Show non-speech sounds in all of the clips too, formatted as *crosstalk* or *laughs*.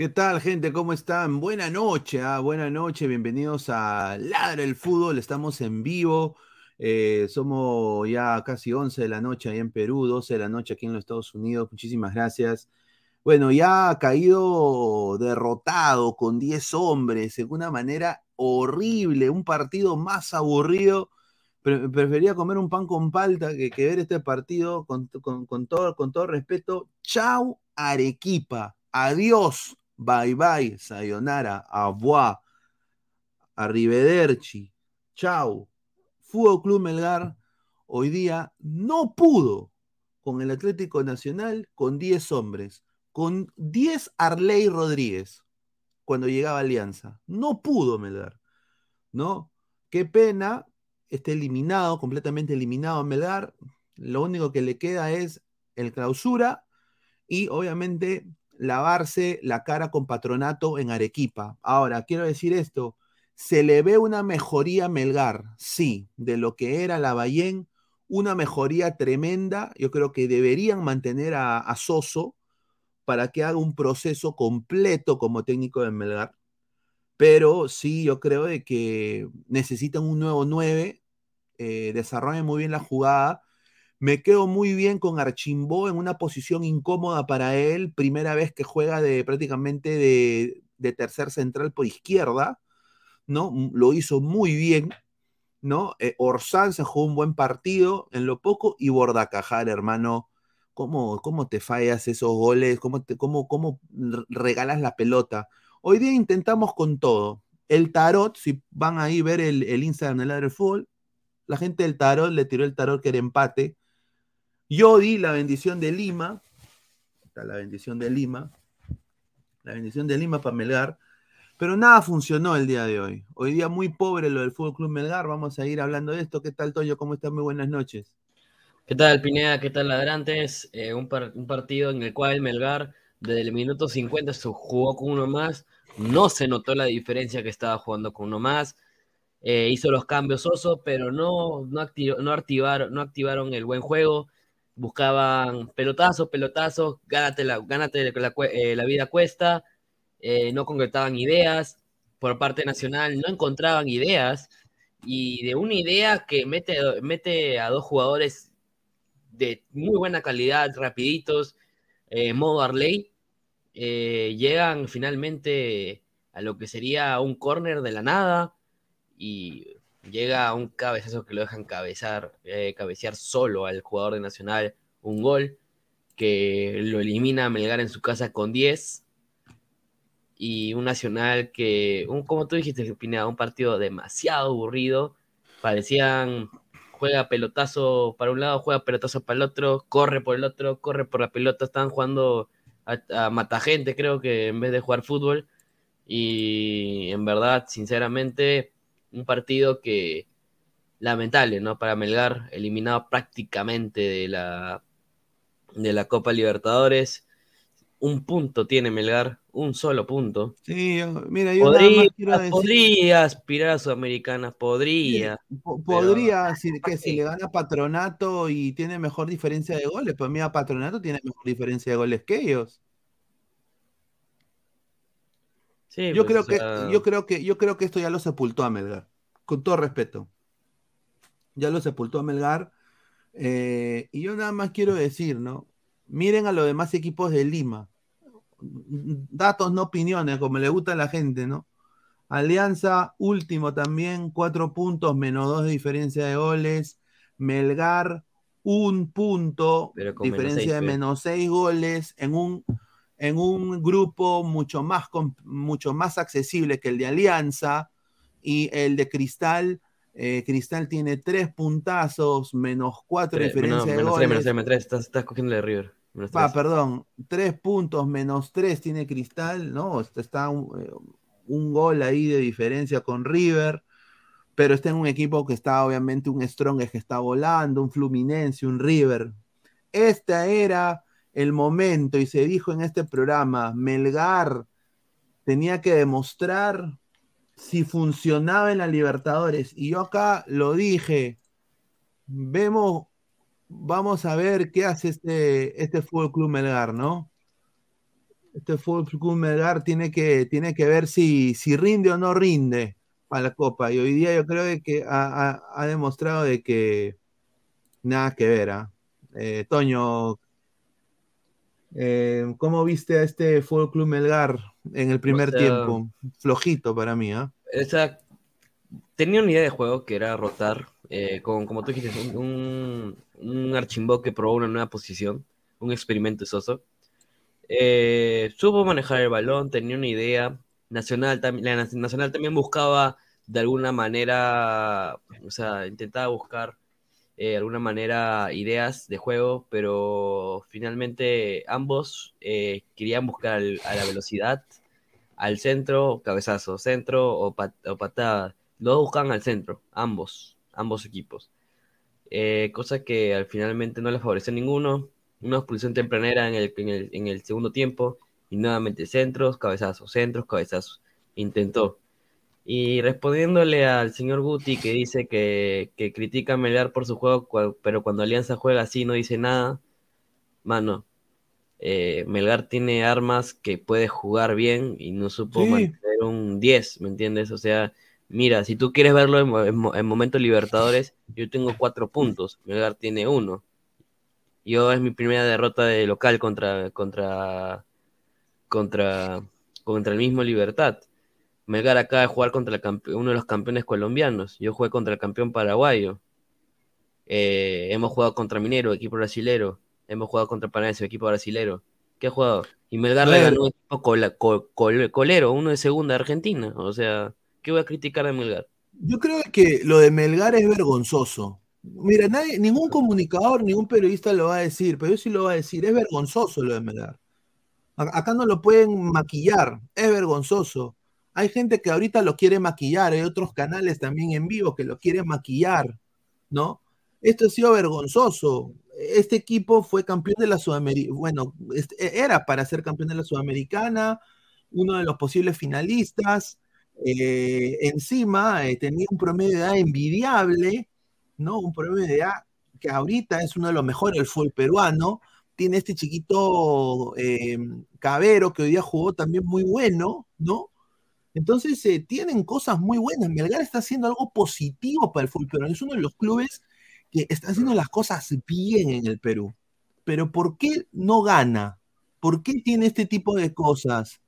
¿Qué tal, gente? ¿Cómo están? Buena noche, ¿ah? buena noche. Bienvenidos a Ladra el Fútbol. Estamos en vivo. Eh, somos ya casi 11 de la noche ahí en Perú, 12 de la noche aquí en los Estados Unidos. Muchísimas gracias. Bueno, ya ha caído derrotado con 10 hombres de una manera horrible, un partido más aburrido. prefería comer un pan con palta que, ver este partido con, todo, con todo respeto. Chau, Arequipa. Adiós. Bye bye. Sayonara. Abois. Arrivederci. Chau. Fútbol Club Melgar hoy día no pudo con el Atlético Nacional con 10 hombres, con 10 Arley Rodríguez cuando llegaba Alianza. No pudo Melgar, ¿no? Qué pena, está eliminado, completamente eliminado Melgar. Lo único que le queda es el clausura y obviamente lavarse la cara con patronato en Arequipa. Ahora, quiero decir esto, se le ve una mejoría a Melgar, sí, de lo que era la Bayén, una mejoría tremenda. Yo creo que deberían mantener a, Soso para que haga un proceso completo como técnico de Melgar. Pero sí, yo creo de que necesitan un nuevo 9, eh, desarrollen muy bien la jugada. Me quedo muy bien con Archimbó en una posición incómoda para él, primera vez que juega de prácticamente de, tercer central por izquierda ¿no? Lo hizo muy bien, ¿no? Eh, Orsán se jugó un buen partido en lo poco y Bordacajar, hermano, ¿cómo, cómo te fallas esos goles? ¿Cómo, cómo, ¿Cómo regalas la pelota? Hoy día intentamos con todo. El tarot, si van ahí a ver el, el Instagram del Ladre Fútbol, la gente del tarot le tiró el tarot que era empate. Yo di la bendición de Lima, está la bendición de Lima, la bendición de Lima para Melgar pero nada funcionó el día de hoy. Hoy día muy pobre lo del Fútbol Club Melgar. Vamos a ir hablando de esto. ¿Qué tal, Toño? ¿Cómo estás? Muy buenas noches. ¿Qué tal, Pineda? ¿Qué tal, Ladrantes? Eh, un, partido en el cual Melgar, desde el minuto 50, se jugó con uno más. No se notó la diferencia que estaba jugando con uno más. Eh, hizo los cambios oso, pero no, no, no, activaron, no activaron el buen juego. Buscaban pelotazos, pelotazos, gánate la, gánate la, eh, vida cuesta eh, no concretaban ideas, por parte nacional no encontraban ideas, y de una idea que mete, mete a dos jugadores de muy buena calidad, rapiditos, eh, modo Arley, eh, llegan finalmente a lo que sería un corner de la nada y llega a un cabezazo que lo dejan cabezar, cabecear solo al jugador de Nacional un gol que lo elimina a Melgar en su casa con 10 y un Nacional que, un, como tú dijiste, Pineda, un partido demasiado aburrido. Parecían, juega pelotazo para un lado, juega pelotazo para el otro, corre por el otro, corre por la pelota. Están jugando a, a gente creo que en vez de jugar fútbol. Y en verdad, sinceramente, un partido que lamentable, ¿no? Para Melgar, eliminado prácticamente de la, de la Copa Libertadores un punto tiene Melgar, un solo punto. Sí, mira, yo podría, quiero decir... podría aspirar a Sudamericana, podría. podría, si, que si le gana Patronato y tiene mejor diferencia de goles, pues mira, Patronato tiene mejor diferencia de goles que ellos. Sí, yo pues, creo que, yo creo que, yo creo que esto ya lo sepultó a Melgar, con todo respeto. Ya lo sepultó a Melgar. Eh, y yo nada más quiero decir, ¿no? Miren a los demás equipos de Lima datos, no opiniones, como le gusta a la gente, ¿no? Alianza, último también, cuatro puntos, menos dos de diferencia de goles. Melgar, un punto, diferencia de menos seis goles, en un, en un grupo mucho más, mucho más accesible que el de Alianza. Y el de Cristal, eh, Cristal tiene tres puntazos, menos cuatro de diferencia de goles. menos menos estás, estás cogiendo de River. Ah, perdón, tres puntos menos tres tiene Cristal, ¿no? Está eh, un, gol ahí de diferencia con River, pero está en un equipo que está obviamente un Strong que está volando, un Fluminense, un River. Este era el momento y se dijo en este programa, Melgar tenía que demostrar si funcionaba en la Libertadores. Y yo acá lo dije, vemos vamos a ver qué hace este, este Fútbol Club Melgar, ¿no? Este Fútbol Club Melgar tiene que, tiene que ver si, si rinde o no rinde para la Copa. Y hoy día yo creo que ha, demostrado de que nada que ver. ¿ah? Eh, Toño, eh, ¿cómo viste a este Fútbol Club Melgar en el primer tiempo? Flojito para mí. ¿ah? tenía una idea de juego que era rotar, eh, con, como tú dijiste, un, un, archimbo que probó una nueva posición, un experimento soso. supo manejar el balón, tenía una idea, Nacional, la Nacional también buscaba de alguna manera, o sea, intentaba buscar de alguna manera ideas de juego, pero finalmente ambos eh, querían buscar a la velocidad, al centro, cabezazo, centro o, patada. Los buscan al centro, ambos, ambos equipos. Eh, cosa que al finalmente no les favoreció ninguno. Una expulsión tempranera en el, en el, en el segundo tiempo y nuevamente centros, cabezazos, centros, cabezazos. Intentó. Y respondiéndole al señor Guti que dice que, critica a Melgar por su juego, pero cuando Alianza juega así no dice nada, mano, eh, Melgar tiene armas que puede jugar bien y no supo mantener un 10, ¿me entiendes? O sea, mira, si tú quieres verlo en, en, momentos libertadores, yo tengo cuatro puntos, Melgar tiene uno. Yo es mi primera derrota de local contra, contra, contra, contra el mismo Libertad. Melgar acaba de jugar contra uno de los campeones colombianos. Yo jugué contra el campeón paraguayo. Eh, hemos jugado contra Minero, equipo brasilero. Hemos jugado contra Paranaense, equipo brasilero. ¿Qué ha jugado? Y Melgar le ganó un equipo colero, uno de segunda de Argentina. O sea, ¿qué voy a criticar de Melgar? Yo creo que lo de Melgar es vergonzoso. Mira, nadie, ningún comunicador, ningún periodista lo va a decir, pero yo sí lo voy a decir. Es vergonzoso lo de Melgar. Acá no lo pueden maquillar. Es vergonzoso. Hay gente que ahorita lo quiere maquillar, hay otros canales también en vivo que lo quieren maquillar, ¿no? Esto ha sido vergonzoso. Este equipo fue campeón de la Sudamericana, bueno, este, era para ser campeón de la Sudamericana, uno de los posibles finalistas. Eh, encima eh, tenía un promedio de edad envidiable, ¿no? Un promedio de edad que ahorita es uno de los mejores del fútbol peruano. Tiene este chiquito eh, Cabero que hoy día jugó también muy bueno, ¿no? Entonces, eh, tienen cosas muy buenas. Melgar está haciendo algo positivo para el fútbol peruano. Es uno de los clubes que está haciendo las cosas bien en el Perú. Pero ¿por qué no gana? ¿Por qué tiene este tipo de cosas?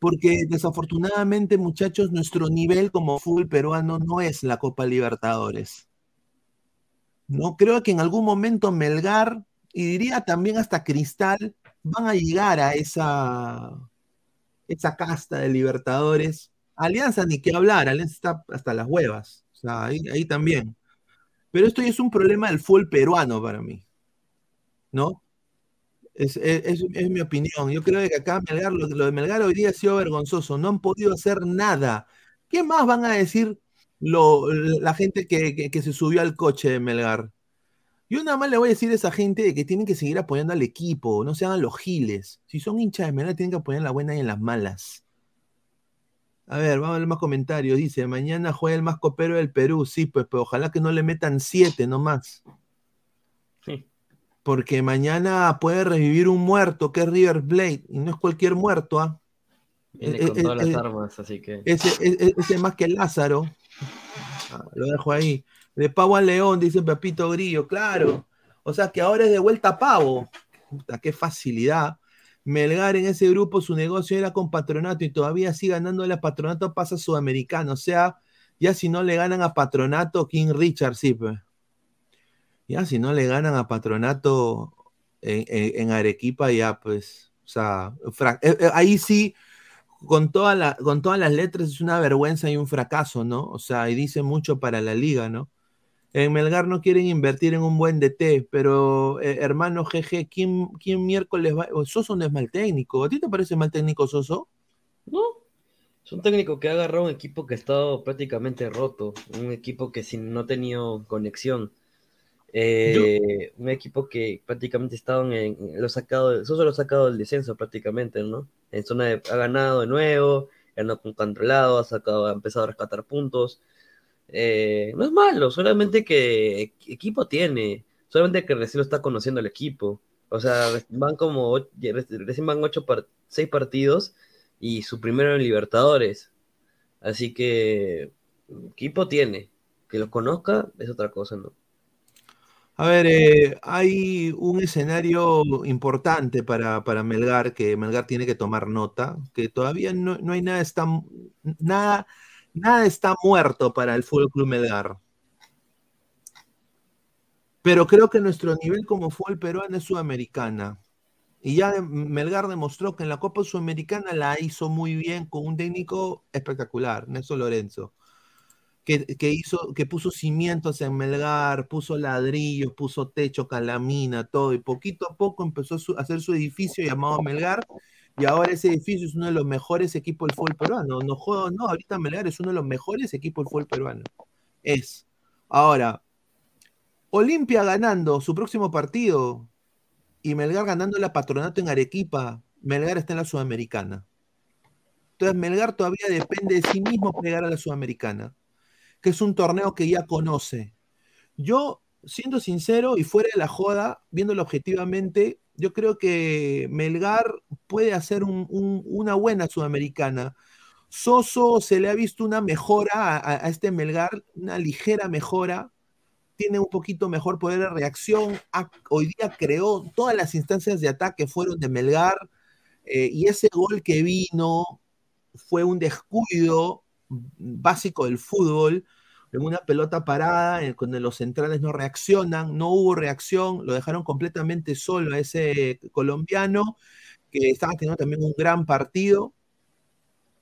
Porque desafortunadamente, muchachos, nuestro nivel como fútbol peruano no es la Copa Libertadores. No creo que en algún momento Melgar, y diría también hasta Cristal, van a llegar a esa esa casta de Libertadores. Alianza ni que hablar, Alianza está hasta las huevas. O sea, ahí, también. Pero esto es un problema del fútbol peruano para mí. ¿No? Es, mi opinión. Yo creo que acá Melgar, lo, de Melgar hoy día ha sido vergonzoso. No han podido hacer nada. ¿Qué más van a decir la gente que, que se subió al coche de Melgar? Yo nada más le voy a decir a esa gente que tienen que seguir apoyando al equipo, no sean los giles. Si son hinchas de Melgar, tienen que apoyar en la buena y en las malas. A ver, vamos a ver más comentarios. Dice, mañana juega el más copero del Perú. Sí, pues, pero ojalá que no le metan siete nomás. Sí. Porque mañana puede revivir un muerto que es River Blade. Y no es cualquier muerto, ¿ah? Viene con todas las armas, así que. Ese, es más que Lázaro. Ah, lo dejo ahí. De pavo al león, dice Pepito Grillo, claro. O sea que ahora es de vuelta a pavo. Puta, qué facilidad. Melgar en ese grupo, su negocio era con patronato y todavía sigue ganándole a patronato, pasa sudamericano. O sea, ya si no le ganan a patronato, King Richard, sí, pues. Ya si no le ganan a patronato en, Arequipa, ya pues. O sea, eh, eh, ahí sí, con, con todas las letras es una vergüenza y un fracaso, ¿no? O sea, y dice mucho para la liga, ¿no? En Melgar no quieren invertir en un buen DT, pero eh, hermano GG, ¿quién, ¿quién, miércoles va? Soso no es mal técnico. ¿A ti te parece mal técnico Soso? No. Es un técnico que ha agarrado un equipo que ha estado prácticamente roto. Un equipo que sin, no ha tenido conexión. Eh, un equipo que prácticamente estado en, lo sacado, Soso lo ha sacado del descenso prácticamente, ¿no? En zona de, ha ganado de nuevo, ganó con controlado, ha sacado, ha empezado a rescatar puntos eh, no es malo, solamente que equipo tiene, solamente que recién lo está conociendo el equipo. O sea, van como, recién van ocho, seis partidos y su primero en Libertadores. Así que equipo tiene. Que lo conozca es otra cosa, ¿no? A ver, eh, hay un escenario importante para, Melgar, que Melgar tiene que tomar nota, que todavía no, hay nada está, nada, nada está muerto para el Fútbol Club Melgar. Pero creo que nuestro nivel como fue el peruano es sudamericana. Y ya Melgar demostró que en la Copa Sudamericana la hizo muy bien con un técnico espectacular, Nelson Lorenzo, que, hizo, que puso cimientos en Melgar, puso ladrillos, puso techo, calamina, todo, y poquito a poco empezó a hacer su edificio llamado Melgar, y ahora ese edificio es uno de los mejores equipos del fútbol peruano. No juego, no, ahorita Melgar es uno de los mejores equipos del fútbol peruano. Es. Ahora, Olimpia ganando su próximo partido, y Melgar ganando la patronato en Arequipa, Melgar está en la Sudamericana. Entonces Melgar todavía depende de sí mismo pegar a la Sudamericana, que es un torneo que ya conoce. Yo, siendo sincero y fuera de la joda, viéndolo objetivamente, yo creo que Melgar puede hacer una buena Sudamericana. Soso se le ha visto una mejora a este Melgar, una ligera mejora, tiene un poquito mejor poder de reacción. hoy día creó todas las instancias de ataque fueron de Melgar eh, y ese gol que vino fue un descuido básico del fútbol en una pelota parada, en donde los centrales no reaccionan, no hubo reacción, lo dejaron completamente solo a ese colombiano que estaba teniendo también un gran partido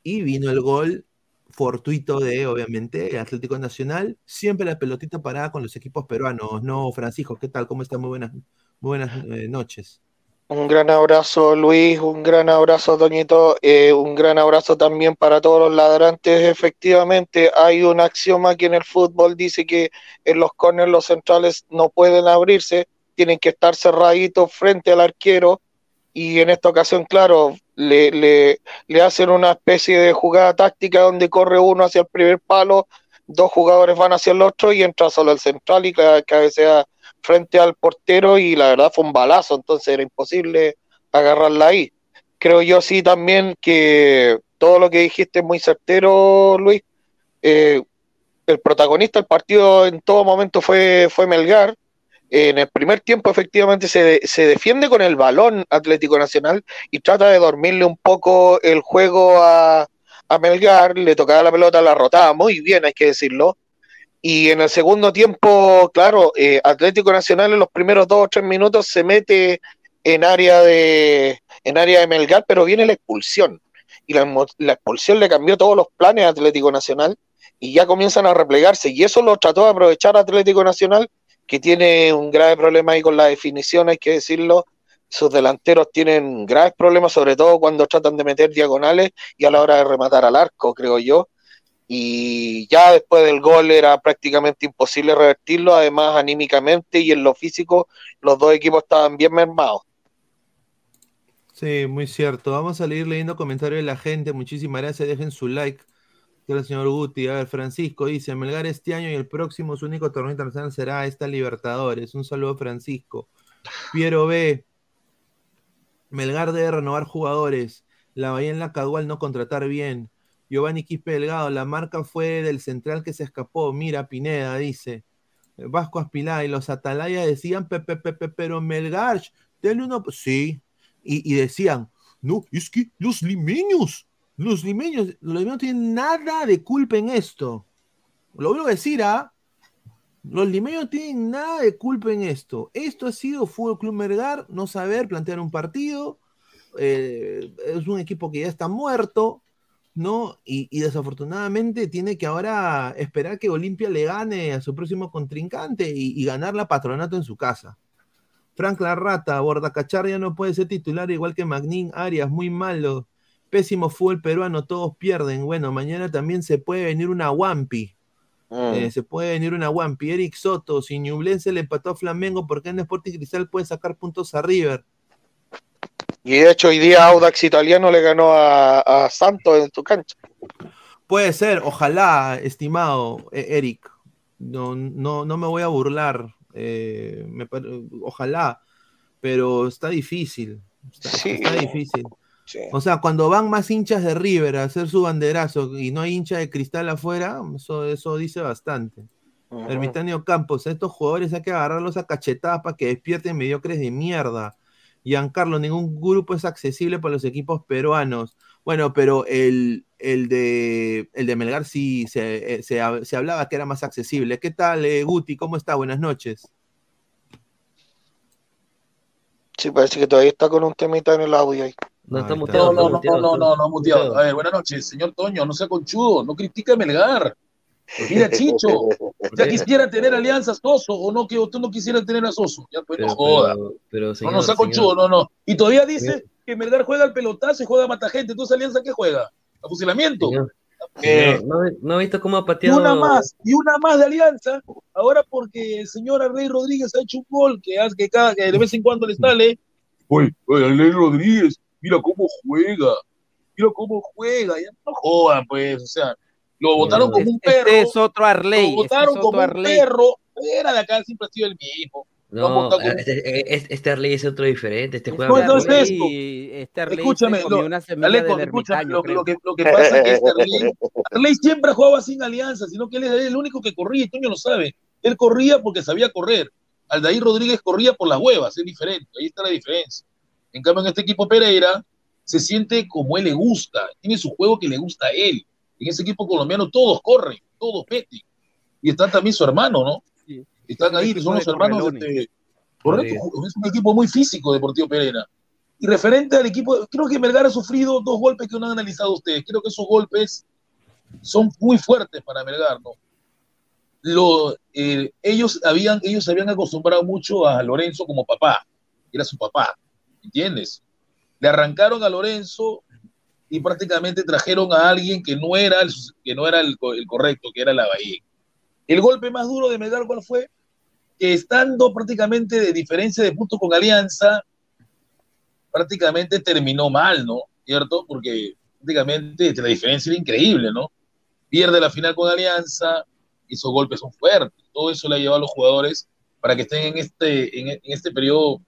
y vino el gol fortuito de, obviamente, Atlético Nacional. Siempre la pelotita parada con los equipos peruanos, ¿no, Francisco? ¿Qué tal? ¿Cómo están? Muy buenas, buenas eh, noches. Un gran abrazo, Luis, un gran abrazo, Doñito, eh, un gran abrazo también para todos los ladrantes. Efectivamente, hay un axioma que en el fútbol dice que en los corners los centrales no pueden abrirse, tienen que estar cerraditos frente al arquero. Y en esta ocasión, claro, le, le, le hacen una especie de jugada táctica donde corre uno hacia el primer palo, dos jugadores van hacia el otro y entra solo el central y cabecea frente al portero y la verdad fue un balazo, entonces era imposible agarrarla ahí. Creo yo sí también que todo lo que dijiste es muy certero, Luis. Eh, el protagonista del partido en todo momento fue, fue Melgar, en el primer tiempo efectivamente se, se, defiende con el balón Atlético Nacional y trata de dormirle un poco el juego a, a Melgar, le tocaba la pelota, la rotaba muy bien, hay que decirlo. Y en el segundo tiempo, claro, eh, Atlético Nacional en los primeros dos o tres minutos se mete en área de, en área de Melgar, pero viene la expulsión. Y la, la expulsión le cambió todos los planes a Atlético Nacional y ya comienzan a replegarse. Y eso lo trató de aprovechar Atlético Nacional que tiene un grave problema ahí con la definición, hay que decirlo. Sus delanteros tienen graves problemas, sobre todo cuando tratan de meter diagonales y a la hora de rematar al arco, creo yo. Y ya después del gol era prácticamente imposible revertirlo, además anímicamente y en lo físico los dos equipos estaban bien mermados. Sí, muy cierto. Vamos a leer leyendo comentarios de la gente. Muchísimas gracias. Dejen su like el señor Guti. A ver, Francisco dice: Melgar este año y el próximo su único torneo internacional será esta Libertadores. Un saludo, Francisco. Piero B. Melgar debe renovar jugadores. La Bahía en la Cagual no contratar bien. Giovanni Quispe la marca fue del central que se escapó. Mira, Pineda, dice. Vasco Aspilá y los Atalaya decían, pepe, pepe, pero Melgar, denle uno. Sí. Y, decían, no, es que los limeños los limeños, los no tienen nada de culpa en esto. Lo voy a decir, ¿ah? Los limeños tienen nada de culpa en esto. Esto ha sido Fútbol Club Mergar, no saber plantear un partido. Eh, es un equipo que ya está muerto, ¿no? Y, desafortunadamente tiene que ahora esperar que Olimpia le gane a su próximo contrincante y, ganar la patronato en su casa. Frank Larrata, Bordacachar ya no puede ser titular igual que Magnín Arias, muy malo. Pésimo fútbol peruano, todos pierden. Bueno, mañana también se puede venir una Wampi. Mm. Eh, se puede venir una Wampi. Eric Soto, si Ñublense le empató a Flamengo, ¿por qué en Sporting Cristal puede sacar puntos a River? Y de hecho, hoy día Audax Italiano le ganó a, Santos en tu cancha. Puede ser, ojalá, estimado e, Eric. No, no, no me voy a burlar. Eh, ojalá, pero está difícil. está difícil. O sea, cuando van más hinchas de River a hacer su banderazo y no hay hincha de cristal afuera, eso, eso dice bastante. Ermitaño Campos, estos jugadores hay que agarrarlos a cachetadas para que despierten mediocres de mierda. Giancarlo, ningún grupo es accesible para los equipos peruanos. Bueno, pero el, el, de, el de Melgar sí se, eh, se, hablaba que era más accesible. ¿Qué tal, eh, Guti? ¿Cómo está? Buenas noches. Sí, parece que todavía está con un temita en el audio ahí. No, está muteado, no, no, no, no, no, no, muteado. A ver, buenas noches, señor Toño, no sea conchudo, no critique a Melgar. Mira, Chicho, *laughs* ya quisiera tener alianzas Soso, o no, que tú no quisieras tener a Soso. Ya, pues no joda. Pero, no, no sea conchudo, no, no. Y todavía dice que Melgar juega al pelotazo y juega a mata gente. Entonces, ¿alianza qué juega? ¿A fusilamiento? Eh, no, he visto cómo ha pateado. Y una más, y una más de alianza. Ahora porque el señor Arley Rodríguez ha hecho un gol que, hace que, cada, que de vez en cuando le sale. Oye, oye, Arley Rodríguez, mira cómo juega. Mira cómo juega. Ya no jodan, pues. O sea, lo votaron como un perro. Este es otro Arley. Lo votaron como un perro. Era de acá, siempre ha sido el mismo. No, este, este, este, Arley es otro diferente. Este juega. No, es esto. Este Arley escúchame, lo, una Aleco, escúchame lo, lo, que, lo que pasa es que este Arley, *laughs* Arley siempre jugaba sin alianza, sino que él es el único que corría, y Toño lo sabe. Él corría porque sabía correr. Aldair Rodríguez corría por las huevas, es diferente, ahí está la diferencia. En cambio, en este equipo Pereira se siente como él le gusta, tiene su juego que le gusta a él. En ese equipo colombiano todos corren, todos meten. Y está también su hermano, ¿no? Están ahí, son los hermanos. Este, correcto, es un equipo muy físico, Deportivo Pereira. Y referente al equipo, creo que Melgar ha sufrido dos golpes que no han analizado ustedes. Creo que esos golpes son muy fuertes para Melgar, ¿no? Lo, eh, ellos, habían, ellos se habían acostumbrado mucho a Lorenzo como papá, era su papá, ¿entiendes? Le arrancaron a Lorenzo y prácticamente trajeron a alguien que no era el, que no era el, correcto, que era la Bahía. El golpe más duro de Melgar, ¿cuál fue? Que estando prácticamente de diferencia de puntos con Alianza, prácticamente terminó mal, ¿no? ¿Cierto? Porque prácticamente la diferencia era increíble, ¿no? Pierde la final con Alianza, esos golpes son fuertes. Todo eso le ha llevado a los jugadores para que estén en este, en, este periodo.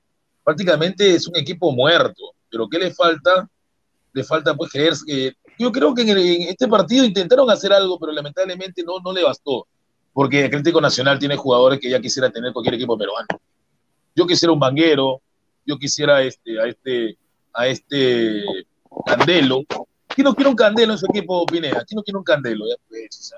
Prácticamente es un equipo muerto. Pero ¿qué le falta? Le falta pues creer que... Yo creo que en, en, este partido intentaron hacer algo, pero lamentablemente no, no le bastó porque Atlético Nacional tiene jugadores que ya quisiera tener cualquier equipo peruano. Yo quisiera un banguero, yo quisiera este, a este, a este Candelo. ¿Quién no quiere un Candelo en su equipo, Pineda? ¿Quién no quiere un Candelo? Ya pues,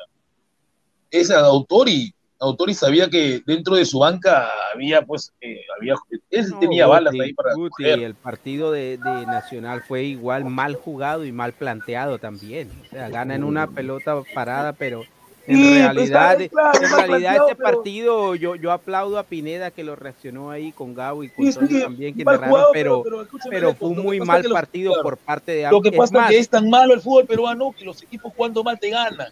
esa Autori, Autori sabía que dentro de su banca había, pues, eh, había, él tenía balas ahí para El partido de, de, Nacional fue igual mal jugado y mal planteado también. O sea, gana en una pelota parada, pero en realidad, en realidad este partido yo, yo aplaudo a Pineda que lo reaccionó ahí con Gabo y con también que pero, pero, fue un muy mal partido por parte de Lo que pasa es que es tan malo el fútbol peruano que los equipos cuando mal te ganan.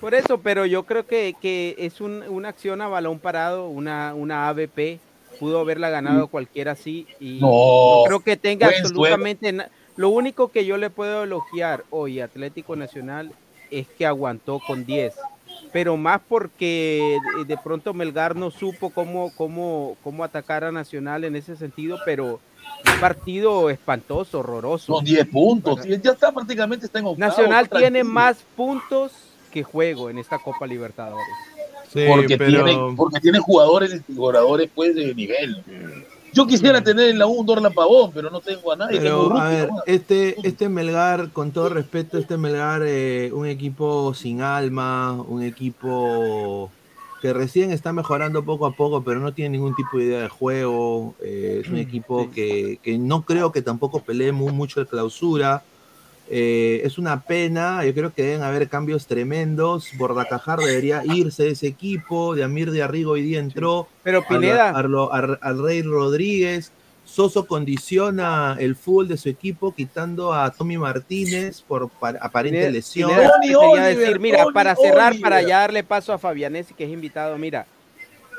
Por eso, pero yo creo que, que es un, una acción a balón parado, una, una ABP, pudo haberla ganado cualquiera así y no, creo que tenga absolutamente nada. Lo único que yo le puedo elogiar hoy Atlético Nacional es que aguantó con 10 pero más porque de pronto Melgar no supo cómo, cómo, cómo atacar a Nacional en ese sentido, pero un partido espantoso, horroroso. Son 10 puntos, ya está prácticamente está en Nacional tiene más puntos que juego en esta Copa Libertadores. porque, tiene, porque tiene jugadores, jugadores pues de nivel. Yo quisiera tener en la U un Dorlan Pavón, pero no tengo a nadie. a ver, este, este Melgar, con todo respeto, este Melgar, eh, un equipo sin alma, un equipo que recién está mejorando poco a poco, pero no tiene ningún tipo de idea de juego. Eh, es un equipo que, que, no creo que tampoco pelee mucho de clausura. Eh, es una pena, yo creo que deben haber cambios tremendos. Bordacajar debería irse de ese equipo. De Amir de Arrigo hoy día entró. Pero Pineda. Al, Rey Rodríguez. Soso condiciona el fútbol de su equipo quitando a Tommy Martínez por aparente lesión. decir, mira, para cerrar, para ya darle paso a Fabianesi, que es invitado, mira,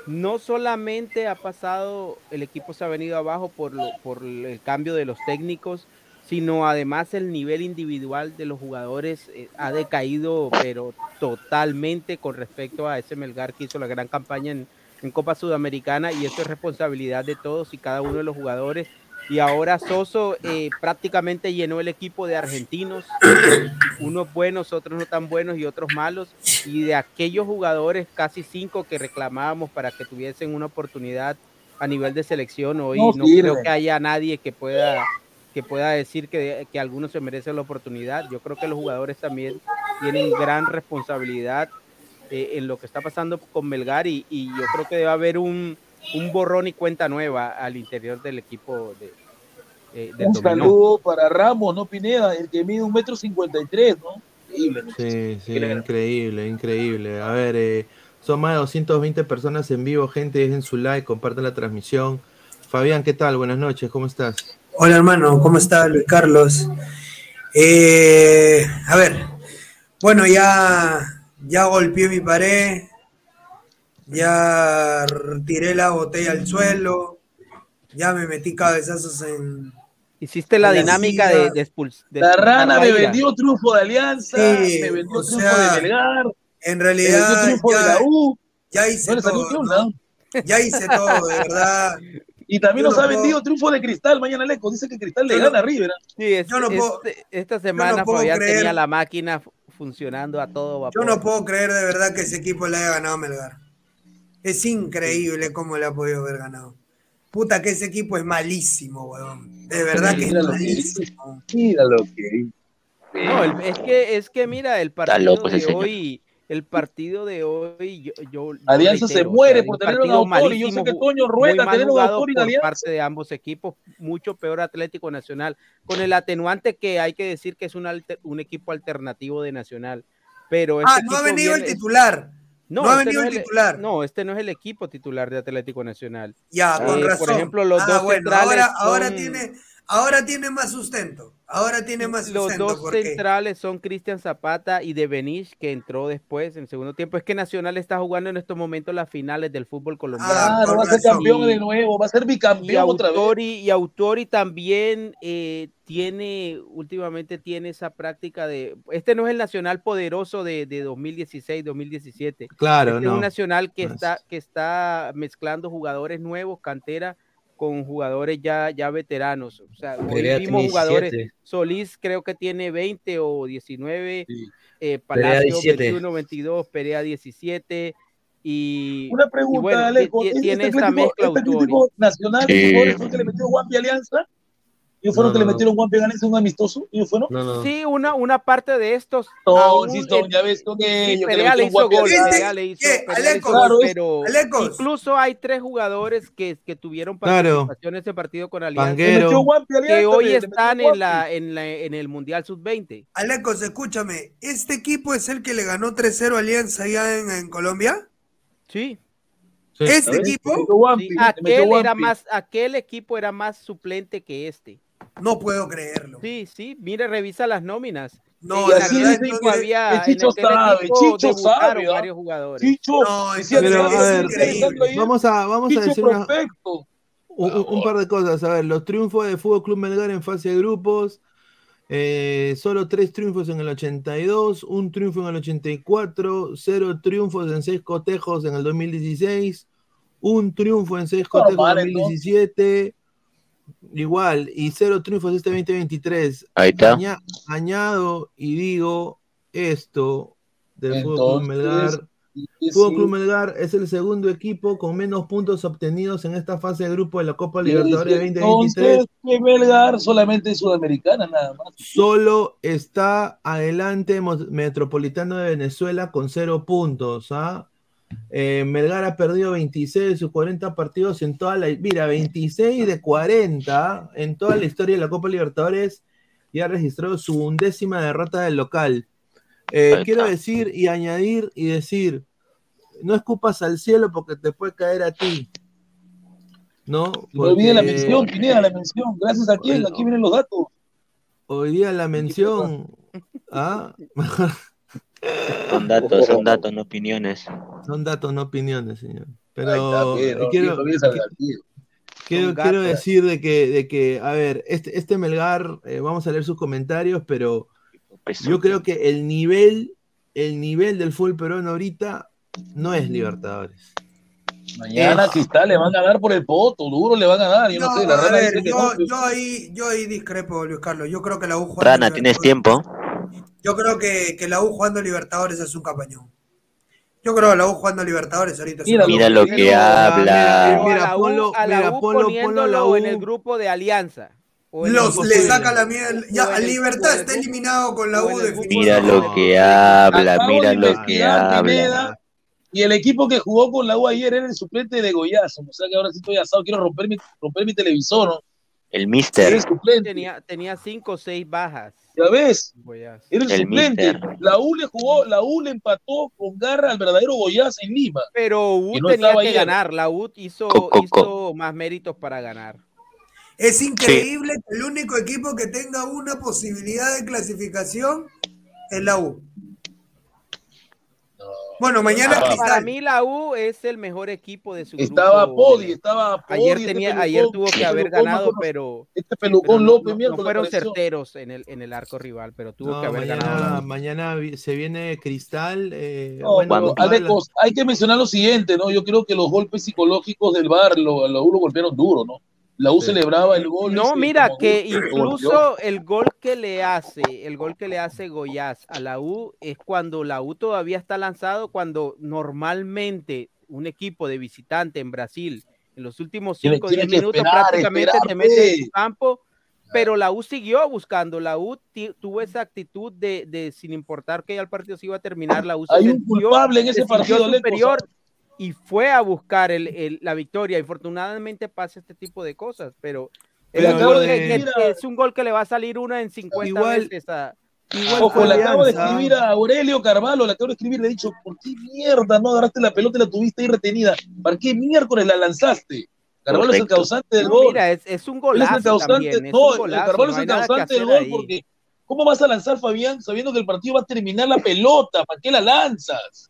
no solamente ha pasado, el equipo se ha venido abajo por, por el cambio de los técnicos, sino además el nivel individual de los jugadores eh, ha decaído, pero totalmente con respecto a ese Melgar que hizo la gran campaña en, Copa Sudamericana y eso es responsabilidad de todos y cada uno de los jugadores. Y ahora Soso eh, prácticamente llenó el equipo de argentinos, unos buenos, otros no tan buenos y otros malos, y de aquellos jugadores, casi cinco que reclamábamos para que tuviesen una oportunidad a nivel de selección, hoy no, creo que haya nadie que pueda que pueda decir que, que algunos se merecen la oportunidad. Yo creo que los jugadores también tienen gran responsabilidad eh, en lo que está pasando con Melgar y, y yo creo que debe haber un, un borrón y cuenta nueva al interior del equipo de, eh, un saludo para Ramos, ¿no, Pineda? El que mide un metro cincuenta y tres, ¿no? Increíble. Sí, sí, increíble, increíble. A ver, eh, son más de 220 personas en vivo, gente, dejen su like, compartan la transmisión. Fabián, ¿qué tal? Buenas noches, ¿cómo estás? Hola hermano, ¿cómo está Luis Carlos? Eh, a ver, bueno, ya, ya golpeé mi pared, ya tiré la botella al suelo, ya me metí cabezazos en. Hiciste la dinámica de, de, La rana me vendió triunfo de Alianza, me vendió triunfo de Belgar. En realidad, ya, ya, hice todo. Ya hice todo, de verdad. Y también nos ha vendido triunfo de Cristal mañana Leco. Dice que Cristal le gana a yo no puedo, este, esta semana no tenía la máquina funcionando a todo vapor. Yo no puedo creer de verdad que ese equipo le haya ganado a Melgar. Es increíble cómo le ha podido haber ganado. Puta que ese equipo es malísimo, weón. De verdad que es malísimo. Mira lo que. No, es que es que mira, el partido de hoy, el partido de hoy, yo, yo Alianza se muere por tener un autor y yo sé que Toño rueda tener un autor en Alianza. parte de ambos equipos, mucho peor Atlético Nacional, con el atenuante que hay que decir que es un, un equipo alternativo de Nacional. Pero ah, este no ha venido el titular. No, ha este venido el titular. no, este no es el equipo titular de Atlético Nacional. Ya, con razón. Por ejemplo, los ah, dos bueno, ahora, ahora tiene ahora tiene más sustento. Ahora tiene más sustento. Los dos centrales son Cristian Zapata y De Benich, que entró después en el segundo tiempo. Es que Nacional está jugando en estos momentos las finales del fútbol colombiano. Ah, va a ser campeón de nuevo, va a ser bicampeón y otra vez. Y Autori también eh, tiene, últimamente tiene esa práctica de. Este no es el Nacional poderoso de, de 2016, 2017. Claro, este no. Es un Nacional que, está, que está mezclando jugadores nuevos, cantera con jugadores ya, ya veteranos. O sea, hoy vimos jugadores. Solís creo que tiene 20 o 19. Eh, Palacio 21, 22, Perea 17. Y, Una pregunta, y tiene esta mezcla este nacional, sí. que le metió Guampi Alianza, ¿Ellos fueron que le metieron Juan Peganes un amistoso? ¿Ellos fueron? Sí, una, una parte de estos. No, sí, son, ya ves con ellos. Perea le hizo gol, Perea le hizo, gol, pero incluso hay tres jugadores que, que tuvieron participación en ese partido con Alianza. que hoy están en, la, en, la, en el Mundial Sub-20. Alecos, escúchame, ¿este equipo es el que le ganó 3-0 a Alianza allá en, en Colombia? Sí. ¿Este equipo? Sí, aquel, era más, aquel equipo era más suplente que este. No puedo creerlo. Sí, sí, mire, revisa las nóminas. No, así es, que había, Chicho sabe, Chicho sabe, varios, jugadores. Chicho, no, pero, a ver, vamos a, vamos a decir una, un, un, par de cosas. A ver, los triunfos de Fútbol Club Melgar en fase de grupos. Eh, solo tres triunfos en el 82, un triunfo en el 84, cero triunfos en seis cotejos en el 2016, un triunfo en seis cotejos en el 2017, igual, y cero triunfos este 2023. Ahí está. añado y digo esto del Fútbol Club Melgar. Fútbol Club Melgar es el segundo equipo con menos puntos obtenidos en esta fase de grupo de la Copa Libertadores 2023. Melgar solamente es sudamericana nada más. Solo está adelante Metropolitano de Venezuela con cero puntos. ¿ah? Eh, Melgar ha perdido 26 de sus 40 partidos en toda la. Mira, 26 de 40 en toda la historia de la Copa Libertadores y ha registrado su undécima derrota del local. Eh, quiero decir y añadir y decir: no escupas al cielo porque te puede caer a ti. ¿No? No olvide la mención, Pineda, la mención. Gracias a quién, aquí vienen los datos. Hoy día la mención. ¿ah? *laughs* Son *laughs* datos, son datos, no opiniones. Son datos, no opiniones, señor. Pero quiero, quiero, quiero, decir de que, de que, a ver, este, este Melgar, eh, vamos a leer sus comentarios, pero yo creo que el nivel, el nivel del fútbol peruano ahorita no es Libertadores. Mañana Cristal le van a dar por el poto, duro le van a dar. Yo no, sé, la ver, yo, yo, ahí, yo ahí discrepo, Luis Carlos. Yo creo que la U. Rana, ¿tienes tiempo? Yo creo que, que la U jugando Libertadores es un campañón. Yo creo que la U jugando Libertadores ahorita. Mira, mira lo que habla. Mira, ponlo, a la U, ponlo, la U en el grupo de Alianza. Los, le saca la mierda. Ya, Libertad está eliminado con la U. Mira lo que habla, mira lo que habla. Y el equipo que jugó con la U ayer era el suplente de Goyazo. O sea que ahora sí estoy asado, quiero romper mi, romper mi televisor, ¿no? El Mister. Tenía, tenía cinco o seis bajas. Ya ves, era el, suplente. La U le jugó, la U le empató con garra al verdadero Goyaz en Lima. Pero U tenía que ganar. La U hizo, hizo más méritos para ganar. Es increíble que el único equipo que tenga una posibilidad de clasificación es la U. Bueno, mañana Para mí la U es el mejor equipo de su estaba grupo. Podi, estaba Podi, ayer este tenía, ayer tuvo que este haber ganado, pero este pelucón López no, no fueron certeros en el en el arco rival, pero tuvo que haber ganado. Mañana se viene Cristal. Eh, bueno, hay que mencionar lo siguiente, ¿no? Yo creo que los golpes psicológicos del bar, lo, la U lo golpearon duro, ¿no? La U celebraba el gol. No, mira, que incluso el gol que le hace, el gol que le hace Goyaz a la U es cuando la U todavía está lanzado, cuando normalmente un equipo de visitante en Brasil en los últimos 5 o 10 minutos prácticamente te mete en su campo, pero la U siguió buscando, la U tuvo esa actitud de, de, sin importar que ya el partido se iba a terminar, la U Hay un culpable en ese partido superior y fue a buscar el, la victoria. Infortunadamente pasa este tipo de cosas, pero, es un gol que le va a salir uno en 50 igual, veces a, Igual Ojo, le acabo de escribir a Aurelio Carvalho, le acabo de escribir, le he dicho, ¿por qué mierda no agarraste la pelota y la tuviste ahí retenida? ¿Para qué miércoles la lanzaste? Carvalho es el causante del gol. Mira, es, un golazo. Es el causante, no, Carvalho es el causante del gol porque ¿cómo vas a lanzar, Fabián, sabiendo que el partido va a terminar la pelota? ¿Para qué la lanzas?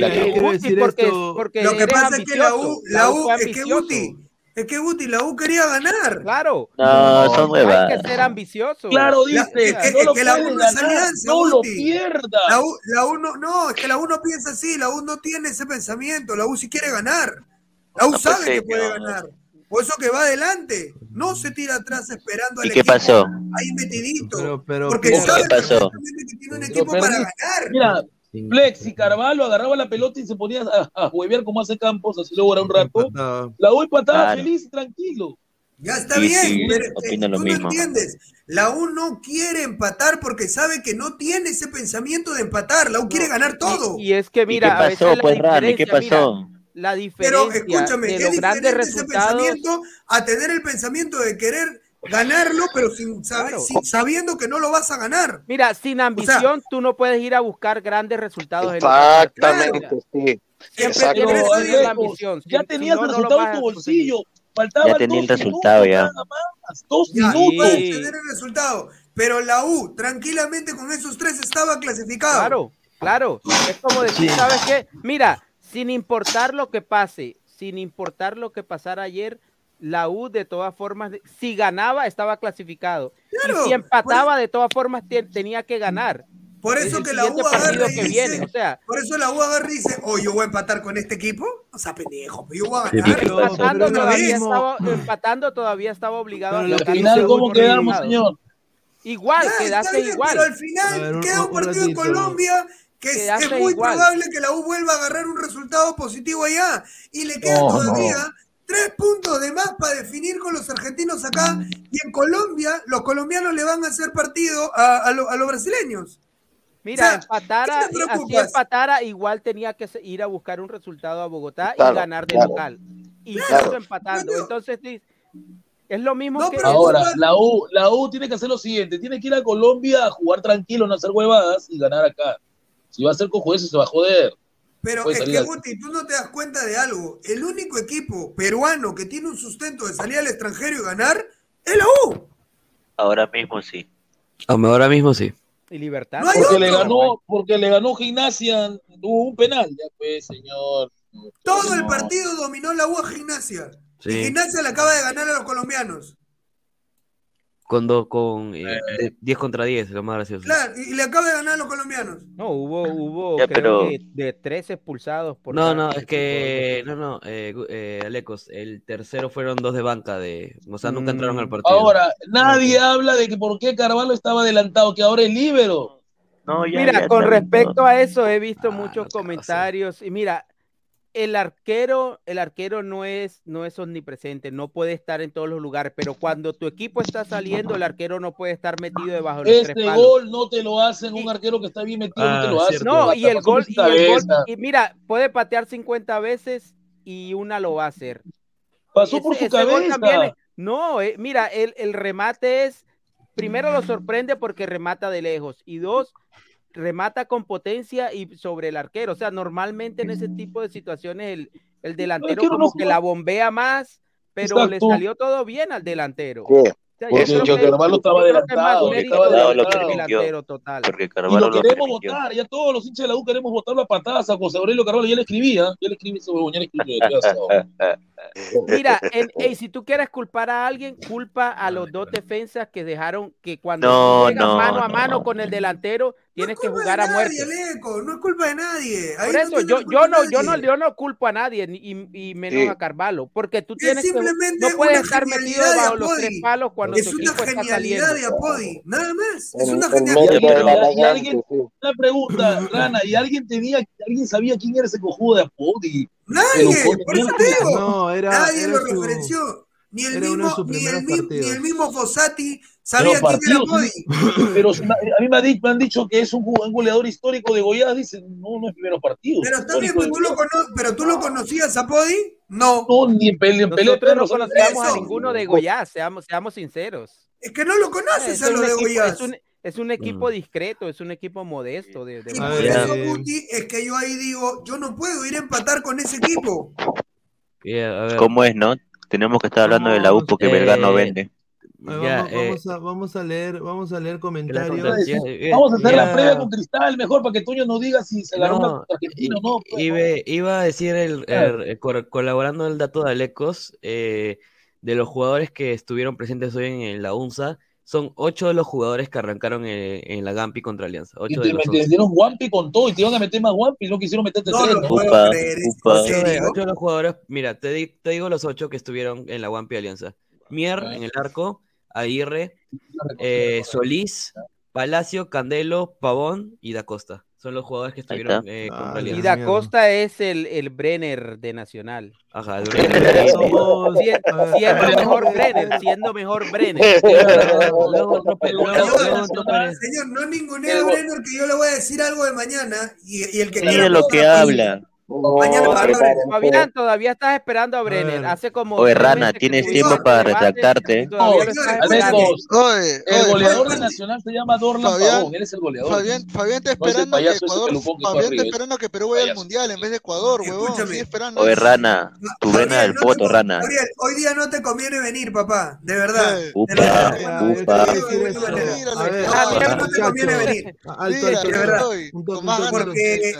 Lo que pasa es que la U, la U, es que Guti, es que Guti, la U quería ganar. Claro. No, son nuevas. Hay que ser ambicioso. Claro, dice. es que, no es que la U no es alianza. No lo pierda. La U, la U no, no, es que la U no piensa así. La U no tiene ese pensamiento. La U sí quiere ganar. La U no, sabe que puede ganar. Por eso que va adelante. No se tira atrás esperando al ¿Y qué pasó? Ahí metidito. Pero, pero, porque sabe ¿qué pasó? que tiene un equipo para ganar. Mira, Flex y Carvalho agarraba la pelota y se ponía a, a huevear como hace Campos, así luego era un rato. La U empataba feliz y tranquilo. Ya está bien, pero eh, tú no entiendes. La U no quiere empatar porque sabe que no tiene ese pensamiento de empatar. La U quiere ganar todo. Y, es que mira, ¿Y qué pasó, pues, Rani? ¿Qué pasó? la diferencia pero escúchame, de los ese pensamiento a tener el pensamiento de querer ganarlo, pero sin, saber, sabiendo que no lo vas a ganar. Mira, sin ambición tú no puedes ir a buscar grandes resultados. Exactamente, sí. Siempre tienes la ambición. Ya tenías el resultado en tu bolsillo. Faltaba ya tenía el resultado ya. dos minutos. tener el resultado. Pero la U, tranquilamente con esos tres estaba clasificado. Claro, claro. Es como decir, ¿sabes qué? Mira, sin importar lo que pase, sin importar lo que pasara ayer, la U de todas formas, si ganaba estaba clasificado. y si empataba de todas formas tenía que ganar. Por eso que la U agarra y dice, o sea, por eso la U agarra y dice, oh, yo voy a empatar con este equipo. O sea, pendejo, yo voy a ganar. empatando, todavía estaba, empatando, todavía estaba obligado pero a al final, ¿cómo quedamos, señor? Igual, ah, quedaste igual. Pero al final queda un partido en Colombia que es, muy probable que la U vuelva a agarrar un resultado positivo allá. Y le queda todavía Tres puntos de más para definir con los argentinos acá. Y en Colombia, los colombianos le van a hacer partido a, los brasileños. Mira, empatara, así empatara, igual tenía que ir a buscar un resultado a Bogotá y ganar de local. Y claro, empatando. Entonces, es lo mismo que. Ahora, la U, la U tiene que hacer lo siguiente: tiene que ir a Colombia a jugar tranquilo, no hacer huevadas y ganar acá. Si va a ser cojo eso, se va a joder. Pero es que, Guti, tú no te das cuenta de algo. El único equipo peruano que tiene un sustento de salir al extranjero y ganar es la U. Ahora mismo sí. Ahora mismo sí. Y libertad. porque, le ganó, porque le ganó Gimnasia, tuvo un penal. Ya pues, señor. Todo el partido dominó la U a Gimnasia. Y Gimnasia le acaba de ganar a los colombianos. Con dos, con 10 eh, contra 10, lo más gracioso. Claro, y, le acaba de ganar a los colombianos. No, hubo, hubo creo que de tres expulsados por No, no, es que no, no, eh, eh, Alecos, el tercero fueron dos de banca de, o sea, nunca entraron al mm. partido. Ahora, nadie habla de que por qué Carvalho estaba adelantado, que ahora es libero. No, mira, con respecto a eso he visto ah, muchos comentarios y mira, el arquero, el arquero no es, no es omnipresente, no puede estar en todos los lugares, pero cuando tu equipo está saliendo, el arquero no puede estar metido debajo de los Este gol no te lo hacen un arquero que está bien metido, no te lo ah, hace. No, y el gol, y el gol, y mira, puede patear 50 veces y una lo va a hacer. Pasó por su cabeza. no, eh, mira, el, el remate es, primero lo sorprende porque remata de lejos, y dos, remata con potencia y sobre el arquero. O sea, normalmente en ese tipo de situaciones el, el delantero como que la bombea más, pero le salió todo bien al delantero. Porque yo Carvalho estaba adelantado. delantero total. Porque Carvalho y lo queremos votar, ya todos los hinchas de la U queremos votar la patada a José Aurelio Carvalho, ya le escribía, ya le escribí sobre ya le escribí. *laughs* Mira, *laughs* si tú quieres culpar a alguien, culpa a los dos defensas que dejaron que cuando no, mano a mano con el delantero, tienes que jugar a muerte. no es culpa de nadie. Por eso, yo, yo, no, yo, no, yo no culpo a nadie, y, y menos a Carvalho, porque tú tienes que, no puedes estar metido bajo los tres palos cuando es tu una equipo genialidad de Apodi, nada más. Es una genialidad. Y, alguien, una pregunta, Rana, ¿y alguien tenía, alguien sabía quién era ese cojudo de Apodi? Nadie, por eso te digo. No, era, nadie lo referenció. Ni el, mismo, ni, el, ni el mismo Fossati sabía quién era Apodi. Pero a mí me, han dicho que es un, goleador histórico de Goiás. Dicen, no, no es primero partido. Pero también, pues, tú lo, pero tú lo conocías a Podi. No. No, ni en Pelé, pero no conocíamos a ninguno de Goiás, seamos, seamos sinceros. Es que no lo conoces a lo de Goiás. Es un equipo mm. discreto, es un equipo modesto. De, y por eso, Guti, es que yo ahí digo, yo no puedo ir a empatar con ese equipo. ¿Cómo es, no? Tenemos que estar hablando de la U porque Belgar no eh, vende. Ya, eh, vamos, a, vamos, a, leer, vamos a leer comentarios. vamos a hacer la prueba con Cristal, mejor para que Toño no diga si se ganó no, argentino o no. Pues, iba, a decir, el, el, colaborando el dato de Alecos, eh, de los jugadores que estuvieron presentes hoy en la UNSA, son ocho de los jugadores que arrancaron en, la Gampi contra Alianza. Ocho y te, metieron Wampi con todo y te iban a meter más Wampi, no quisieron meterte no, tres. No, upa, Ocho, de los jugadores, mira, te, te, digo los ocho que estuvieron en la Wampi Alianza. Mier en el arco, Aguirre, eh, Solís, Palacio, Candelo, Pavón y Da Costa son los jugadores que estuvieron eh, con Y Da Costa es el, el Brenner de Nacional. Ajá, el Brenner. siendo, mejor Brenner, siendo mejor Brenner. *laughs* Señor, no ninguné a Brenner que yo le voy a decir algo de mañana y, y el que Mira lo que habla. Fabián, todavía estás esperando a Brenner. Hace como. Oye, Rana, tienes tiempo para retractarte. el goleador de Nacional se llama Dorlan Fabián, Él es el goleador. Fabián, Fabián está esperando que Ecuador. Fabián está esperando que Perú vaya al mundial en vez de Ecuador, huevón. Oye, Rana, tu vena del poto, Rana. hoy día no te conviene venir, papá. De verdad. Upa, upa. No te conviene venir. Porque.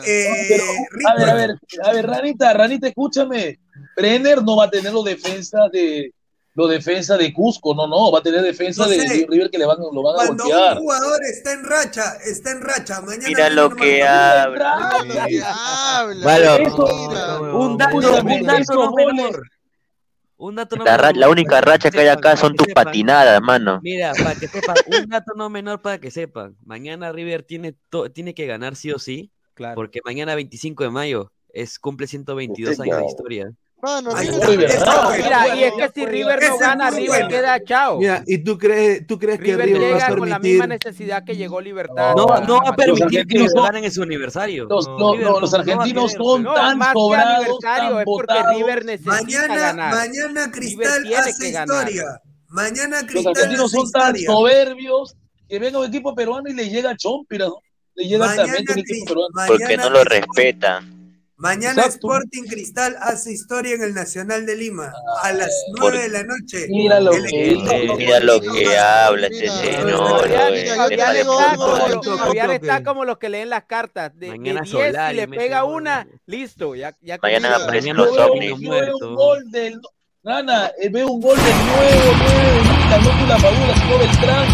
A ver, a ver a ver, Ranita, Ranita, escúchame. Brenner no va a tener los defensas de los defensa de Cusco, no, no, va a tener defensa de River que le van, lo van a Cuando golpear. un jugador está en racha, está en racha, mañana Mira lo que habla. Habla. Un dato, un dato no menor. Un dato no la, menor, la única racha que hay acá son tus patinadas, mano. Mira, para que sepan, un dato no menor para que sepan. Mañana River tiene, tiene que ganar sí o sí, claro. porque mañana 25 de mayo es, cumple 122 años de historia. mira, y es que si River no gana, River queda chao. Mira, ¿y tú crees, tú crees River que River llega va a permitir... con la misma necesidad que llegó Libertad? No, no va a permitir que los ganen en su aniversario. Los, no, no, los argentinos son tan sobrados, tan es porque River necesita mañana, ganar. Mañana Cristal hace historia. Mañana Cristal Los argentinos son tan soberbios que venga un equipo peruano y le llega Chompira, ¿no? Le llega mañana, también un equipo peruano. Porque no lo respetan. Mañana Sporting Cristal hace historia en el Nacional de Lima a las 9 de la noche. Mira lo que, mira lo que habla este señor. Fabián está como los que leen las cartas. De, Mañana de 10, si le pega una, listo. Ya, ya Mañana aparecen los ovnis. Veo un gol del. Gana, veo un gol del nuevo, nuevo Beltrán, no la Padula, sino Beltrán.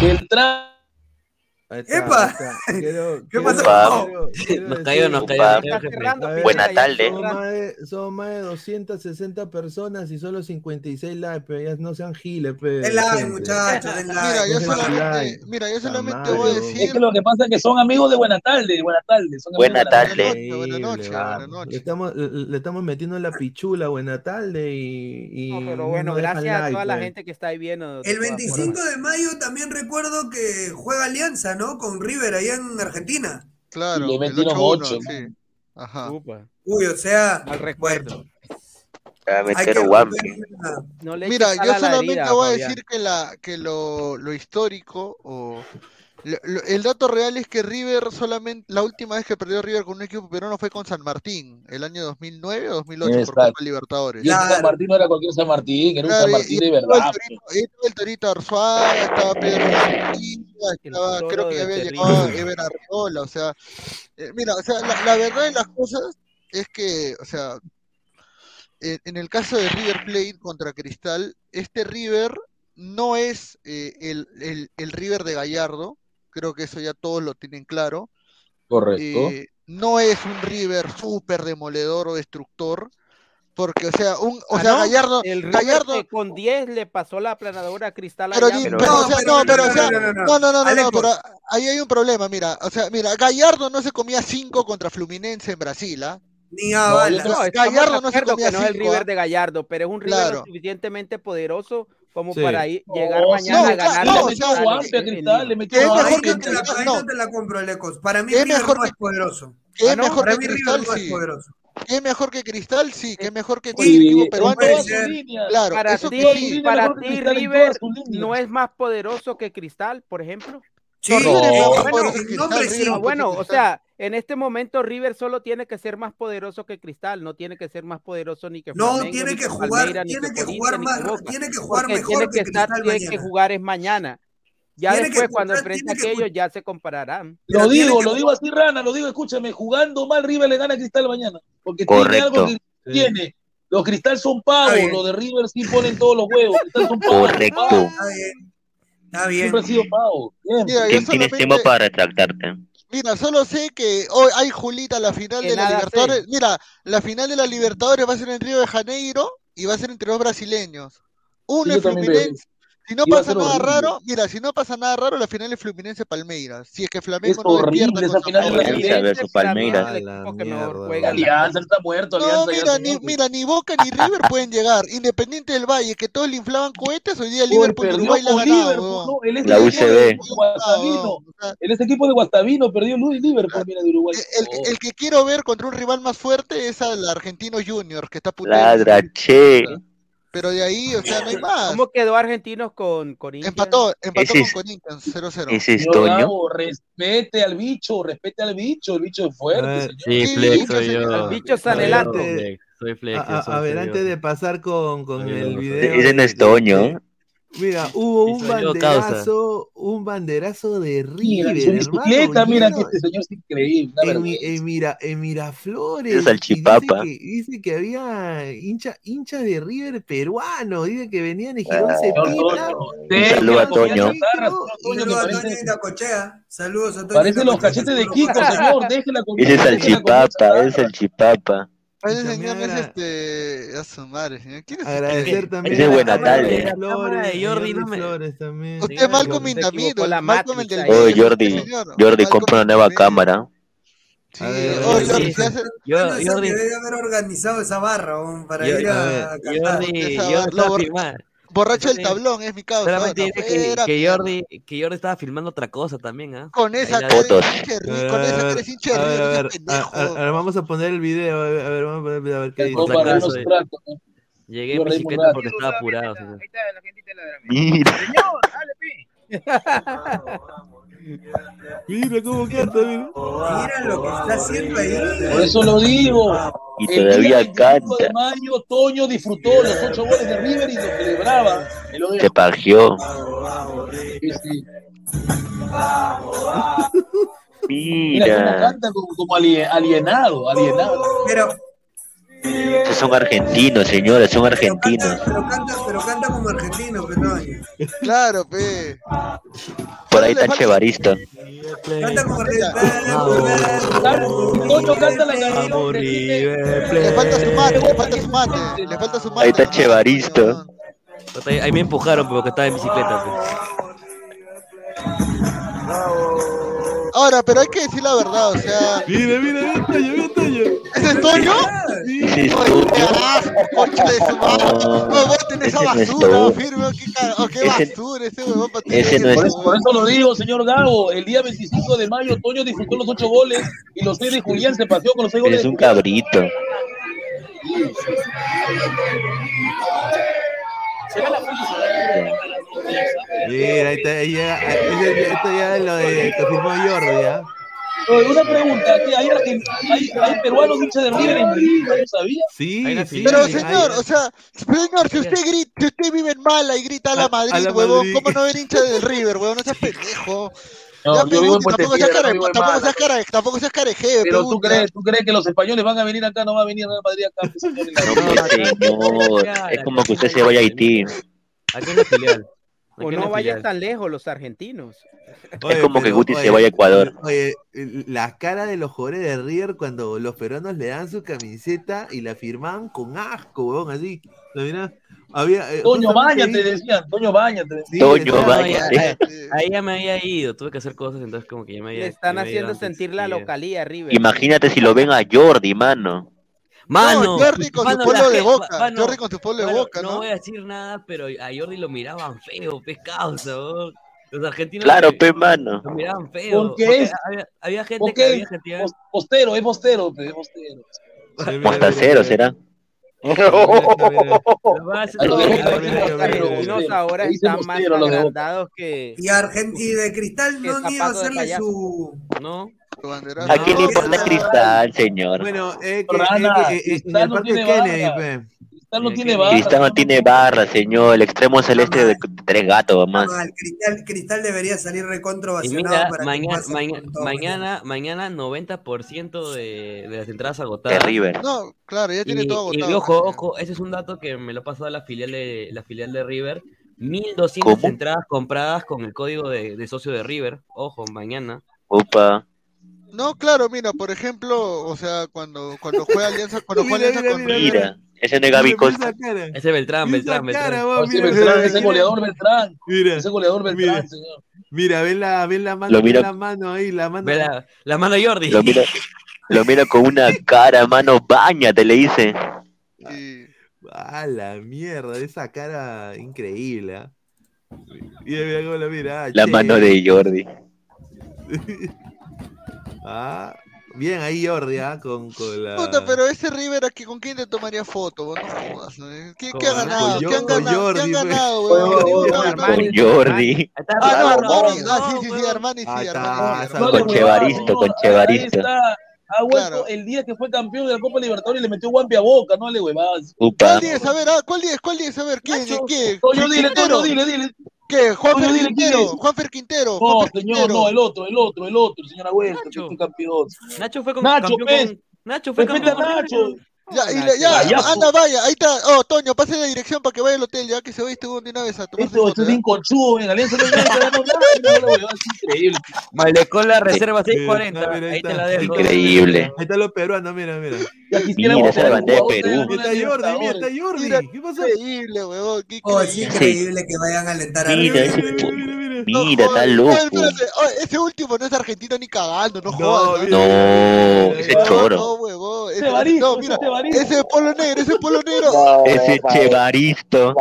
Beltrán ¡Epa! *laughs* ¿Qué pasó? nos cayó, nos cayó. Buena tarde. Son más, de, 260 personas y solo 56 likes, pero ya no sean giles. El like, muchachos. Mira, yo solamente, mira, yo solamente voy a decir. Es que lo que pasa es que son amigos de Buena Tarde. Buena Tarde. Buena Tarde. Buena noche. Buena noche. Le estamos, le estamos metiendo la pichula. Buena Tarde. Y, no, pero bueno, gracias a toda la gente que está ahí viendo. El 25 de mayo también recuerdo que juega Alianza. ¿No? Con River allá en Argentina. Claro, le metieron 8. Ajá. Uy, o sea, al recuerdo. Mira, yo solamente voy a decir que la que lo, lo histórico o el dato real es que River solamente, la última vez que perdió River con un equipo peruano fue con San Martín, el año 2009 o 2008 por Copa Libertadores. Y San Martín no era cualquier San Martín, era un San Martín de verdad. El el Torito Arzuaga, estaba Pedro estaba, creo que ya había llegado Ever Arriola, o sea, eh, mira, o sea, la, verdad de las cosas es que, o sea, en, el caso de River Plate contra Cristal, este River no es eh, el, el, el River de Gallardo, creo que eso ya todos lo tienen claro. Correcto. Eh, no es un River súper demoledor o destructor, porque, o sea, un, o ah, sea, Gallardo, Gallardo con 10 le pasó la aplanadora a Cristal. Pero, allá, pero, o sea, no, pero, o sea, no, no, no, no, no, pero ahí hay un problema, mira, o sea, mira, Gallardo no se comía 5 contra Fluminense en Brasil, ¿ah? Ni a balas. No, Gallardo no se comía que no es el River ¿ah? de Gallardo, pero es un River lo suficientemente poderoso como para ir, llegar oh, mañana a ganar no, le metió guante a Cristal, le metió mejor que Cristal, no. te la compro, Lecos. Para mí River no es poderoso. ¿Qué mejor que Cristal? Sí. ¿Qué mejor que Cristal? Sí, ¿Qué mejor que equipo peruano? Claro, para ti, para ti River no es más poderoso que Cristal, por ejemplo. Sí, no, bueno, bueno, o sea, en este momento River solo tiene que ser más poderoso que Cristal, no tiene que ser más poderoso ni que No, tiene que jugar, tiene que jugar más, tiene que jugar mejor tiene que, estar, Tiene que jugar es mañana. Ya después cuando enfrente a aquellos ya se compararán. Lo digo, lo digo así rana, lo digo, escúchame, jugando mal River le gana a Cristal mañana, porque tiene algo que tiene. Los Cristal son pavos, los de River sí ponen todos los huevos. Correcto. Está bien. Siempre ha sido pavo. Tienes tiempo para retractarte. Mira, solo sé que hoy hay Julita la final de la Libertadores. Mira, la final de la Libertadores va a ser en Río de Janeiro y va a ser entre los brasileños. Uno es Fluminense, si no pasa nada raro, mira, si no pasa nada raro, la final es Fluminense Palmeiras. Si es que Flamengo no horrible esa final de Alianza versus Palmeiras. Alianza está muerto, No, mira, ni, mira, ni Boca ni River pueden llegar. Independiente del Valle, que todos le inflaban cohetes, hoy día Liverpool Uruguay la ha ganado. la UCB. En este equipo de Guastavino perdió Luis Liverpool, mira, de Uruguay. El, que quiero ver contra un rival más fuerte es al Argentino Junior, que está putando. Ladra, che. Pero de ahí, o sea, no hay *laughs* más. ¿Cómo quedó Argentinos con Corinthians? Empató, empató con Corinthians 0-0. Ese es Toño. respete al bicho, respete al bicho, el bicho es fuerte. sí, Flex, soy yo. El bicho es adelante. Soy Flex. A, ver, antes de pasar con, con el video. Ese no es Toño. Mira, *laughs* hubo un banderazo, un banderazo de River, mira, bicicleta, mira que este señor es increíble. En, mira, en Miraflores. Es salchipapa. Dice, que, dice que había hincha, hinchas de River peruano, dice que venían de Girón ah, Cepita. Saludos a Toño. Saludos a Toño cochea. Saludos a Toño. Parecen los cachetes de Kiko, señor. Déjela con Ese es salchipapa, es salchipapa. Ese señor es este. A su madre, señor. ¿Quién es Agradecer también. Es de buena tarde. Jordi, no me. Usted es Malcolm Indamido. Malcolm del. Oh, Jordi. Jordi, compra una nueva cámara. Sí, oh, Jordi, hace. Yo, Jordi. Debe haber organizado esa barra para ir a, cantar. Jordi, Jordi, Borracho del tablón es mi causa. Solamente que, que, Jordi, que Jordi estaba filmando otra cosa también, ¿ah? Con esa fotos. Con esa que hincha a ver, a ver, a, ver, vamos a poner el video, a ver, a ver vamos a poner el video, a ver qué dice. Llegué en bicicleta porque estaba apurado. Ahí está la gentita Mira. Señor, dale, pi. *laughs* Mira cómo canta, mira. Mira lo que está haciendo ahí. Por eso lo digo. Y todavía el canta. de mayo, Toño disfrutó los ocho goles de River y lo celebraba. Se pagió. Sí, sí. Mira. Mira cómo canta como, como alienado, alienado. Pero Estos son argentinos, señores, son argentinos. Pero canta, pero canta, como argentino, Petoño. Claro, pe. Por ahí está Chevaristo. Canta como argentino. canta la canción. Le falta su mate, le falta su mate. Le falta su mate. Ahí está Chevaristo. Ahí me empujaron porque estaba en bicicleta. Ahora, pero hay que decir la verdad, o sea. Mira, mira, mira, Toño. ¿Ese es Toño? Sí, sí, Toño. concha de su madre. No, tener esa basura, firme, qué, qué basura ese huevón para ese no es... por, eso, por eso lo digo, señor Gago. El día 25 de mayo, Toño disfrutó los ocho goles y los seis de Julián se paseó con los seis goles. Es un cabrito. ¿Será la Mira, ahí está, ahí llega, esto ya es lo de que firmó Jordi, ¿ya? Una pregunta, ¿hay, hay, hay peruanos hinchas de River en Madrid? ¿No sabía? Sí, sí. Pero señor, o sea, señor, si usted grita, si usted vive en Mala y grita a la Madrid, a la huevón, Madrid. ¿cómo no ver hincha del River, huevón? No seas pendejo. No, ya, yo vivo tampoco, seas cara, tampoco, seas cara, tampoco seas careje, Pero tú crees, tú crees que los españoles van a venir acá, no va a venir a Madrid acá. Pues, no, señor, es como que usted se vaya a Haití. Aquí filial. O no vayan tan lejos los argentinos. Es como que Guti se vaya a Ecuador. Oye, la cara de los jugadores de River cuando los peruanos le dan su camiseta y la firman con asco, weón, así. ¿Lo Había, eh, Toño, bañate, decían. Toño, bañate. Toño, bañate. Ahí ya me había ido, tuve que hacer cosas, entonces como que ya me había Le están haciendo sentir la localía, River. Imagínate si lo ven a Jordi, mano. Mano, no, Jordi con su pueblo de boca. Mano, Jordi con su pueblo de boca, ¿no? No voy a decir nada, pero a Jordi lo miraban feo, pescado, ¿sabes? Los argentinos. Claro, pe, mano. Lo miraban feo. Porque es. Había, había gente que había gente. Postero, es postero, es postero. Postacero será. Los argentinos ahora están más agrandados que. Y, y de cristal no iba a hacerle su. No. ¿A quién le importa Cristal, señor? Bueno, eh, que, eh, eh, no tiene Kennedy, Cristal no tiene barra. Cristal no tiene barra, señor. El extremo celeste de tres gatos, más. el cristal, cristal, debería salir recontra vacionado para mañana, mañana, mañana, mañana 90% de, de las entradas agotadas. De River. No, claro, ya tiene todo agotado. Y ojo, ojo, ese es un dato que me lo ha pasado la filial de, la filial de River. 1200 entradas compradas con el código de, de socio de River. Ojo, mañana. Opa. No, claro, mira, por ejemplo, o sea, cuando, cuando juega Alianza, cuando *laughs* juega Alianza con Mira, ese es Gaby Costa. Ese Beltrán, Beltrán, Beltrán. ese Beltrán, ese goleador Beltrán. Mira, ese goleador Beltrán, señor. Mira, ven la, ven la mano, ven la mano ahí, la mano. Ve la, la mano Jordi. Lo mira, lo mira con una cara, mano, bañate, le dice. Sí. A la mierda, esa cara increíble. ¿eh? Mira, mira cómo la mira. La che. mano de Jordi. *laughs* Ah, bien ahí Jordi, ¿ah? con, con, la... Puta, pero ese River aquí, ¿con quién te tomaría foto? No jodas, ¿eh? ¿Qué, ¿Qué, ha ganado? ¿Qué han ganado? Jordi, ¿Qué han ganado, weón? Con Jordi. Ah, no, Armani. Ah, sí, sí, sí, Armani, sí, Armani. Con Chevaristo, con Chevaristo. Ha vuelto el día que fue campeón de la Copa Libertadores y le metió guampi a boca, no le huevadas. ¿Cuál día? A ver, ah, ¿cuál día? ¿Cuál día? A ver, ¿quién? ¿Quién? Yo dile, dile, dile. ¿Qué? Juan Quintero. Juan Fer Quintero. No, señor, no, el otro, el otro, el otro, el señor Agüero, que fue campeón. Nacho fue con Nacho, campeón con... Nacho fue campeón Nacho. Ya, y le, ya, ya, anda, vaya, ahí está. Oh, Toño, pase la dirección para que vaya al hotel, ya que se vaya este de una vez a tomar. Esto, esto es bien conchudo, en Alianza no es increíble. Malecón la reserva 640, ahí te la dejo. Increíble. Ahí está los peruanos, mira, mira. Mira, esa la bandera de Perú. Está Jordi, mira, está Jordi. ¿Qué pasa? Increíble, weón. Oh, es increíble que vayan a alentar a Mira, Mira, está loco. ese último no es argentino ni cagando, no jodas. No, ese choro. No, huevón. Ese, no, mira, ese polo negro, ese polo negro. ese chevaristo.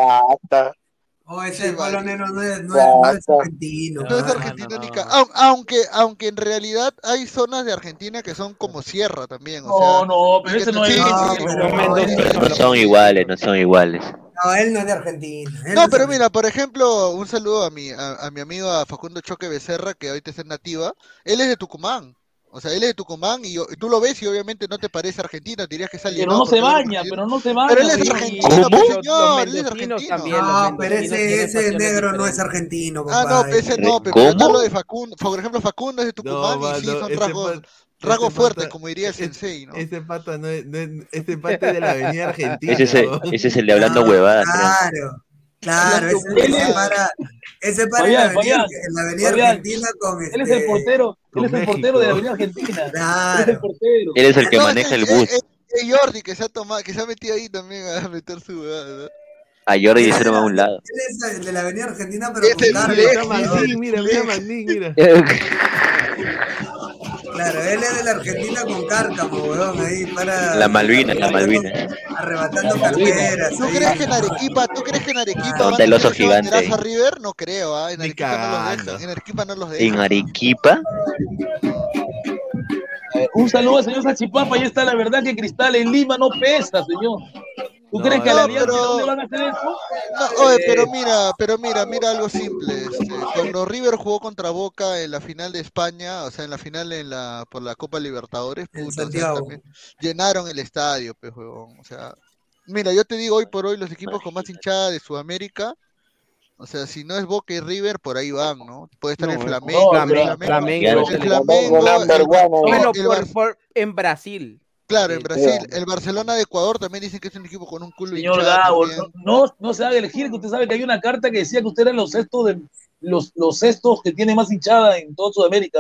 Oh, ese polo negro no es, no es, argentino. No es argentino ni cagando. Aunque, aunque en realidad hay zonas de Argentina que son como sierra también. O no, no, pero ese no es. No son iguales, no son iguales. No, él no es de Argentina. No, pero mira, por ejemplo, un saludo a mi, a, mi amigo a Facundo Choque Becerra, que ahorita es nativa. Él es de Tucumán. O sea, él es de Tucumán y, tú lo ves y obviamente no te parece argentino, dirías que es alguien. Pero no se baña, pero no se baña. Pero él es argentino, pues, señor, él es argentino. no, pero ese, ese negro no es argentino. Ah, no, ese no, pero yo hablo de Facundo. Por ejemplo, Facundo es de Tucumán y sí, son rasgos. Rago fuerte, como diría el sensei, ¿no? Ese pata no es, ese pata es de la avenida *laughs* Argentina. Ese es el, ese es el de hablando huevadas. Claro, claro, ese, ese para, ese para la avenida, en la avenida Argentina con Él es el este, portero, él es el portero de la avenida Argentina. Claro. Él es el portero. Él es el que maneja el bus. Es Jordi que se ha tomado, que se ha metido ahí también a meter su huevada, A Jordi le hicieron a un lado. Él es el de la avenida Argentina, pero con Mira, mira, mira. *laughs* Claro, él es de la Argentina con Cárcamo, weón, ahí para. La Malvina, la Malvina. Arrebatando carteras. ¿Tú crees que en Arequipa, tú crees que en Arequipa Donde el oso gigante. a River? No creo, ¿ah? En Arequipa no los dejan. En Arequipa no los dejan. ¿En Arequipa? Eh, un saludo al señor Sachipapa, y está la verdad que Cristal en Lima no pesa, señor. ¿Tú crees que a la Alianza no le van a hacer eso? No, oye, pero eh, mira, pero mira, mira algo simple. Este, cuando River jugó contra Boca en la final de España, o sea, en la final en la por la Copa Libertadores, llenaron el estadio, pues, O sea, mira, yo te digo hoy por hoy los equipos con más hinchada de Sudamérica o sea, si no es Boca y River, por ahí van, ¿no? Puede estar el Flamengo. Flamengo, Flamengo, el Flamengo, en Brasil. Claro, en Brasil. El Barcelona de Ecuador también dicen que es un equipo con un culo Señor Gabo, no, no, se haga elegir, que usted sabe que hay una carta que decía que usted era los sextos de los, los sextos que tiene más hinchada en toda Sudamérica.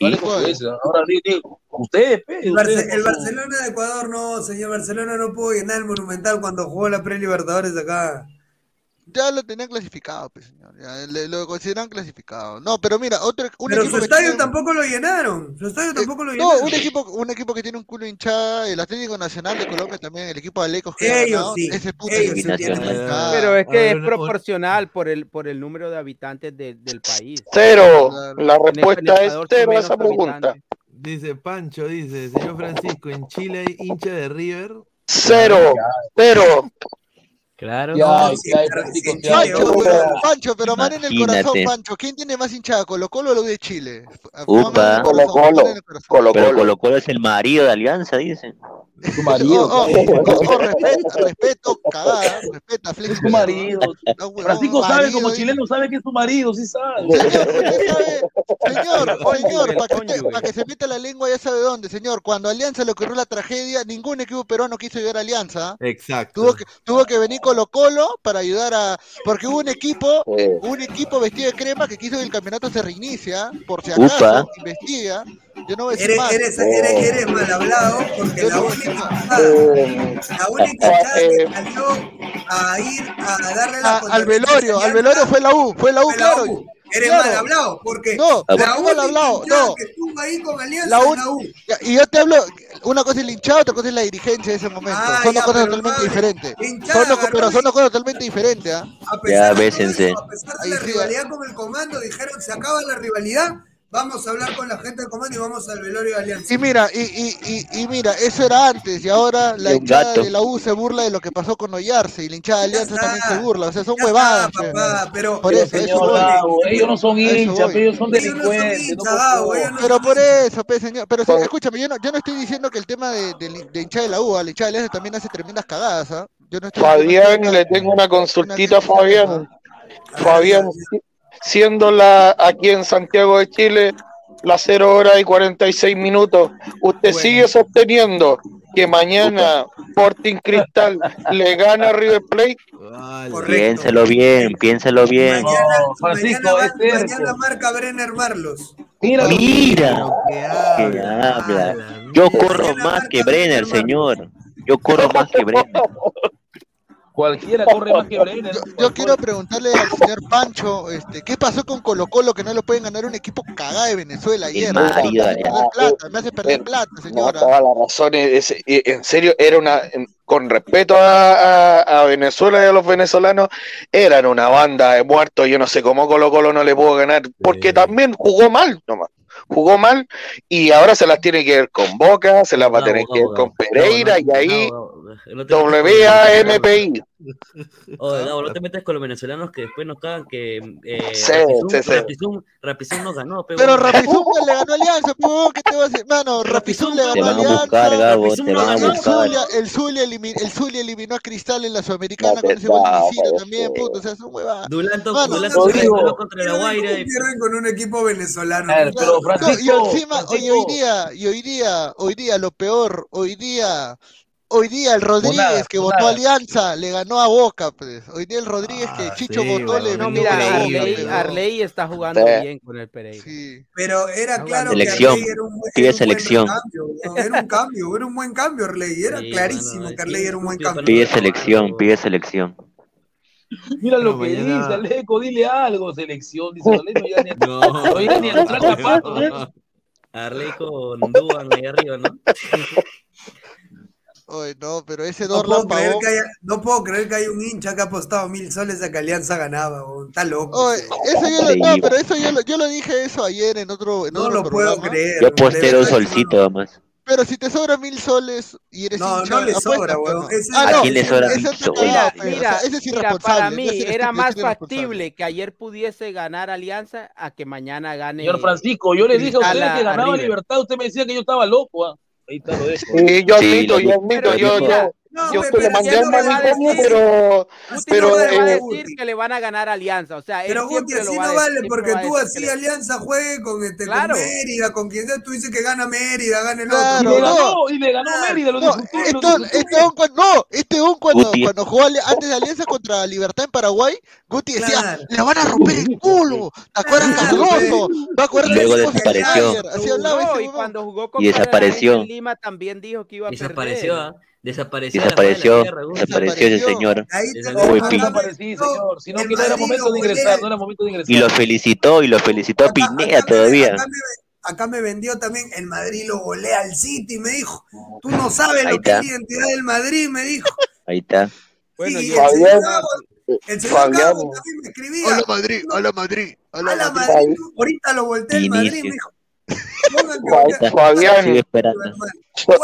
Ahora digo, usted, el, el Barcelona de Ecuador no, señor Barcelona no pudo llenar el Monumental cuando jugó la Pre-Libertadores acá ya lo tenían clasificado, pues, señor. Ya, lo consideran clasificado. No, pero mira, otro. Un pero su estadio tampoco lo llenaron. Su estadio eh, tampoco lo llenaron. No, un equipo, un equipo que tiene un culo hinchada, el Atlético Nacional de Colombia también, el equipo de Alecos que Ellos sí. ese puto Pero es que es proporcional por el, por el número de habitantes del país. Cero. La respuesta es cero a esa pregunta. Dice Pancho, dice, señor Francisco, en Chile hay hincha de River. Cero, cero. Claro. Pancho, pero, man en el corazón, Pancho. ¿Quién tiene más hinchada, Colo Colo o lo de Chile? Upa. Colo Colo. Pero Colo Colo es el marido de Alianza, dicen. Tu *laughs* marido. Oh, oh, respeto, respeto, cagada, respeta, Flex. Es tu marido. Francisco sabe, como chileno, sabe que es tu marido, sí sabe. Señor, señor, para que, se meta la lengua ya sabe dónde, señor. Cuando Alianza le ocurrió la tragedia, ningún equipo peruano quiso ayudar a Alianza. Exacto. Tuvo que, tuvo que venir Colo Colo para ayudar a. Porque hubo un equipo, un equipo vestido de crema que quiso que el campeonato se reinicia, por si acaso, investiga. Yo no voy a decir eres, más. Eres, eres, eres, mal hablado porque la única, la única que salió a ir a darle la Al velorio, al velorio fue la U, fue la U, claro. Eres mal hablado, porque no, la mal hablado, no. que estuvo ahí con Alianza la U, la U. Y yo te hablo, una cosa es el hinchado, otra cosa es la dirigencia de ese momento. Ah, son dos cosas totalmente diferentes. Son dos, pero son dos cosas totalmente diferentes. ¿eh? A pesar, ya, bésense. a pesar de la rivalidad con el comando, dijeron se acaba la rivalidad Vamos a hablar con la gente del comando y vamos al velorio de Alianza. Y mira, y, y, y, mira, eso era antes, y ahora la hinchada de la U se burla de lo que pasó con Oyarse, y la hinchada de Alianza también se burla, o sea, son huevadas. papá, pero, por eso, ellos no son hinchas, ellos son delincuentes. pero por eso, pues, señor, pero escúchame, yo no, yo no estoy diciendo que el tema de, de, hinchada de la U, la hinchada de Alianza también hace tremendas cagadas, ¿ah? Yo no Fabián, le tengo una consultita a Fabián. Fabián, siendo la aquí en Santiago de Chile las 0 horas y 46 minutos, ¿usted sigue sosteniendo que mañana Sporting Cristal *laughs* le gana a River Plate? Piénselo bien, piénselo bien. Mañana, Francisco, mañana, marca Brenner Marlos. Mira, mira, que habla. Yo corro más que Brenner, señor. Yo corro más que Brenner. *laughs* Cualquiera corre más que Brenner. Yo, quiero preguntarle al señor Pancho, este, ¿qué pasó con Colo Colo que no lo pueden ganar un equipo cagado de Venezuela ayer? Me hace perder plata, me hace perder plata, señora. No, toda la razón, es, en serio, era una, con respeto a, Venezuela y a los venezolanos, eran una banda de muertos, yo no sé cómo Colo Colo no le pudo ganar, porque también jugó mal nomás jugó mal y ahora se las tiene que ver con Boca, se las va a tener que ver con Pereira y ahí WAMPI. Oye, no, no te metes con los venezolanos que después nos cagan que eh, sí, Rapizum, sí, Rapizum, nos ganó. Pero, pero Rapizum *laughs* le ganó Alianza, ¿qué te va a decir? Mano, Rapizum le ganó Alianza. Buscar, Gabo, te van a buscar. El Zulia, eliminó, el Zulia eliminó a Cristal en la Sudamericana con ese bolsicito también, puto, o sea, son huevadas. Dulanto, Mano, Dulanto no, no, contra la Guaira. Pierden con un equipo venezolano. Pero Francisco, y encima, y hoy día, y hoy día, hoy día, lo peor, hoy día Hoy día el Rodríguez que votó. Alianza le ganó a Boca, pues. Hoy día el Rodríguez ah, que Chicho sí, votó le no, mira, Arley, Boca, Arley está jugando sí. bien con el Pereira. Sí. Pero era claro selección. que Arley era un, Pide selección. Cambio, ¿no? Era un cambio, era un buen cambio Arley, era clarísimo bueno, que Arley era un buen cambio. Pide selección, pide selección. Mira lo que mañana... dice Aleco, dile algo, selección, dice *laughs* Aleco, ya ni, no, no, ni el zapato. Arley con Duan ahí arriba, ¿no? *laughs* Oye, no, pero ese no puedo, creer que haya, no puedo creer que hay un hincha que ha apostado mil soles a que Alianza ganaba, está loco. Oye, eso yo lo, no, pero eso yo lo, yo lo dije eso ayer en otro en No otro lo programa. puedo creer. Yo aposté dos solcitos además. Pero si te sobra mil soles y eres no, hincha, no le sobra, weón. Ah, no, ¿A quién le sobra mil soles? Mira, mira, ese es mira, para mí ese era más factible que ayer pudiese ganar Alianza a que mañana gane. Señor Francisco, yo le dije a usted que ganaba Libertad, usted me decía que yo estaba loco. ¿ah? Ahí está lo de eso. Sí, yo admito, yo admito, yo, yo, No, yo pero le mandé ya un no me va a manicomio, decir- pero, Guti pero no me va a decir que le van a ganar Alianza, o sea, Pero Guti, lo así no vale, porque tú así que le- Alianza juegue con, este, Claro. con Mérida, con quien sea, tú dices que gana Mérida, gana el Claro, Y otro. le no. ganó, y le ganó Mérida, lo No, disfrutó, lo esto, disfrutó. este cuando, no, este un cuando, Guti. cuando jugó antes de Alianza contra Libertad en Paraguay, Guti decía, Claro. le van a romper el culo, ¿te acuerdas Claro, Cardoso? ¿Te acuerdas Luego desapareció. Ese y cuando jugó con Y desapareció. Lima también dijo que iba a Desapareció, perder. ¿ah? Desapareció. Desapareció, la desapareció ese señor. El que no era Madrid, momento lo de ingresar, golea. no era momento de ingresar. Y lo felicitó, y lo felicitó a me- todavía. Acá me, acá me vendió también el Madrid lo golea al City, me dijo. Tú no sabes Ahí lo que es la identidad del Madrid, me dijo. Ahí está. Bueno, y el Fabián- señor Cabo- el señor Fabián- Cabo también me escribía. Hola Madrid, hola Madrid, A hola la Madrid. Madrid, ahorita lo volteé el Madrid, me dijo. Fabián,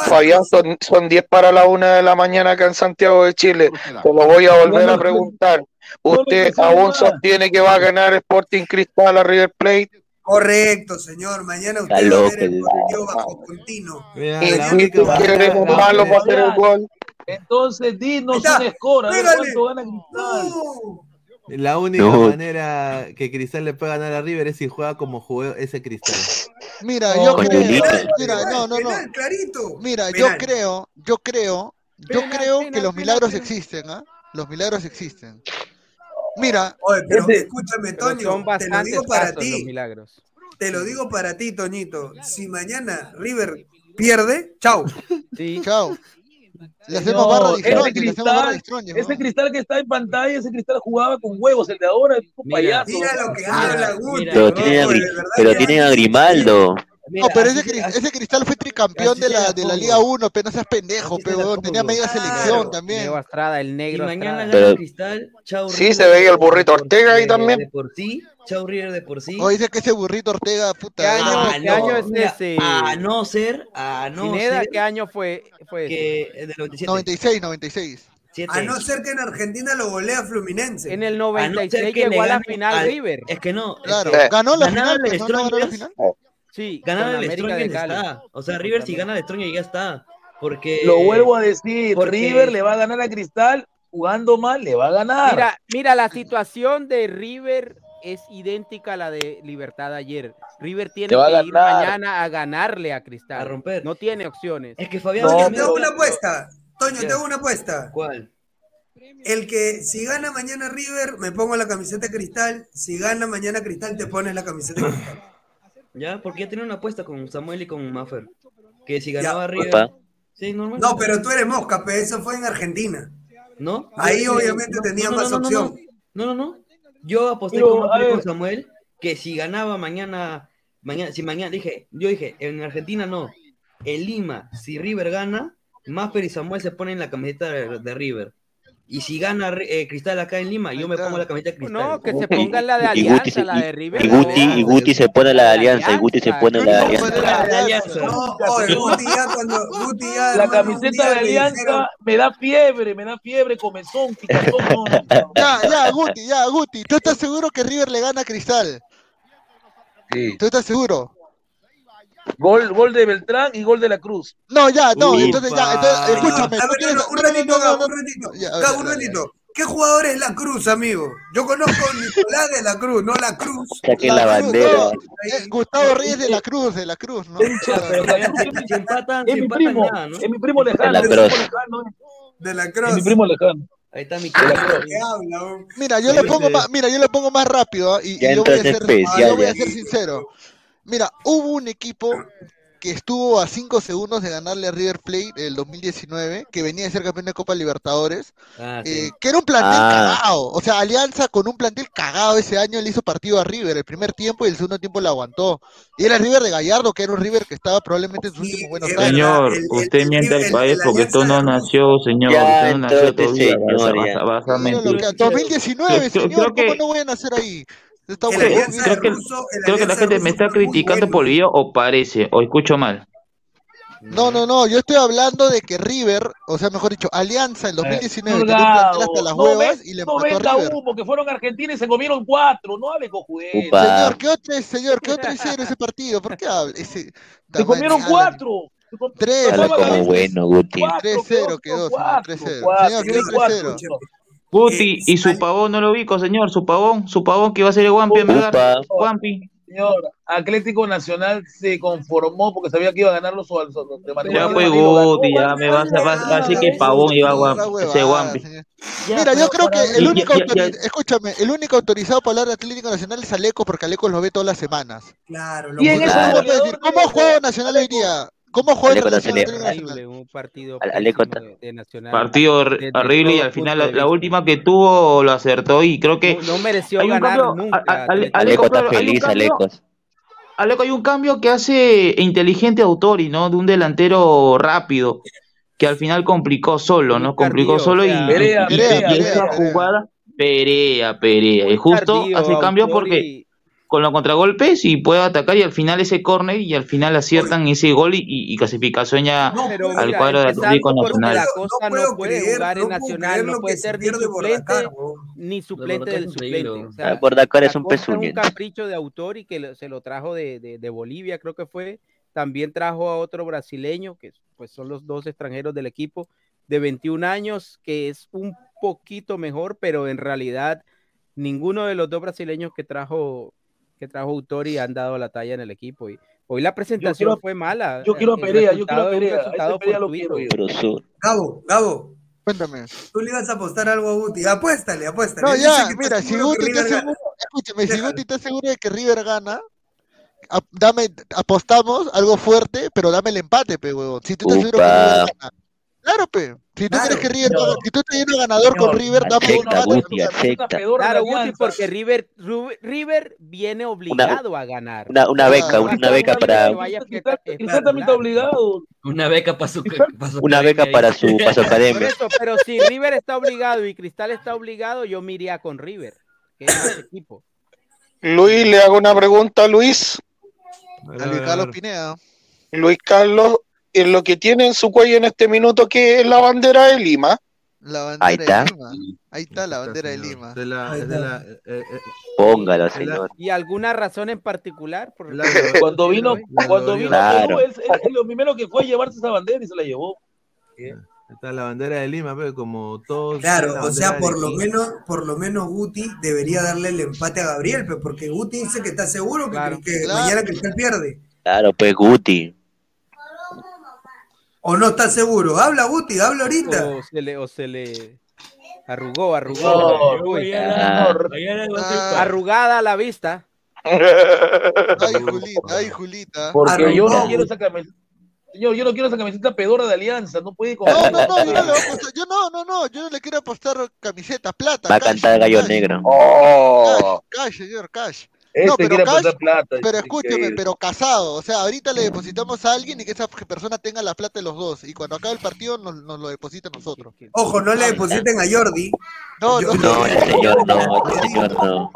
Fabián, son, son 10 para la una de la mañana acá en Santiago de Chile. Te lo voy a volver a preguntar. ¿Usted aún sostiene que va a ganar Sporting Cristal a River Plate? Correcto, señor. Mañana Está usted va a ver loco el partido bajo continuo. Y si la malo para hacer el gol. Entonces, dinos está. un score, a ver Pégale. cuánto gana Cristal. No. La única No. manera que Cristal le puede ganar a River es si juega como jugó ese Cristal. Mira, No, yo creo, mira, no, no, no. penal, clarito. Mira, Penal. yo creo, yo creo, yo Penal, creo penal, que los milagros penal. existen, ¿ah? Los milagros existen. Mira, Oye, pero Ese- escúchame, Pero Toño, son te lo digo para casos los ti. milagros. Te lo digo para ti, Toñito. Si mañana River pierde, chau. Sí. chao. Le hacemos barra de ese Stronge, le hacemos barra de cristal, Stronge, ese ¿no? cristal que está en pantalla, ese cristal jugaba con huevos, el de ahora es un Mira, payaso. Mira lo que Mira, habla Guti. Pero bro, tienen a, pero tienen a así- No, pero ese, cri- cristal fue tricampeón de la, de la. Liga 1, pero no seas pendejo, pero tenía media Claro. selección también. Diego Estrada, el negro Si mañana gana Pero- Cristal, chau Sí, River se veía el burrito Ortega ahí también. De por sí, chau River de por sí. O dice que ese burrito Ortega, puta. ¿Qué año- era- Ah, qué año es mira, ese? A no ser, a no ser ¿qué año fue? fue que es del 97. 96, 96. siete. A no ser que en Argentina lo golea Fluminense. En el A no ser 96 que le llegó a la final al- River. Es que no. es Claro, que Eh, ganó la final, al pues, ¿no? ¿No ganó la final? Sí, ganar de Cali. está. O sea, River si gana el Strongest ya está. Porque Lo vuelvo a decir, porque- River le va a ganar a Cristal, jugando mal, le va a ganar. Mira, mira, la situación de River es idéntica a la de Libertad ayer. River tiene que ir mañana a ganarle a Cristal. A romper. No tiene opciones. es que Fabián Toño, No, te Jiménez- hago una apuesta. Toño, ¿Qué? te hago una apuesta. ¿Cuál? El que si gana mañana River, me pongo la camiseta de cristal. Si gana mañana Cristal, te pones la camiseta de cristal. Ya, porque ya tenía una apuesta con Samuel y con Maffer. Que si Ya. ganaba River. Opa. Sí, normal. No, pero tú eres mosca, pe, eso fue en Argentina. ¿No? Ahí obviamente tenía más no, opción. No, no, no. Yo aposté Pero, con Maffer y con. Samuel que si ganaba mañana, mañana, si mañana, dije, yo dije, en Argentina no. En Lima, si River gana, Maffer y Samuel se ponen la camiseta de, de River. Y si gana eh, Cristal acá en Lima, yo me pongo la camiseta de Cristal. No, que se ponga la de Alianza, la de River. Y Guti, y Guti se pone la de Alianza, y Guti se pone la de Alianza. No, Guti ya cuando Guti ya la camiseta de Alianza me da fiebre, me da fiebre, comezón, picazón. Ya, ya, Guti, ya, Guti, ¿tú estás seguro que River le gana a Cristal? Sí. ¿Tú estás seguro? Gol, gol de Beltrán y gol de la Cruz. No, ya, no, entonces ya, entonces, escúchame. A ver, un ratito, un ratito. Un ratito. ¿Qué jugador es la Cruz, amigo? Yo conozco a Nicolás de la Cruz, no la Cruz. Saque la, bandera. Gustavo Reyes de la Cruz, de la Cruz, ¿no? es mi primo, es mi primo lejano. De la Cruz. Es mi primo lejano. Ahí está mi Mira, yo le pongo más, mira, yo le pongo más rápido y, y yo, voy a ser, yo voy a ser sincero. Mira, hubo un equipo que estuvo a 5 segundos de ganarle a River Plate el 2019, que venía de ser campeón de Copa Libertadores, ah, eh, que era un plantel ah. cagado. O sea, Alianza con un plantel cagado ese año le hizo partido a River el primer tiempo y el segundo tiempo lo aguantó. Y era el River de Gallardo, que era un River que estaba probablemente en sus últimos buenos años. Señor, usted miente al país porque tú no nació, señor. usted no nació todavía. Señor, vas, a, mentir. 2019, señor, ¿cómo no voy a nacer ahí? Creo, que, creo que la gente me está criticando por el video o parece, o escucho mal. No, no, no, yo estoy hablando de que River, o sea, mejor dicho, Alianza en 2019 tenía un plantel hasta las huevas y le no empató a River. porque fueron Argentina y se comieron cuatro, no hable cojudez. Señor, ¿qué otro, señor, qué otro hicieron ese *laughs* partido? ¿Por qué habla? Ese, se comieron cuatro. Tres. como bueno, Guti. 3-0 quedó, 3-0. Señor, ¿qué 3-0? Guti, y su pavón no lo ubico, señor, su pavón, su pavón que iba a ser el Guampi en Guampi. Señor, Atlético Nacional se conformó porque sabía que iba a ganar los de Ya fue Guti, ya me vas a decir que pavón iba a Guampi. Mira, yo creo que el único, escúchame, el único autorizado para hablar de Atlético Nacional es Aleco, porque Aleco lo ve todas las semanas. Claro, lo ¿Y en claro. Decir, ¿Cómo juega Nacional hoy día? ¿Cómo juega el Un partido de Nacional. Partido horrible y al final la, última que tuvo lo acertó y creo que no, mereció ganar nunca. Aleco está feliz, Aleco. Aleco hay un cambio que hace inteligente Autori, ¿no? De un delantero rápido que al final complicó solo, ¿no? Complicó solo y, esa jugada Perea, Perea. Y justo hace cambio porque con los contragolpes y puede atacar y al final ese córner y al final aciertan ese gol y, y clasificación ya al cuadro de Atlético Nacional. La no, puede jugar en Nacional, no puede ser ni suplente ni suplente del suplente. O sea, por Dakar es un un capricho de autor y que se lo trajo de, de, de, Bolivia, creo que fue. También trajo a otro brasileño, que pues son los dos extranjeros del equipo, de 21 años, que es un poquito mejor, pero en realidad ninguno de los dos brasileños que trajo que trajo Autori han dado la talla en el equipo. Y hoy la presentación fue mala. Yo quiero a Perea, yo quiero a Perea. Perea lo quiero. Gabo, Gabo. Cuéntame. Tú le ibas a apostar algo a Guti. Apuéstale, apuéstale. No, ya, mira, si Guti está seguro, escúchame, si Guti está seguro de que River gana, dame, apostamos algo fuerte, pero dame el empate, pe, huevón. Si tú estás seguro que River gana. Claro, pe. Si tú crees que River, no. si tú estás ganador con River, dame un empate. Claro, Guti, porque River, River viene obligado una, a ganar. Una, una beca, una, una beca para. Está obligado. Una beca para su, para su Una beca para su, para su academia. Eso, pero si River está obligado y Cristal está obligado, yo me iría con River, que es el equipo. Luis, le hago una pregunta a Luis. A Luis Carlos Pineda. Luis Carlos, en lo que tiene en su cuello en este minuto, que es la bandera de Lima. La bandera Ahí está. de Lima. Ahí está la bandera de Lima. De la, de la, eh, eh, eh Póngalo, señor. ¿Y alguna razón en particular? Por la, cuando vino, cuando vino claro. él, él, lo primero que fue a llevarse esa bandera y se la llevó. ¿Qué? Está la bandera de Lima, pero como todos. Claro, o sea, por lo menos, por lo menos Guti debería darle el empate a Gabriel, pero porque Guti dice que está seguro que, claro, que claro. mañana Cristal pierde. Claro, pues Guti. ¿O no está seguro? Habla, Guti, habla ahorita. O se le, o se le arrugó, arrugó. No, ah, arrugada a la vista. *laughs* Ay, Julita, ay, Julita. Porque arrugó. yo no quiero esa camiseta. Señor, yo no quiero esa camiseta pedora de Alianza, no puede con... No, no, no, yo no, le apostar, yo no, no, no, yo no le quiero apostar camiseta plata. Va a cantar gallo negro. Oh. Cash, cash, señor, cash. Este no, pero, plata, pero escúcheme, pero casado. O sea, ahorita le depositamos a alguien y que esa persona tenga la plata de los dos. Y cuando acabe el partido nos, nos lo deposita a nosotros. Ojo, no le depositen a Jordi. No, no, no, el señor no, el señor no.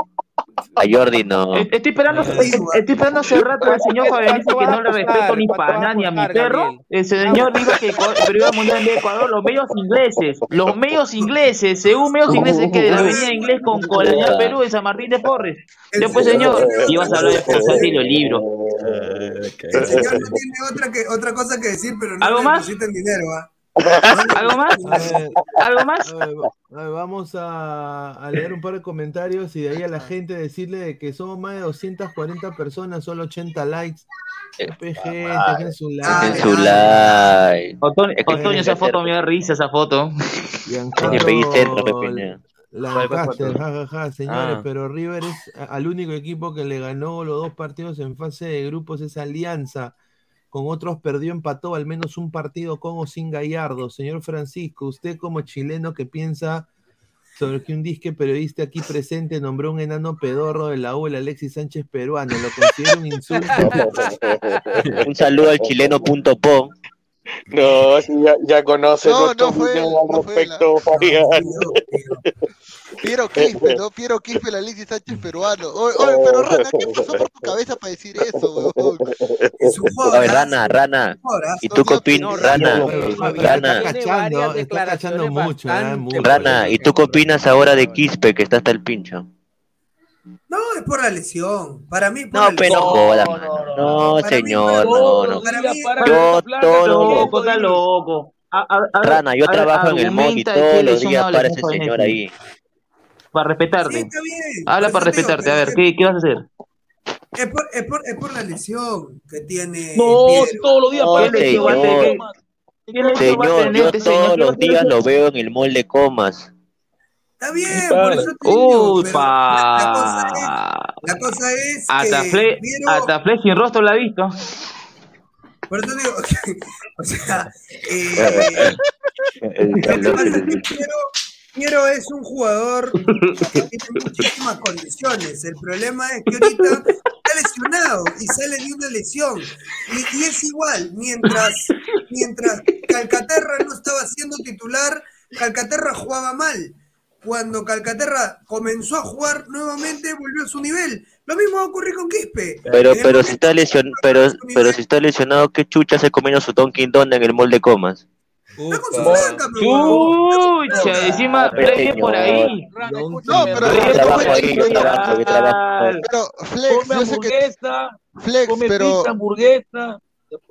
A Jordi no. Estoy esperando, estoy, esperando hace rato al señor Fabianito que no le respeto ni para nada ni a mi perro. El señor dijo que el iba mundial de Ecuador, los medios ingleses, los medios ingleses, según medios ingleses que de la avenida inglés con Colonial Perú en San Martín de Porres. Después, señor, ibas a hablar de porcentaje y los libros. El señor no tiene otra, que, otra cosa que decir, pero no ¿Algo le depositan dinero, ¿ah? *laughs* ¿Algo más? ¿Algo más? vamos a, leer un par de comentarios y de ahí a la gente decirle que somos más de 240 personas, solo 80 likes. PG, dejen su like. su like. Otoño, esa foto me da risa, esa foto. La señores, pero River es al único equipo que le ganó los dos partidos en fase de grupos, esa alianza con otros perdió, empató al menos un partido con o sin Gallardo. Señor Francisco, usted como chileno que piensa sobre que un disque periodista aquí presente nombró un enano pedorro de la U, el Alexis Sánchez peruano, lo considera un insulto. *laughs* un saludo al chileno.po. No, ya, ya conoce no, nuestro no fue, al respecto, Fabián. Piero Quispe, ¿no? Piero Quispe, la Alexis Sánchez peruano. Oye, oye, pero Rana, ¿qué pasó por tu cabeza para decir eso, weón? A ver, Rana, Rana. ¿Y tú qué opinas, Rana? Rana. Está cachando, está cachando mucho, ¿eh? Rana, ¿y tú qué opinas ahora de Quispe, que está hasta el pincho? No, es por la lesión. Para mí, por no, pero joda, no, no, no, señor, no, no. Yo todo loco, está loco. Rana, yo trabajo en el MON y todos los días para ese señor ahí. Para respetarte. Habla para respetarte. A ver, ¿qué, ¿qué vas a hacer? Es por, es, por, es por la lesión que tiene. No, todos los días no, para señor. Señor, yo todos los días lo veo en el mall de comas. Está bien, por eso te digo, pero la, cosa es, la cosa es hasta que Fle, hasta Fle sin rostro la ha visto. Por eso digo, *laughs* o sea, *laughs* eh, lo que pasa es que Piero, Piero es un jugador que tiene muchísimas condiciones. El problema es que ahorita está lesionado y sale de una lesión. Y, y es igual, mientras, mientras Calcaterra no estaba siendo titular, Calcaterra jugaba mal cuando Calcaterra comenzó a jugar nuevamente, volvió a su nivel. Lo mismo va a ocurrir con Quispe. Pero, pero si está lesionado, pero, pero si está lesionado, ¿qué chucha se comió su Tonkin en el molde Comas? Está con su flaca, Chucha, encima Flex por ahí. No, pero Pero Flex, yo sé que Flex, pero hamburguesa.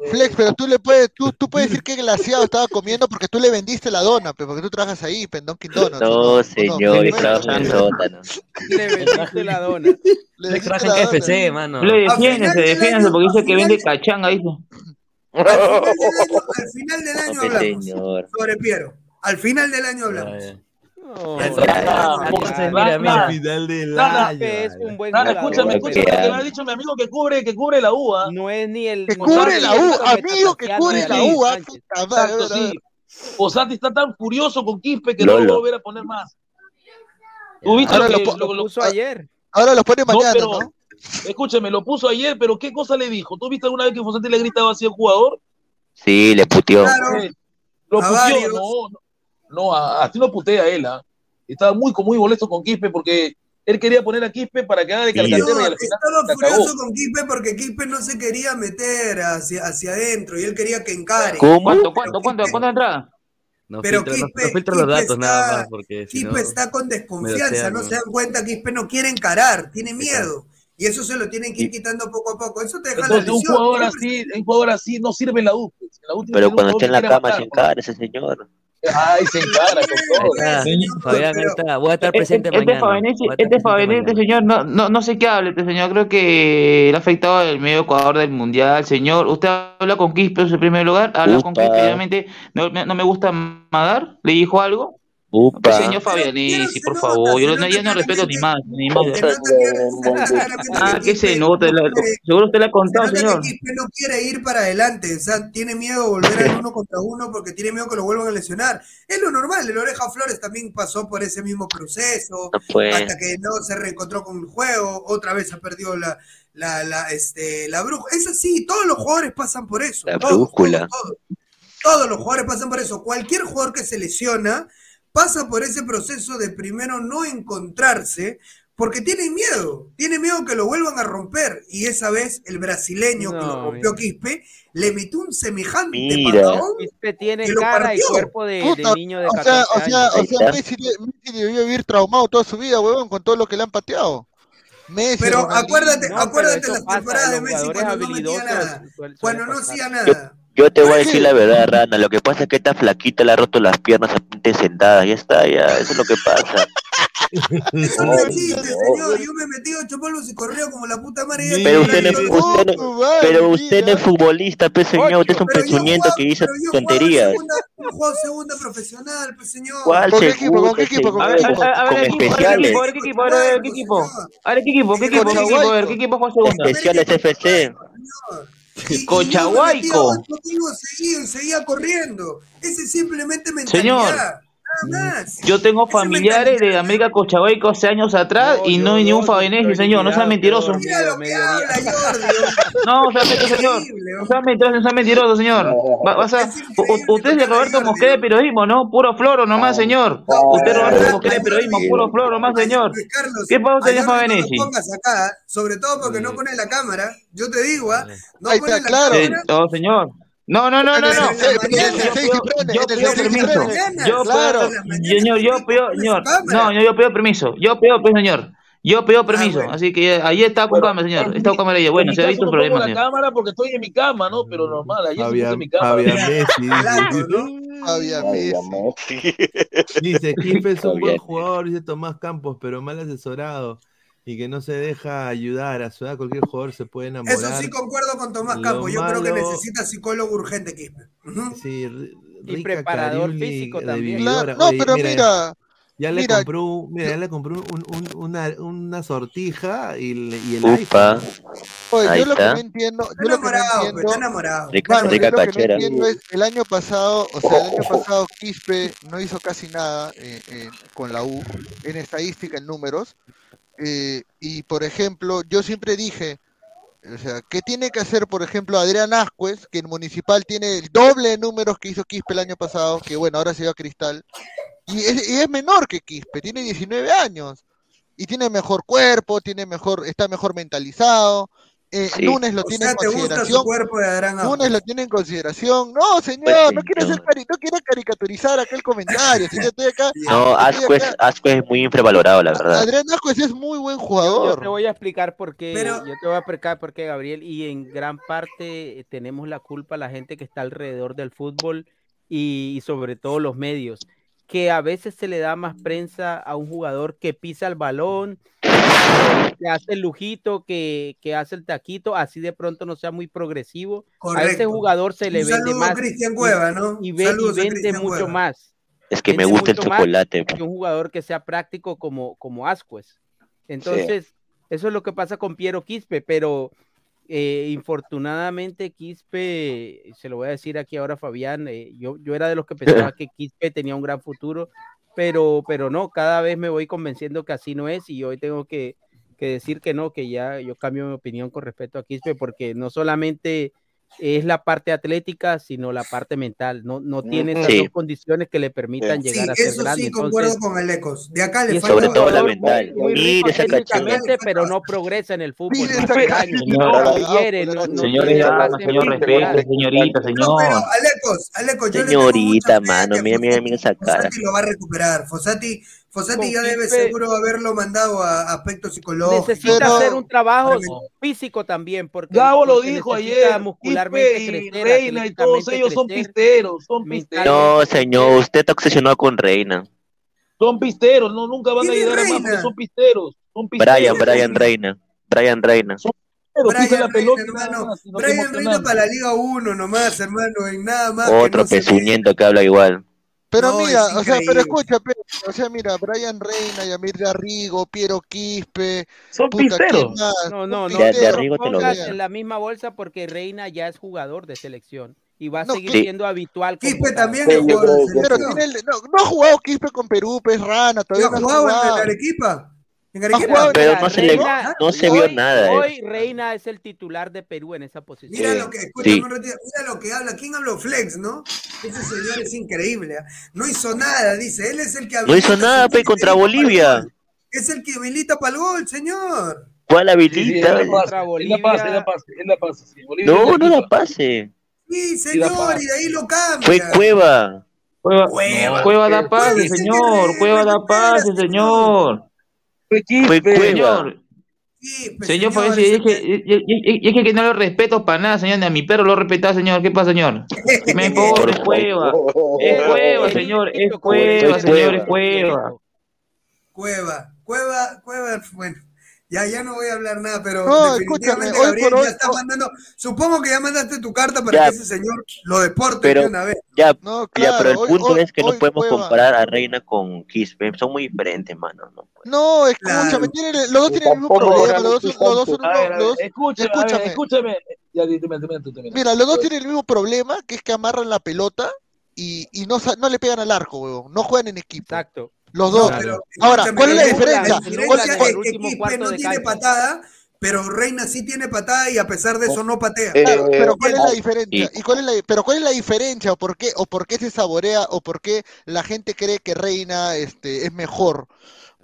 Flex, pero tú le puedes, tú, tú puedes decir que glaciado estaba comiendo porque tú le vendiste la dona, pero porque tú trabajas ahí, Pendón Donuts. No, señor, yo trabajo en. Le vendiste la dona. Le traje en KFC, mano. Le defiéndese, defiéndese porque dice que vende cachanga, dice. *laughs* Al final del año, hablamos sobre Piero. Al final del año hablamos. No, al final del año. Es un buen escúchame, escúchame lo que me ha dicho mi amigo que cubre, que cubre la UA. No es ni el. Que cubre la U, amigo que cubre la UA. Posati está tan furioso con Quispe que no lo volver a poner más. ¿Tú viste lo, que, lo, puso ayer? Ahora lo pone mañana, ¿no? Escúchame, lo puso ayer, pero ¿qué cosa le dijo? ¿Tú viste alguna vez que Fosati le gritaba así al jugador? Sí, le puteó. Claro. Lo puteó, no, no. No, así no putea él. ¿ah? Estaba muy, muy molesto con Quispe porque él quería poner a Quispe para que haga de y al final estaba furioso con Quispe porque Quispe no se quería meter hacia, hacia adentro y él quería que encare. ¿Cómo? ¿Cuánto, cuánto, cuánto, cuánto entrada? No pero filtra, Quispe, no, filtra los datos está, nada más porque Quispe no, está con desconfianza, no se dan cuenta que Quispe no quiere encarar, tiene miedo. Y eso se lo tienen que ir quitando poco a poco. Eso te deja Entonces, la un jugador así, un jugador así no sirve en la U. Pues. pero cuando esté en la cama se encara ese señor. Ay, se encara con todo. Fabián, voy a estar presente este, mañana. Este Fabián, este señor, no, no, no sé qué hable este señor. Creo que le ha afectado el medio Ecuador del Mundial. Señor, usted habla con Quispe en primer lugar. Habla con Quispe, obviamente no, no me gusta Magar. ¿Le dijo algo? Upa. Señor Fabianesi, por favor, yo no, ya no respeto ni más, ni más. Ah, que se nota, seguro usted le ha contado, señor. Que no quiere ir para adelante, o sea, tiene miedo de volver al uno contra uno porque tiene miedo que lo vuelvan a lesionar. Es lo normal, el Oreja Flores también pasó por ese mismo proceso, hasta que no se reencontró con el juego, otra vez ha perdido la, la, la, este, la bruja. Es así, todos los jugadores pasan por eso. La brújula. todos los jugadores pasan por eso. Cualquier jugador que se lesiona pasa por ese proceso de primero no encontrarse, porque tiene miedo, tiene miedo que lo vuelvan a romper. Y esa vez el brasileño que lo rompió Quispe le metió un semejante mira. Quispe tiene cara y cuerpo de, niño de 14 o sea, O sea, o sea Messi, Messi, debió vivir traumado toda su vida, huevón, con todo lo que le han pateado. Messi, pero acuérdate, acuérdate las temporadas de Messi cuando no metía nada, cuando no hacía nada. Yo te voy a decir la verdad, Rana. Lo que pasa es que esta flaquita le ha roto las piernas a sentada. Ya está, ya. Eso es lo que pasa. Eso no existe, señor. Yo me metí ocho polvos y corrió como la puta madre. Pero usted, no, usted, pero usted no es futbolista, pues señor. Usted es un pezuñento que dice tonterías. Un juego segunda profesional, pues señor. ¿Cuál ¿Con qué equipo? ¿Con qué equipo? ¿Con qué equipo? A ver, ¿qué equipo? A ver, ¿qué equipo? A ver, ¿qué equipo? A ver, ¿qué equipo? ¿Qué equipo? Especiales *laughs* Cochahuayco. Seguía, seguía corriendo. Ese simplemente mentalidad. Señor. Yo tengo familiares de América Cochabamba hace años atrás y no hay ni un Fabinesio, señor, no sea mentiroso. No, sea mentiroso, señor. No sea mentiroso, no sea mentiroso, señor. usted es de Roberto Mosquera de periodismo, ¿no? Puro floro nomás, señor. Usted es Roberto Mosquera de periodismo, puro floro nomás, señor. ¿Qué pasa usted, señor Fabinesio? sobre todo porque no pone la cámara. Yo te digo, ¿ah? No pone la cámara. No, señor. No, no, no, no, no. Yo pido permiso. Yo pido, señor, yo pido, señor. No, yo pido permiso. Yo pido, pues, señor. Yo pido permiso, así que ahí está con cámara, señor. Está con cámara ella. Bueno, se ha visto un problema, señor. la cámara porque estoy en mi cama, ¿no? Pero normal, ahí estoy en mi cama. Había Messi. Había Messi. Dice, Kipe es un buen jugador, dice Tomás Campos, pero mal asesorado y que no se deja ayudar a su edad, cualquier jugador se puede enamorar. Eso sí concuerdo con Tomás Campos, yo creo que necesita psicólogo urgente Quispe. Sí, y preparador físico también. no, pero mira, ya le compró, mira, ya le compró un, un, una, una, sortija y, y el Upa. Oye, yo lo que no entiendo, yo lo que no entiendo, enamorado. Bueno, yo lo que no entiendo es el año pasado, o sea, el año pasado Quispe no hizo casi nada eh, eh, con la U en estadística, en números. Eh, y por ejemplo, yo siempre dije, o sea, ¿qué tiene que hacer, por ejemplo, Adrián Ascuez, que en Municipal tiene el doble de números que hizo Quispe el año pasado, que bueno, ahora se va a Cristal, y es, y es menor que Quispe, tiene 19 años, y tiene mejor cuerpo, tiene mejor, está mejor mentalizado, eh, Lunes lo tiene en consideración. Lunes lo tiene en consideración. No, señor, pues no quiero ser no quiero caricaturizar aquel comentario. Señor, estoy acá, *laughs* no, Ascuez, es muy infravalorado, la verdad. Adrián Ascuez es muy buen jugador. Yo, te voy a explicar por qué. Yo te voy a explicar por qué, Gabriel. Y en gran parte tenemos la culpa la gente que está alrededor del fútbol y sobre todo los medios que a veces se le da más prensa a un jugador que pisa el balón, que hace el lujito, que, que hace el taquito, así de pronto no sea muy progresivo. A ese jugador se le vende más. Y, vende mucho más. Es que me gusta el chocolate. Que un jugador que sea práctico como, como Ascuez. Entonces, eso es lo que pasa con Piero Quispe, pero eh, infortunadamente, Quispe, se lo voy a decir aquí ahora, Fabián, eh, yo, yo era de los que pensaba *laughs* que Quispe tenía un gran futuro, pero, pero no, cada vez me voy convenciendo que así no es y hoy tengo que, que decir que no, que ya yo cambio mi opinión con respecto a Quispe, porque no solamente es la parte atlética, sino la parte mental. No, no tiene esas dos condiciones que le permitan llegar a ser eso grande. Sí, concuerdo con el Ecos. De acá le falta sobre todo la mental. Muy, muy técnicamente, pero no progresa en el fútbol. señor, respeto, señorita, señor. Alecos, Alecos, yo Señorita, mano, mira, mira, mira esa cara. Fosati lo va a recuperar. Fosati Fosati ya debe seguro haberlo mandado a aspectos psicológicos. Necesita hacer un trabajo físico también, porque Gabo lo dijo ayer, muscularmente y Reina y todos ellos son pisteros, son pisteros. No, señor, usted está obsesionado con Reina. Son pisteros, no nunca van a llegar a más porque son pisteros, son pisteros. Brian, Brian Reina, Brian Reina. Son Brian, pelota, hermano. Brian Reina para la Liga 1 nomás, hermano, en nada más. Otro pezuñento que habla igual. Pero mira, o sea, pero escucha, o sea, mira, Brian Reina, Yamir Garrigo, Piero Quispe. Son pisteros. No, no, no. En la misma bolsa porque Reina ya es jugador de selección y va a seguir siendo habitual. Quispe también es jugador de Pero tiene no, no, ha jugado Quispe con Perú, pues Rana, todavía no ha jugado en el Arequipa. Pero no se, le, no se vio nada. Hoy Reina es el titular de Perú en esa posición. Mira lo que, escucha, mira lo que habla. ¿Quién habló? Flex, ¿no? Ese señor es increíble. ¿eh? No hizo nada, dice. Él es el que No hizo nada, pe, contra Bolivia. Es el que habilita para el gol, señor. ¿Cuál habilita? Sí, la Bolivia... pase, la pase, la pase. no, no la pase. Sí, señor, y de ahí lo cambia. Fue Cueva. Cueva, Cueva, Cueva da pase, señor. Cueva da pase, señor. Fue Señor. señor, pues, es, que, es, que, no lo respeto para nada, señor. Ni a mi perro lo respeta, señor. ¿Qué pasa, señor? Me *laughs* pobre, es cueva. Es cueva, señor. Es cueva, señor. Es cueva. Cueva, cueva, cueva. Bueno, ya, ya no voy a hablar nada, pero no, definitivamente Gabriel ya está mandando. Supongo que ya mandaste tu carta para que ese señor lo deporte de una vez. Ya, no, ya pero el punto es que no podemos comparar a Reina con Quispe. Son muy diferentes, mano. No, no escúchame, claro. los dos tienen el mismo problema. Los dos, los dos son los dos. Escúchame, escúchame. escúchame. Ya, dime, dime, dime, Mira, los dos tienen el mismo problema, que es que amarran la pelota y, y no, no le pegan al arco, weón. No juegan en equipo. Exacto. Los dos. Ahora, ¿cuál es la diferencia? La no tiene patada, pero Reina sí tiene patada y a pesar de eso no patea. Eh, pero ¿cuál es la diferencia? ¿Y cuál es la, pero cuál es la diferencia o por qué o por qué se saborea o por qué la gente cree que Reina este es mejor?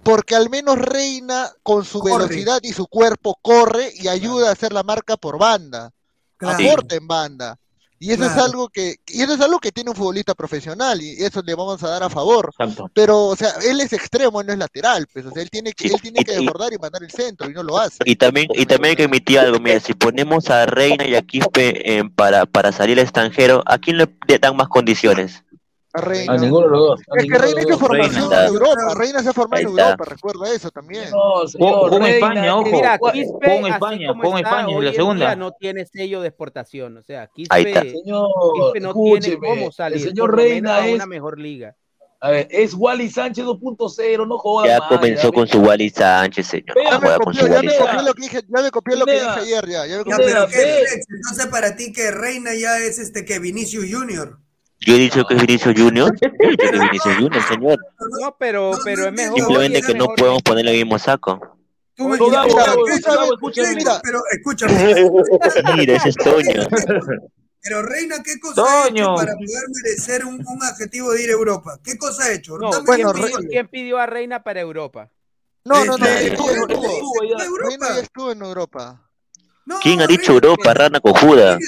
Porque al menos Reina con su velocidad y su cuerpo corre y ayuda a hacer la marca por banda. Aporta en banda. Y eso es algo que y eso es algo que tiene un futbolista profesional y eso le vamos a dar a favor. Pero o sea, él es extremo, no es lateral, pues o sea, él tiene que él tiene que desbordar y mandar el centro y no lo hace. Y también y también hay que emitir algo, mira, si ponemos a Reina y a Quispe para para salir al extranjero, ¿a quién le dan más condiciones? A Reina. A ninguno de los dos. Es que Reina hizo formación en Europa. Reina se formó en Europa, recuerda eso también. No, señor, con España, ojo. Mira, Quispe, con España, con España la segunda. No tiene sello de exportación. O sea, Quispe, no tiene cómo salir. El señor Reina es una mejor liga. A ver, es Wally Sánchez 2.0, no jodas. Ya comenzó con su Wally Sánchez, señor. Ya me, copió, ya, me copió lo que dije, ya me copió lo que dije ayer, ya. ya, me ya pero ¿qué, entonces para ti que Reina ya es este que Vinicius Junior. Yo he dicho que es Vinicius Junior. *laughs* Yo he dicho que es Vinicius Junior, señor. No, pero, pero es mejor. Simplemente que no podemos ponerle el mismo saco. Tú me mira, pero escúchame. *laughs* Mira, ese es Toño. Pero Reina, ¿qué cosa ha hecho para poder merecer un, un, adjetivo de ir a Europa? ¿Qué cosa ha hecho? No, bueno, ¿quién, pidió, ¿quién, pidió, a Reina para Europa? No, no, no, este, estuvo, estuvo, estuvo, Reina ya estuvo en Europa. ¿Quién ha dicho Europa, rana cojuda?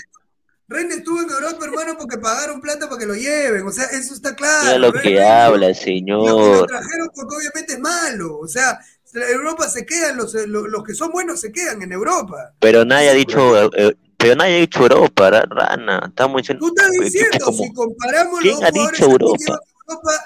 Reina estuvo en Europa, hermano, porque pagaron plata para que lo lleven. O sea, eso está claro. Mira lo que habla, señor. Lo, trajeron porque obviamente es malo. O sea, Europa se quedan, los, los, que son buenos se quedan en Europa. Pero nadie ha dicho, eh, pero nadie ha dicho Europa, rana. Estamos diciendo. Tú estás diciendo, si comparamos ¿Quién ha dicho Europa?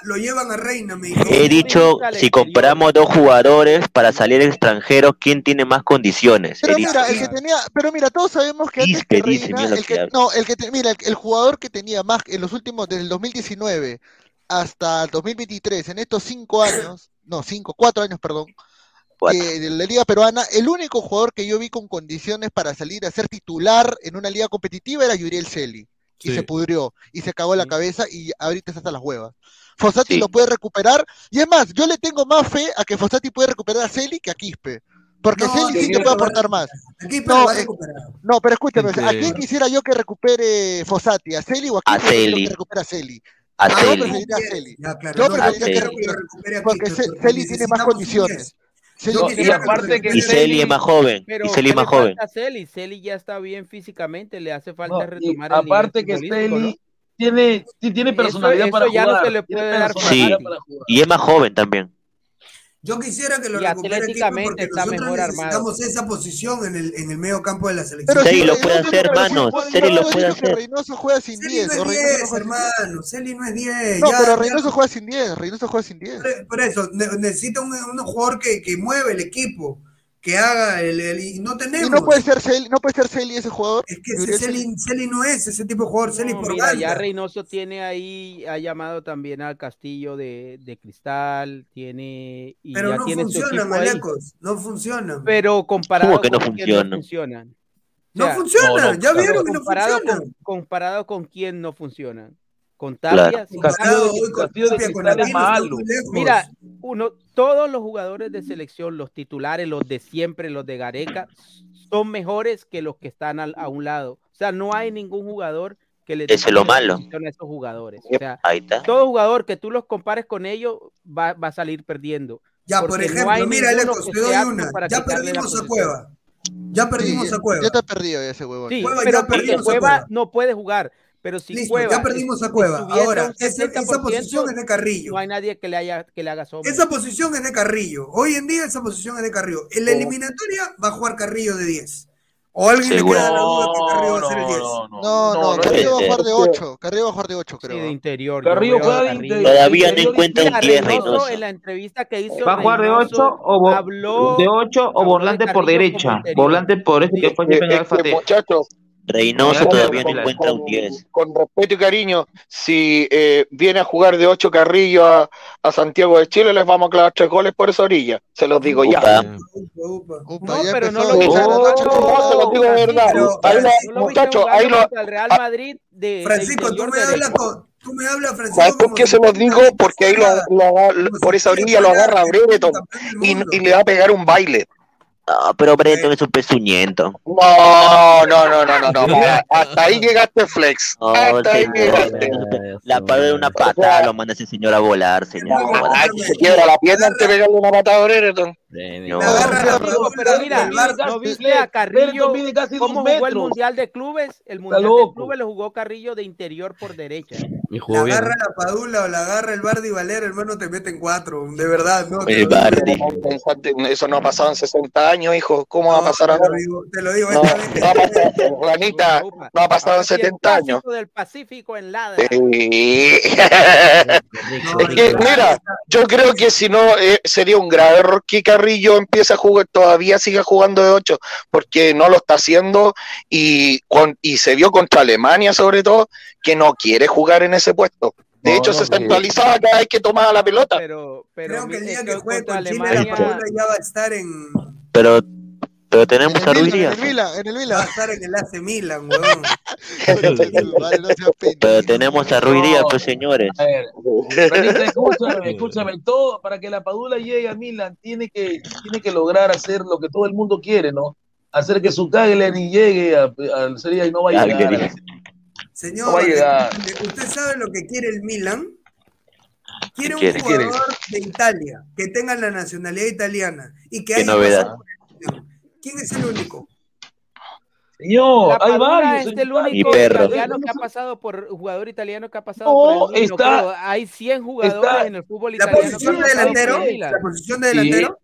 Lo llevan a Reina, me He dicho, si compramos dos jugadores para salir extranjeros, ¿quién tiene más condiciones? Pero mira, el que tenía, pero mira, todos sabemos que antes que Reina, el que, no, el que mira, el, jugador que tenía más en los últimos, desde el 2019 hasta el 2023, en estos cinco años, *coughs* no, cinco, cuatro años, perdón, de la liga peruana, el único jugador que yo vi con condiciones para salir a ser titular en una liga competitiva era Yuriel Celi y se pudrió y se cagó la cabeza y ahorita está hasta las huevas. Fossati lo puede recuperar y es más, yo le tengo más fe a que Fossati puede recuperar a Celi que a Quispe. Porque Celi sí te puede aportar más. No, eh, no, pero escúchame, ¿a quién quisiera yo que recupere Fossati? ¿A Celi o a Quispe? A Celi. Que recupere a Celi. A ah, Celi. Yo preferiría a Celi. yo preferiría que recupere porque Celi tiene más condiciones y aparte que y Celi es más joven. y Celi es más joven. Celi? Celi ya está bien físicamente, le hace falta retomar el Aparte que Celi tiene, tiene personalidad para ya jugar. No se le puede dar sí, y es más joven también. Yo quisiera que lo y atléticamente está mejor armado. esa posición en el, en el medio campo de la selección. Celi lo puede hacer, hermano. Celi lo puede hacer. Reynoso juega sin 10. Celi no es 10, hermano. Celi no es 10. No, pero Reynoso juega sin 10. Reynoso juega sin 10. Por eso, necesita un, un jugador que, que mueve el equipo. Que haga el, el no tenemos. Y no puede ser Celi, no puede ser Celi ese jugador. Es que ese Celi, Celi, no es ese tipo de jugador, Celi por mira, ya Reynoso tiene ahí, ha llamado también al Castillo de, de Cristal, tiene y Pero ya no tiene funciona, Malecos, no funciona. Pero comparado ¿Cómo que no con funciona? no funcionan. No funciona, ya vieron que no funciona. Con, comparado con quién no funcionan. Con Tapia, está. Mira, uno, todos los jugadores de selección, los titulares, los de siempre, los de Gareca, son mejores que los que están al- a un lado. O sea, no hay ningún jugador que le es lo malo. a esos jugadores. O sea, Ahí está. todo jugador que tú los compares con ellos va, va a salir perdiendo. Ya, por no ejemplo, mira, que te doy una. para Ya perdimos a. Cueva. Ya perdimos Sí, a Cueva. Ya te perdido ese huevón. Sí, Cueva, pero ya perdimos a Cueva Cueva. no puede jugar. Pero si Listo, Cueva ya perdimos a Cueva. Ahora, esa, esa 70%, posición es de Carrillo. No hay nadie que le haya que le haga sombra. Esa posición es de Carrillo. Hoy en día esa posición es de Carrillo. En la eliminatoria va a jugar Carrillo de 10. O alguien le queda la duda que Carrillo va a ser el 10. No, no, no, Carrillo va a jugar de no. 8. Carrillo va a jugar de 8, Sí, creo. de interior. Carrillo juega de interior. Todavía no encuentra un Mira, 10 Reynoso, Reynoso. en la entrevista que hizo Va a jugar de Reynoso, 8 o habló, de 8 o habló de volante por derecha. Volante por ese que fue Eh, siempre en el es que, Alfate. muchachos, Reynoso Con- todavía no con- encuentra un con, 10. con respeto y cariño, si eh, viene a jugar de 8 Carrillo a, a Santiago de Chile, les vamos a clavar tres goles por esa orilla. Se los digo ya. Upa. Upa, upa. Upa, No, ya pero no lo Oh, Nacho no, se los digo de verdad. Lo- ¿No lo muchachos, ahí lo, el Real Madrid de, de Francisco, tú me hablas con, tú me hablas, Francisco. ¿Sabes por qué se los digo? Porque ahí lo, lo si por esa orilla lo agarra del y, y le va a pegar un baile. Ah, pero Breton es un pezuñento. No, no, no, no, no, no. Hasta ahí llegaste, Flex. No, Hasta ahí llegaste. La pared de una patada lo manda ese señor a volar, señor. Ay, que se quiebra la pierna antes de pegarle una patada a Brereton. No. Le agarra la Amigo, pero mira, ¿no viste a Carrillo cómo jugó el. Mundial de Clubes? El Mundial de. Clubes lo jugó Carrillo de interior por derecha. Bien. agarra la Padula o le agarra el Bardi Valera, hermano, te meten cuatro. De verdad, ¿no? El. Bardi. Eso no ha pasado en 60 años, hijo. ¿Cómo va a pasar ahora? digo, te lo digo No, no ha pasado, Juanita, no ha pasado en Ahora sí, el 70 años. del Pacífico en Ladra. Sí. No, *laughs* Es que, mira, yo creo que si no, eh, sería un grave error que Carrillo empiece a jugar, todavía siga jugando de 8, porque no lo está haciendo y, con, y se vio contra Alemania sobre todo, que no quiere jugar en ese puesto. De No, hecho, no se centralizaba cada vez que tomaba la pelota. Pero, pero Creo que el día que juegue con Chile, la Alemania, Padula ya va a estar en. Pero, pero En tenemos a Ruiz Díaz. en el Milan, en el Va a estar en el AC Milan, weón. *laughs* Vale, no. Pero tenemos a Ruiz Díaz, pues señores. A ver, Ranita, escúchame, escúchame, todo para que la Padula llegue a Milan tiene que, tiene que lograr hacer lo que todo el mundo quiere, ¿no? Hacer que su Cagliari llegue al Serie A y no va a llegar. Señor, No va a llegar. ¿usted sabe lo que quiere el Milan? Quiere un jugador de Italia, que tenga la nacionalidad italiana y que Qué haya novedad. pasado por. ¿Quién es el único? Señor, La hay varios. es el único Y perro. italiano que ha pasado por jugador italiano que ha pasado No, por el está-. Hay 100 jugadores está- en el fútbol ¿La italiano. que posición de delantero? ¿La posición de Sí. delantero?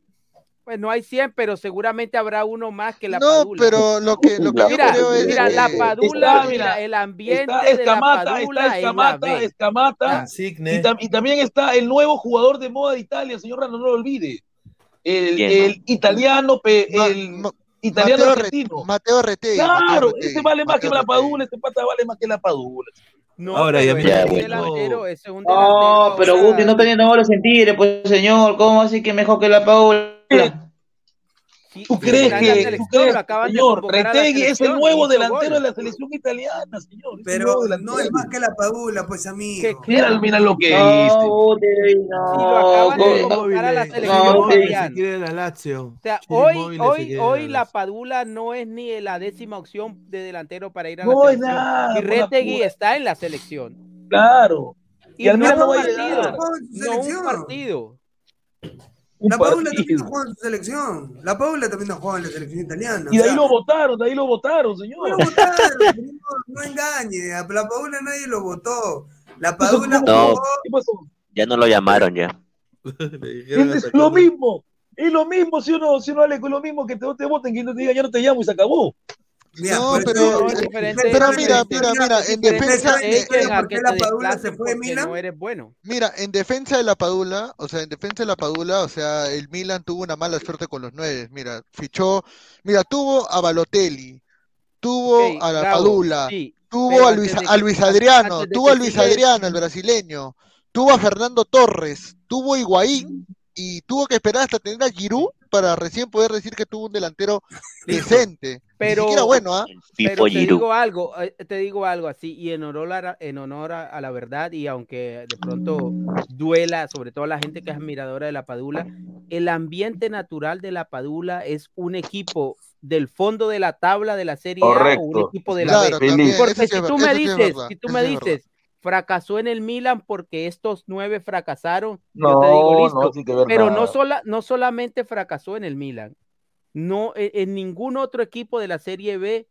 Pues no hay 100, pero seguramente habrá uno más que la No, Padula. pero lo que, lo que yo Mira, creo es. mira, la Padula, está, mira, el ambiente Está de la Escamata, Padula está es la Escamata. Escamata. Ah. Y, tam- y también está el nuevo jugador de moda de Italia, señor Rano, no lo olvide. El, el italiano, el Ma- italiano Mateo, Re- argentino. Mateo Retegui. Mateo Claro, Retegui, ese vale más que Mateo la Retegui. Padula, este pata vale más que la Padula. No, Ahora, pero ya mira, es un delantero, es un No, delantero. pero Guti no está teniendo malos sentidos, pues señor. ¿Cómo así que mejor que la Paula? ¿Tú crees que, tú crees, señor, Retegui es el nuevo delantero gol. de la selección italiana, señor? es Pero nuevo no es más que la Padula, pues amigo. ¿Qué- Mira, mira lo que No, lo no. acaban de no. a la No, selección no, italiana. se la Lazio. O sea, hoy, Móvil se hoy, hoy la la. Padula no es ni la décima opción de delantero para ir a la No es selección. nada. Y Retegui está en la selección. Claro. Y, Y al no Milan no no un selección. partido. Un La Padula también juega en su selección. La Padula también no juega en la selección italiana. Y de ahí sea, lo votaron, de ahí lo votaron, señor. lo votaron, no, no engañe. A la Padula nadie lo votó. La Padula No. jugó. ¿Qué pasó? Ya no lo llamaron ya. *laughs* Es lo mismo. Es lo mismo si uno, si uno ale con lo mismo que te, te voten, que no te digan ya no te llamo y se acabó. No, pero, pero mira, mira, mira, en defensa de la Padula se fue Milan. No eres bueno. Mira, en defensa de la Padula, o sea, en defensa de la Padula, o sea, el Milan tuvo una mala suerte con los nueve. Mira, fichó, mira, tuvo a Balotelli, tuvo a la Padula, tuvo a Luis, a Luis Adriano, tuvo a Luis Adriano, el brasileño, tuvo a Fernando Torres, tuvo a Higuaín y tuvo que esperar hasta tener a Giroud para recién poder decir que tuvo un delantero decente. Pero, bueno, ¿ah? pero te digo algo, eh, te digo algo así, y en honor, a, en honor a, la verdad, y aunque de pronto duela, sobre todo a la gente que es admiradora de la Padula, el ambiente natural de la Padula es un equipo del fondo de la tabla de la Serie A o un equipo de la B. Porque si tú me dices, si tú me dices, fracasó en el Milan porque estos nueve fracasaron. No, te digo, listo. pero no, sola, no solamente fracasó en el Milan, no e, en, ningún otro equipo de la Serie B,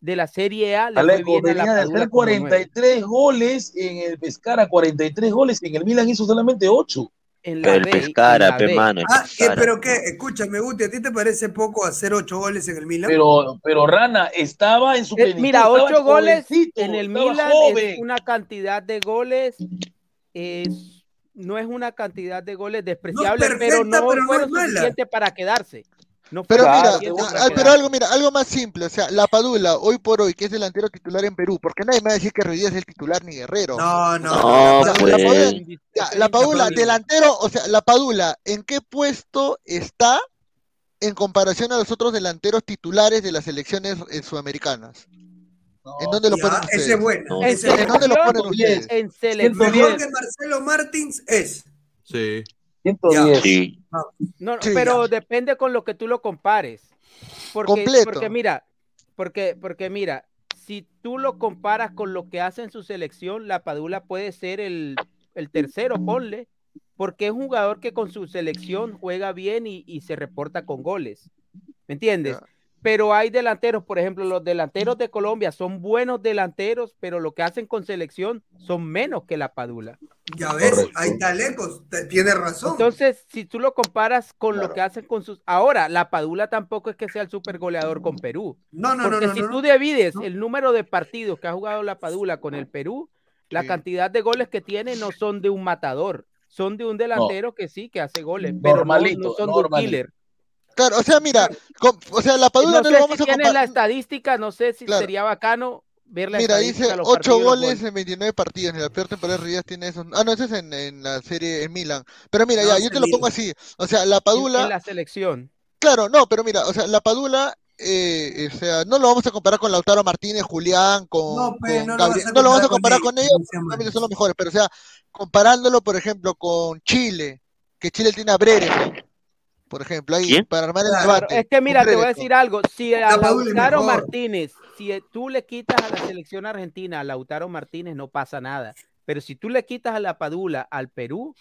de la Serie A. Le Alejo, venía de hacer 43 goles en el Pescara, 43 goles, en el Milan hizo solamente 8 en la el Pescara, mano. Ah, pero qué, escúchame, Guti, ¿a ti te parece poco hacer ocho goles en el Milan? Pero, pero Rana estaba en su eh, Mira, ocho goles en el Milan es una cantidad de goles, es, no es una cantidad de goles despreciable, pero no pero fueron suficientes para quedarse pero mira, pero algo, mira, algo más simple, o sea, la Padula, hoy por hoy, que es delantero titular en Perú, porque nadie me va a decir que Ruiz es el titular ni Guerrero. No, no. la, pues. Padula, delantero, o sea, la Padula, ¿en qué puesto está en comparación a los otros delanteros titulares de las selecciones eh, sudamericanas? ¿En dónde lo ponen ustedes? Ese es bueno. ¿En, dónde lo ponen ustedes? En selección. El mejor de Marcelo Martins es. Sí. 110. No, pero depende con lo que tú lo compares. Porque, porque mira, porque, porque mira, si tú lo comparas con lo que hace en su selección, la Padula puede ser el, tercero, ponle, porque es un jugador que con su selección juega bien y, y se reporta con goles. ¿Me entiendes? Pero hay delanteros, por ejemplo, los delanteros de Colombia son buenos delanteros, pero lo que hacen con selección son menos que la Padula. Ya ves, hay talecos, tienes razón. Entonces, si tú lo comparas con lo que hacen con sus... Ahora, la Padula tampoco es que sea el super goleador con Perú. No, no, porque no. si tú divides el número de partidos que ha jugado la Padula con el Perú, la cantidad de goles que tiene no son de un matador, son de un delantero que sí, que hace goles, pero no, son de un killer. Claro, o sea, mira, o sea, la Padula no, lo vamos a comparar. la estadística, no sé si sería bacano ver la Mira, dice 8 goles en 29 partidos. En la peor temporada de Rivas tiene eso. Ah, no, ese es en, la serie en Milan. Pero mira, ya, yo te lo pongo así. O sea, la Padula. En la selección. Claro, no, pero mira, o sea, la Padula eh, o sea, no lo vamos a comparar con Lautaro Martínez, Julián, con, no, no, Lo vamos a comparar con ellos, ellos son los mejores, pero o sea, comparándolo, por ejemplo, con Chile, que Chile tiene a Brereton, por ejemplo, ahí para armar el debate. Es que mira, te voy a decir algo, si a Lautaro Martínez, si tú le quitas a la selección argentina a Lautaro Martínez no pasa nada, pero si tú le quitas a la Padula al Perú,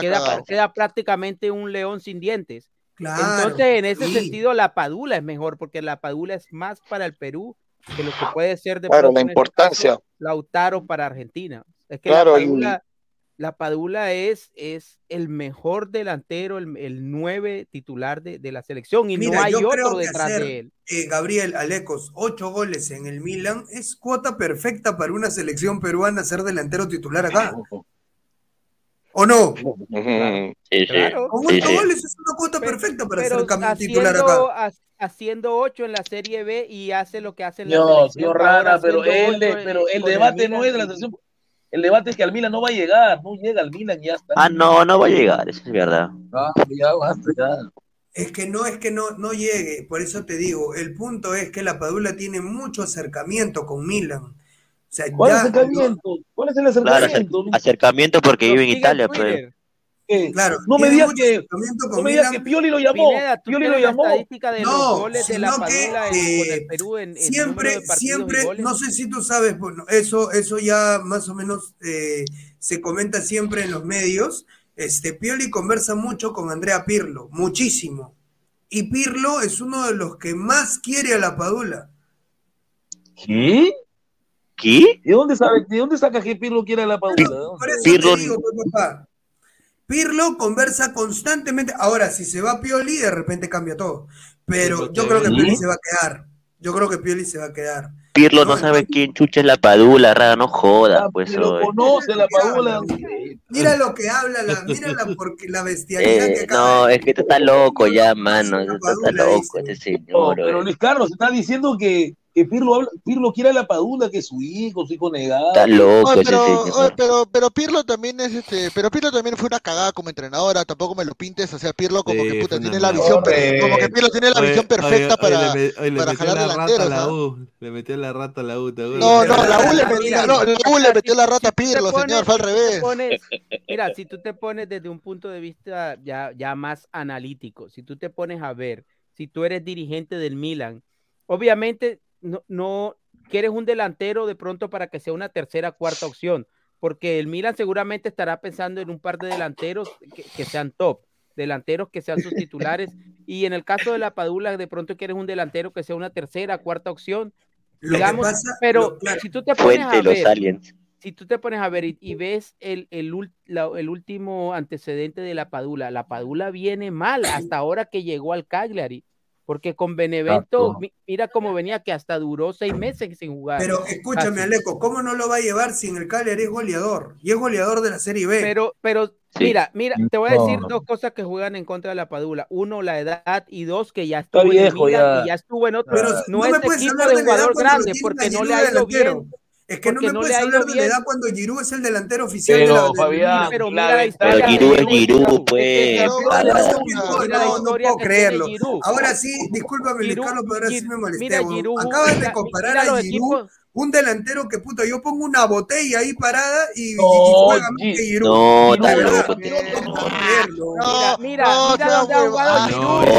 queda, queda, prácticamente un león sin dientes. Entonces, en ese sentido, la Padula es mejor porque la Padula es más para el Perú que lo que puede ser de claro, la este importancia. Lautaro para Argentina. Es que la Padula, la Padula es, es el mejor delantero, el, el nueve titular de, de, la selección y no hay otro detrás de él. Eh, Gabriel Alecos, ocho goles en el Milan, es cuota perfecta para una selección peruana ser delantero titular acá. ¿O no? Claro. Con ocho goles es una cuota perfecta para ser titular acá. Haciendo ocho en la Serie B y hace lo que hace en la no, selección. rara, pero, el, pero el debate no es de la selección el debate es que al Milan no va a llegar, no llega al Milan y ya está. Ah, no, no va a llegar, eso es verdad. Ah, ya basta, ya. Es que no es que no, no llegue, por eso te digo, el punto es que la Padula tiene mucho acercamiento con Milan. O sea, ¿Cuál acercamiento? ¿Cuál es el acercamiento? acercamiento porque vive en Italia, pues. Claro, no me digas que, no me digas que Pioli lo llamó. Pioli lo llamó. estadística de los goles de la Padula en, con el Perú en, siempre, siempre, no sé si tú sabes, bueno, eso, eso ya más o menos eh, se comenta siempre en los medios. Este Pioli conversa mucho con Andrea Pirlo, muchísimo. Y Pirlo es uno de los que más quiere a la Padula. ¿Qué? ¿Qué? ¿De dónde, sabe, ¿De dónde saca que Pirlo quiere a la Padula? Por eso Pirlo... te digo, pues, papá, Pirlo conversa constantemente. Ahora, si se va Pioli, de repente cambia todo. Pero yo creo que Pioli se va a quedar. Yo creo que Pioli se va a quedar. Pirlo no, sabe quién chucha es la Padula, rara, no joda, ah, pues. Pero conoce la Padula. Mira lo que habla, la, mira la, porque la bestialidad que eh, acaba No, es que tú estás loco ya, mano. Tú estás loco, este señor. pero Luis Carlos está diciendo que que Pirlo, Pirlo quiere a la Padula, que es su hijo, su hijo negado. Está loco pero, pero, pero, Pirlo también es este, pero Pirlo también fue una cagada como entrenadora, tampoco me lo pintes, o sea, Pirlo como que puta tiene la visión, como que Pirlo tiene la visión perfecta para, para jalar delanteros. Le metió la rata a la U, No, no, la U le metió, no, la U le metió la rata a Pirlo, señor, fue al revés. mira, si tú te pones desde un punto de vista ya, ya más analítico, si tú te pones a ver, si tú eres dirigente del Milan, obviamente no, no quieres un delantero de pronto para que sea una tercera, cuarta opción, porque el Milan seguramente estará pensando en un par de delanteros que, sean top, delanteros que sean sus *laughs* titulares, y en el caso de la Padula, de pronto quieres un delantero que sea una tercera, cuarta opción, digamos, pero si tú te pones a ver, si tú te pones a ver y, ves el, el, el, último antecedente de la Padula, la Padula viene mal hasta ahora que llegó al Cagliari porque con Benevento, mira cómo venía, que hasta duró seis meses sin jugar. Pero escúchame, Aleco, ¿cómo no lo va a llevar si en el Cagliari es goleador? Y es goleador de la Serie B. Pero, pero, mira, mira, te voy a decir dos cosas que juegan en contra de la Padula. Uno, la edad, y dos, que ya estuvo en ya. y ya estuvo en otro. Pero no, es equipo de jugador grande, porque no le ha ido bien. Es que no me puedes hablar de la edad cuando Giroud es el delantero oficial de la Fabián, pero mira la historia. Giroud es Giroud, pues. No, no puedo creerlo. Ahora sí, discúlpame, Luis Carlos, pero ahora sí me molesté. Acabas de comparar a Giroud un delantero que puta, yo pongo una botella ahí parada y, no, y juega Giroud. No, está loco. Mira, mira, mira dónde ha jugado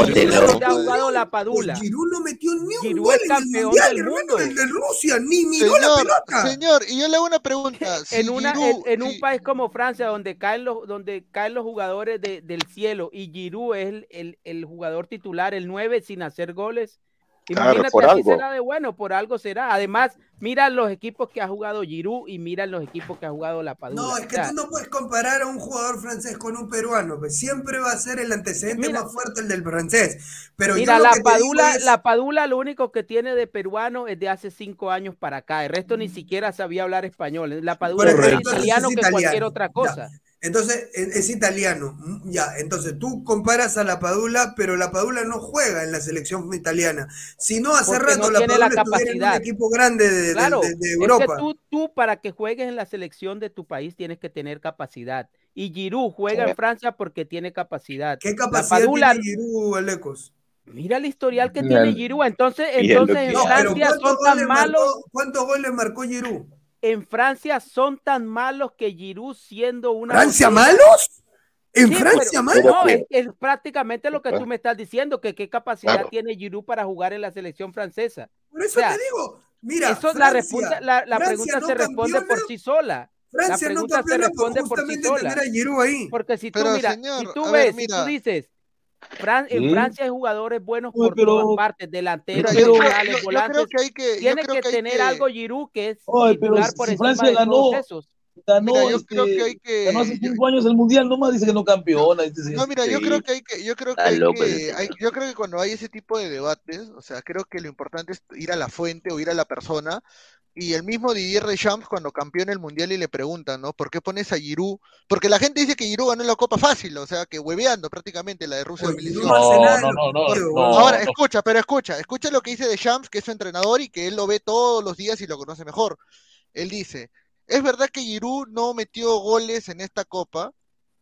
Giroud. dónde ha jugado la Padula. Giroud no metió ni un Giroud gol es campeón en el del mundo. El de Rusia, ni miró la pelota. Señor, y yo le hago una pregunta. en, una, Giroud, en, en un país como Francia, donde caen los, donde caen los jugadores de, del cielo y Giroud es el, el, el jugador titular, el 9 sin hacer goles, Imagínate, por algo. será de bueno, por algo será. Además, mira los equipos que ha jugado Giroud y mira los equipos que ha jugado La Padula. No, es que tú no puedes comparar a un jugador francés con un peruano, pues siempre va a ser el antecedente más fuerte el del francés. Pero mira, la Padula, la Padula lo único que tiene de peruano es de hace cinco años para acá. El resto ni siquiera sabía hablar español. La Padula es más italiano que cualquier otra cosa. Entonces es, italiano, mm, ya. Entonces tú comparas a la Padula, pero la Padula no juega en la selección italiana. Si no, hace rato la Padula estuviera en un equipo grande de, Europa. tú, tú, para que juegues en la selección de tu país tienes que tener capacidad. Y Giroud juega en Francia porque tiene capacidad. ¿Qué capacidad tiene Giroud, Alecos? Mira el historial que tiene Giroud. Entonces, entonces en Francia son tan malos. ¿Cuántos goles marcó Giroud? En Francia son tan malos que Giroud siendo una... ¿Francia malos? ¿En Francia malos? No, es, prácticamente lo que tú me estás diciendo, que qué capacidad tiene Giroud para jugar en la selección francesa. Por eso te digo, mira, eso la, la, pregunta se responde por sí sola. Francia la pregunta se responde por sí sola. Porque si tú, mira, si tú ves, si tú dices, en Francia hay jugadores buenos por todas partes, delanteros, centrales, volantes. Tiene que, tener algo Giroud que es titular por si Francia ganó, Ganó, yo creo que hay que ganó hace cinco años el mundial, nomás dice que no campeona. no, mira, yo creo que hay que, yo creo que, hay que yo creo que cuando hay ese tipo de debates, o sea, creo que lo importante es ir a la fuente o ir a la persona y el mismo Didier Deschamps cuando campeó en el Mundial y le preguntan, ¿no? ¿Por qué pones a Giroud? Porque la gente dice que Giroud ganó la Copa fácil, o sea, que hueveando prácticamente la de Rusia no, no, no, no, Ahora, escucha, pero escucha, escucha lo que dice Deschamps, que es su entrenador y que él lo ve todos los días y lo conoce mejor. Él dice, es verdad que Giroud no metió goles en esta Copa,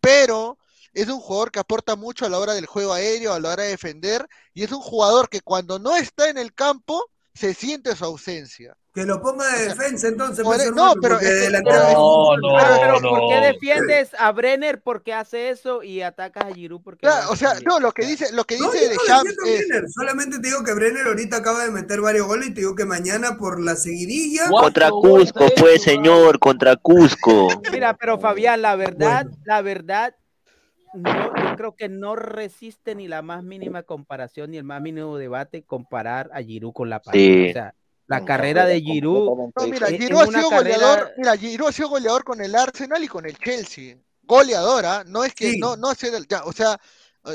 pero es un jugador que aporta mucho a la hora del juego aéreo, a la hora de defender, y es un jugador que cuando no está en el campo, se siente su ausencia. Que lo ponga de defensa entonces. Pues, no, pero, no, no, pero, ¿por qué defiendes a Brenner porque hace eso y atacas a Giroud porque o sea, no, lo que dice, lo que dice de Champs es... Solamente te digo que Brenner ahorita acaba de meter varios goles y te digo que mañana por la seguidilla. Contra Cusco, pues, señor, contra Cusco. *laughs* Mira, pero Fabián, la verdad, la verdad, no, yo creo que no resiste ni la más mínima comparación ni el más mínimo debate comparar a Giroud con la sí. O sea, la carrera de Giroud. No, mira, Giroud ha sido goleador, mira, Giroud ha sido goleador con el Arsenal y con el Chelsea. Goleadora, no es que no no ya, o sea,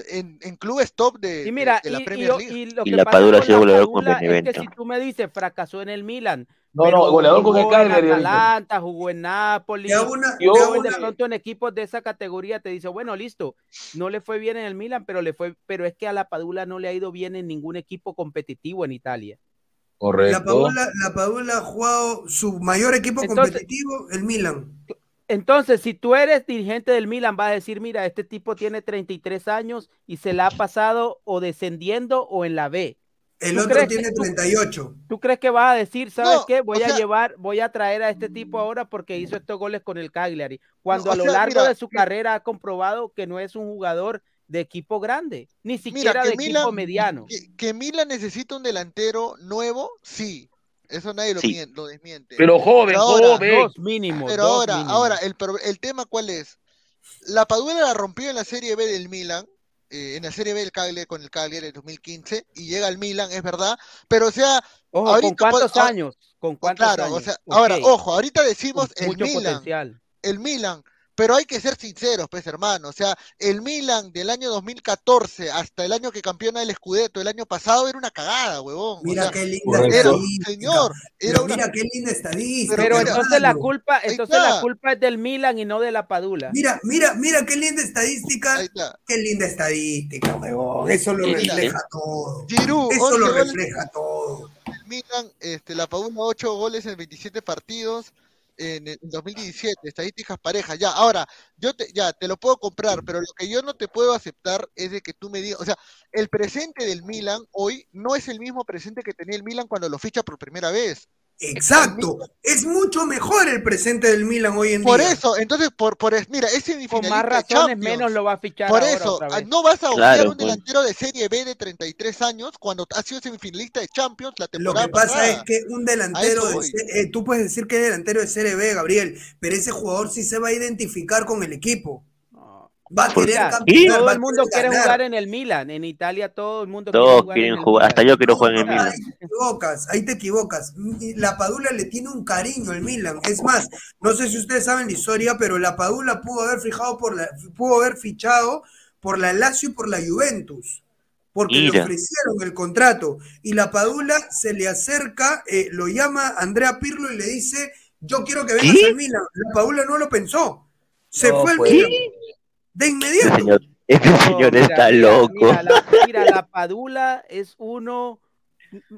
en, en clubes top de, y mira, de, la y, Premier League. Y, lo que la Padula ha sido goleador con Benevento. Es que si tú me dices, fracasó en el Milan. No, no, goleador con el Cagliari. En Atalanta, jugó en Napoli. Una, yo, de pronto en equipos de esa categoría te dice, bueno, listo, no le fue bien en el Milan, pero le fue, pero es que a la Padula no le ha ido bien en ningún equipo competitivo en Italia. Correcto. La Padula, la Padula ha jugado su mayor equipo Entonces, competitivo, el Milan. Entonces, si tú eres dirigente del Milan, vas a decir, mira, este tipo tiene 33 años y se la ha pasado o descendiendo o en la B. El otro tiene 38. Tú, crees que vas a decir, sabes qué? Voy a llevar, voy a traer a este tipo ahora porque hizo estos goles con el Cagliari. Cuando a lo largo de su carrera ha comprobado que no es un jugador de equipo grande, ni siquiera de equipo mediano. Que, que Milan necesita un delantero nuevo, sí, eso nadie lo, desmiente. Pero joven, joven. Dos mínimo. Pero ahora, ahora, el, el tema cuál es? La Padula la rompió en la Serie B del Milan, eh, en la Serie B del Cagliari con el Cagliari en 2015 y llega al Milan, es verdad, pero o sea, ¿con cuántos años? ¿Con cuántos claro, O sea, ahora, ojo, ahorita decimos el Milan, el Milan, pero hay que ser sinceros, pues hermano, o sea, el Milan del año 2014 hasta el año que campeona el Scudetto el año pasado era una cagada, huevón. Mira qué linda era, señor, era mira qué linda estadística. Pero, entonces la culpa, entonces la culpa es del Milan y no de la Padula. Mira, mira, mira qué linda estadística. Qué linda estadística, huevón. Eso lo refleja todo. Eso lo refleja todo. El Milan, este, la Padula 8 goles en 27 partidos en, 2017, estadísticas parejas. Ya, ahora, yo te, ya te lo puedo comprar, pero lo que yo no te puedo aceptar es de que tú me digas, o sea, el presente del Milan hoy no es el mismo presente que tenía el Milan cuando lo ficha por primera vez. Exacto, es mucho mejor el presente del Milan hoy en por día. Por eso, entonces, por, por mira, ese Con más razones menos lo va a fichar. Por eso, no vas a buscar un pues. delantero de Serie B de 33 años cuando ha sido semifinalista de Champions la temporada Lo que pasa es que un delantero, de, eh, tú puedes decir que es delantero de Serie B, Gabriel, pero ese jugador sí se va a identificar con el equipo. Va a querer campeonar, Todo el mundo quiere jugar en el Milan, en Italia todo el mundo Todos quiere jugar, hasta yo quiero jugar en el Milan. Ahí te equivocas, ahí te equivocas. La Padula le tiene un cariño al Milan. Es más, no sé si ustedes saben la historia, pero la Padula pudo haber fijado por la, pudo haber fichado por la Lazio y por la Juventus. Porque le ofrecieron el contrato. Y la Padula se le acerca, eh, lo llama Andrea Pirlo y le dice: Yo quiero que vengas al Milan. La Padula no lo pensó. Se fue al pues. Milan. De inmediato. Este señor, está loco. *laughs* Mira la, Padula es uno.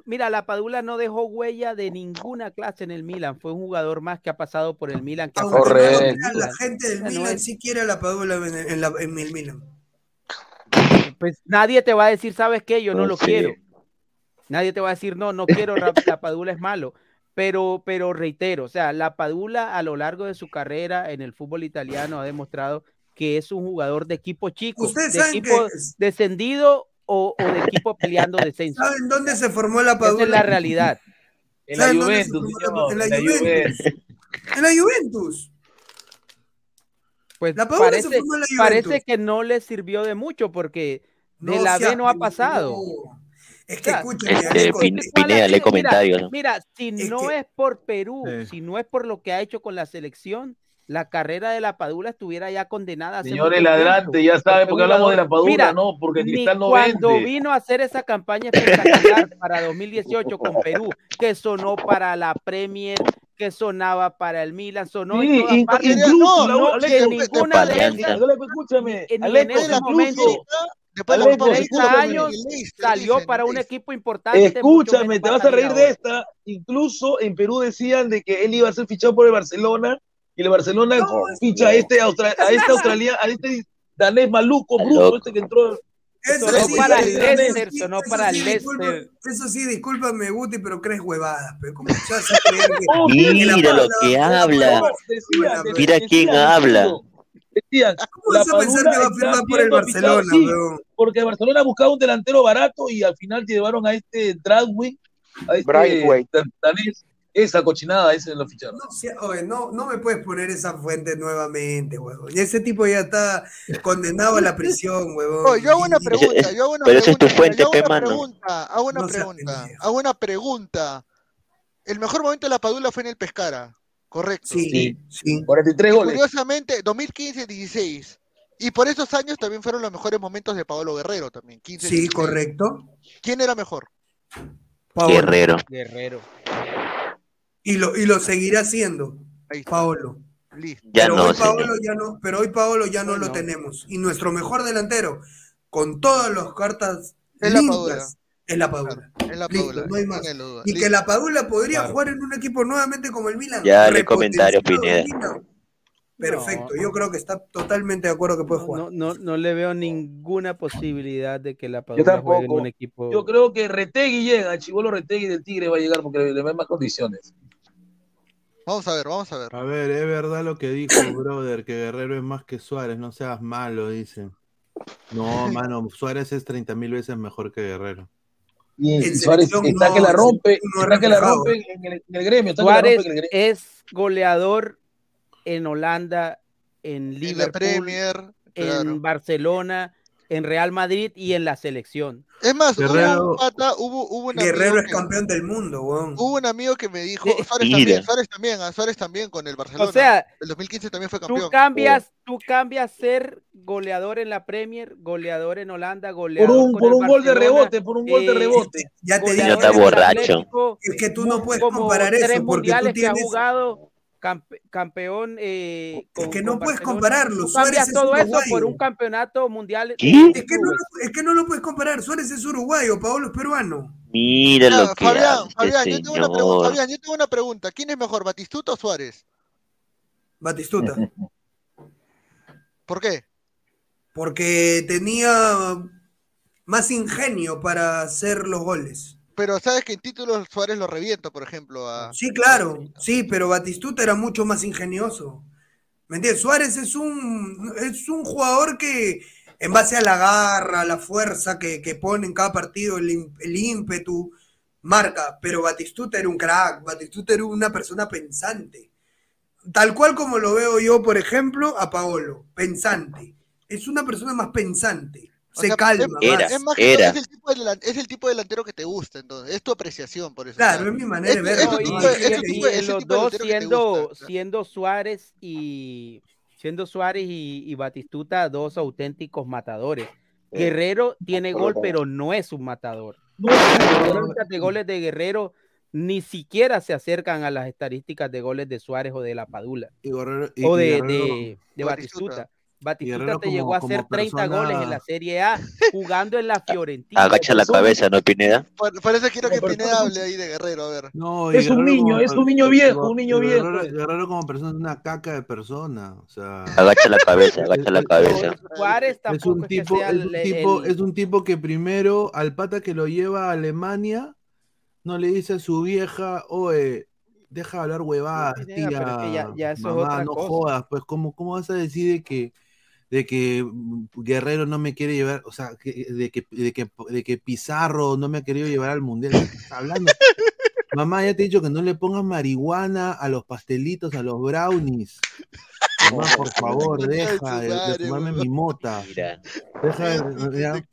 Mira, la Padula no dejó huella de ninguna clase en el Milan. Fue un jugador más que ha pasado por el Milan. Que la gente del Milan sí quiere a la Padula en, el Milan. Pues nadie te va a decir, ¿sabes qué? Yo no, lo quiero. Nadie te va a decir, no, no quiero, la Padula es malo. Pero, pero reitero, o sea, la Padula a lo largo de su carrera en el fútbol italiano ha demostrado que es un jugador de equipo chico, de equipo descendido o, de equipo peleando descenso. ¿Saben dónde se formó la Padula? Esa es la realidad. En la Juventus, en la, Juventus. En la Juventus. Pues parece, parece que no le sirvió de mucho porque de la B no ha pasado. Es que este, Pineda, le comentarios. Mira, si no es por Perú, si no es por lo que ha hecho con la selección, la carrera de la Padula estuviera ya condenada. Señores ladrantes, ya saben por qué hablamos de la Padula, no, porque Cristal no Cuando vino a hacer esa campaña espectacular para 2018 con Perú, que sonó para la Premier, que sonaba para el Milan, sonó sí, en todas incluso, no, que ninguna de esas, escúchame, en, en ese momento, Después de 30 años salió para un equipo importante. Escúchame, te vas a reír de esta. Incluso en Perú decían de que él iba a ser fichado por el Barcelona y el Barcelona ficha a este, Austra a este australiano, a este danés maluco, bruto, este que entró. Eso sí, para el Leicester, sonó para el Leicester. Eso sí, discúlpame, Guti, pero crees huevadas. Pero como ya se *laughs* Mira lo que habla. Mira quién habla. Decían, ¿Cómo vas a pensar que va a firmar por el Barcelona, sí, Porque el Barcelona buscaba un delantero barato y al final te llevaron a este Dragway, a este danés esa cochinada, ese lo ficharon. No, oye, no, no me puedes poner esa fuente nuevamente, huevón. Y ese tipo ya está condenado a la prisión, huevón. Yo hago una pregunta, yo hago una Pero esa es tu fuente, hago una pregunta, hago una pregunta, hago una pregunta. El mejor momento de la Padula fue en el Pescara, correcto. Sí, sí. 43 goles. Curiosamente, 2015-16. Y por esos años también fueron los mejores momentos de Paolo Guerrero también. 15, sí, correcto. ¿Quién era mejor? Guerrero. Guerrero. Y lo, y lo seguirá siendo, Paolo. Ya pero, no, hoy Paolo ya no, pero hoy Paolo ya no, lo tenemos. Y nuestro mejor delantero, con todas las cartas es. Es la Padula. Es la Padula. no hay más. Y que la Padula podría jugar en un equipo nuevamente como el Milan. Ya le comentario, Pineda. Perfecto, yo creo que está totalmente de acuerdo que puede jugar. No, no, le veo ninguna posibilidad de que la Padula juegue en un equipo. Yo creo que Retegui llega, Chivolo Retegui del Tigre va a llegar porque le, ven más condiciones. Vamos a ver, vamos a ver. A ver, es verdad lo que dijo, brother, que Guerrero es más que Suárez, no seas malo, dice. No, *laughs* mano, Suárez es 30 mil veces mejor que Guerrero. Y Suárez está que la rompe, está que la rompe en el, gremio. Suárez es goleador en Holanda, en Liverpool, en Barcelona, en Real Madrid y en la selección. Es más, Guerrero, hubo, hubo, un Guerrero es campeón del mundo, weón. Hubo un amigo que me dijo, Suárez también, Suárez también, a Suárez también con el Barcelona. O sea, el 2015 también fue campeón. Tú cambias, tú cambias ser goleador en la Premier, goleador en Holanda, goleador por un, por un gol de rebote, por un gol de eh, rebote. Ya te digo, está borracho. Es que tú no puedes comparar eso porque tú tienes que ha jugado campeón. Eh, es que no puedes compararlo. Suárez es todo eso por un campeonato mundial. Es que, no, es que, no, lo puedes comparar. Suárez es uruguayo, Paolo es peruano. Mira lo que Fabián, Fabián, yo tengo una pregunta, Fabián, yo tengo una pregunta. ¿Quién es mejor, Batistuta o Suárez? Batistuta. *laughs* ¿Por qué? Porque tenía más ingenio para hacer los goles. Pero sabes que en títulos Suárez lo revienta, por ejemplo. A... Sí, claro, sí, pero Batistuta era mucho más ingenioso. ¿Me entiendes? Suárez es un, es un jugador que, en base a la garra, a la fuerza que, pone en cada partido, el, el, ímpetu, marca. Pero Batistuta era un crack, Batistuta era una persona pensante. Tal cual como lo veo yo, por ejemplo, a Paolo, pensante. Es una persona más pensante se calma. Era, es, más era. Es, el tipo de, es, el tipo de, delantero que te gusta, entonces. Es tu apreciación, por eso. Claro, es mi manera de verlo. Los dos siendo, siendo Suárez y siendo Suárez y, y, Batistuta dos auténticos matadores. Guerrero tiene gol, pero no es un matador. Las de goles de Guerrero ni siquiera se acercan a las estadísticas de goles de Suárez o de la Padula. o de, de, de Batistuta. Batistuta te llegó a hacer 30 goles en la Serie A jugando en la *laughs* Fiorentina. Agacha la cabeza, ¿no, Pineda? Por, eso quiero que Pineda hable ahí de Guerrero, a ver. No, es un niño, es un niño viejo, un niño viejo. Guerrero, como persona es una caca de persona. O sea... Agacha la cabeza, agacha la cabeza. Juárez es un tipo, es, un tipo es un tipo que primero al pata que lo lleva a Alemania no le dice a su vieja, oye, deja de hablar huevadas, tía, ya, ya mamá, no jodas, pues ¿cómo, cómo vas a decir que de que mm, Guerrero no me quiere llevar, o sea, de, que, de, que, de que Pizarro no me ha querido llevar al mundial. hablando? Mamá, ya te he dicho que no le pongas marihuana a los pastelitos, a los brownies. Mamá, por favor, *laughs* deja de, fumarme mi mota. Deja de,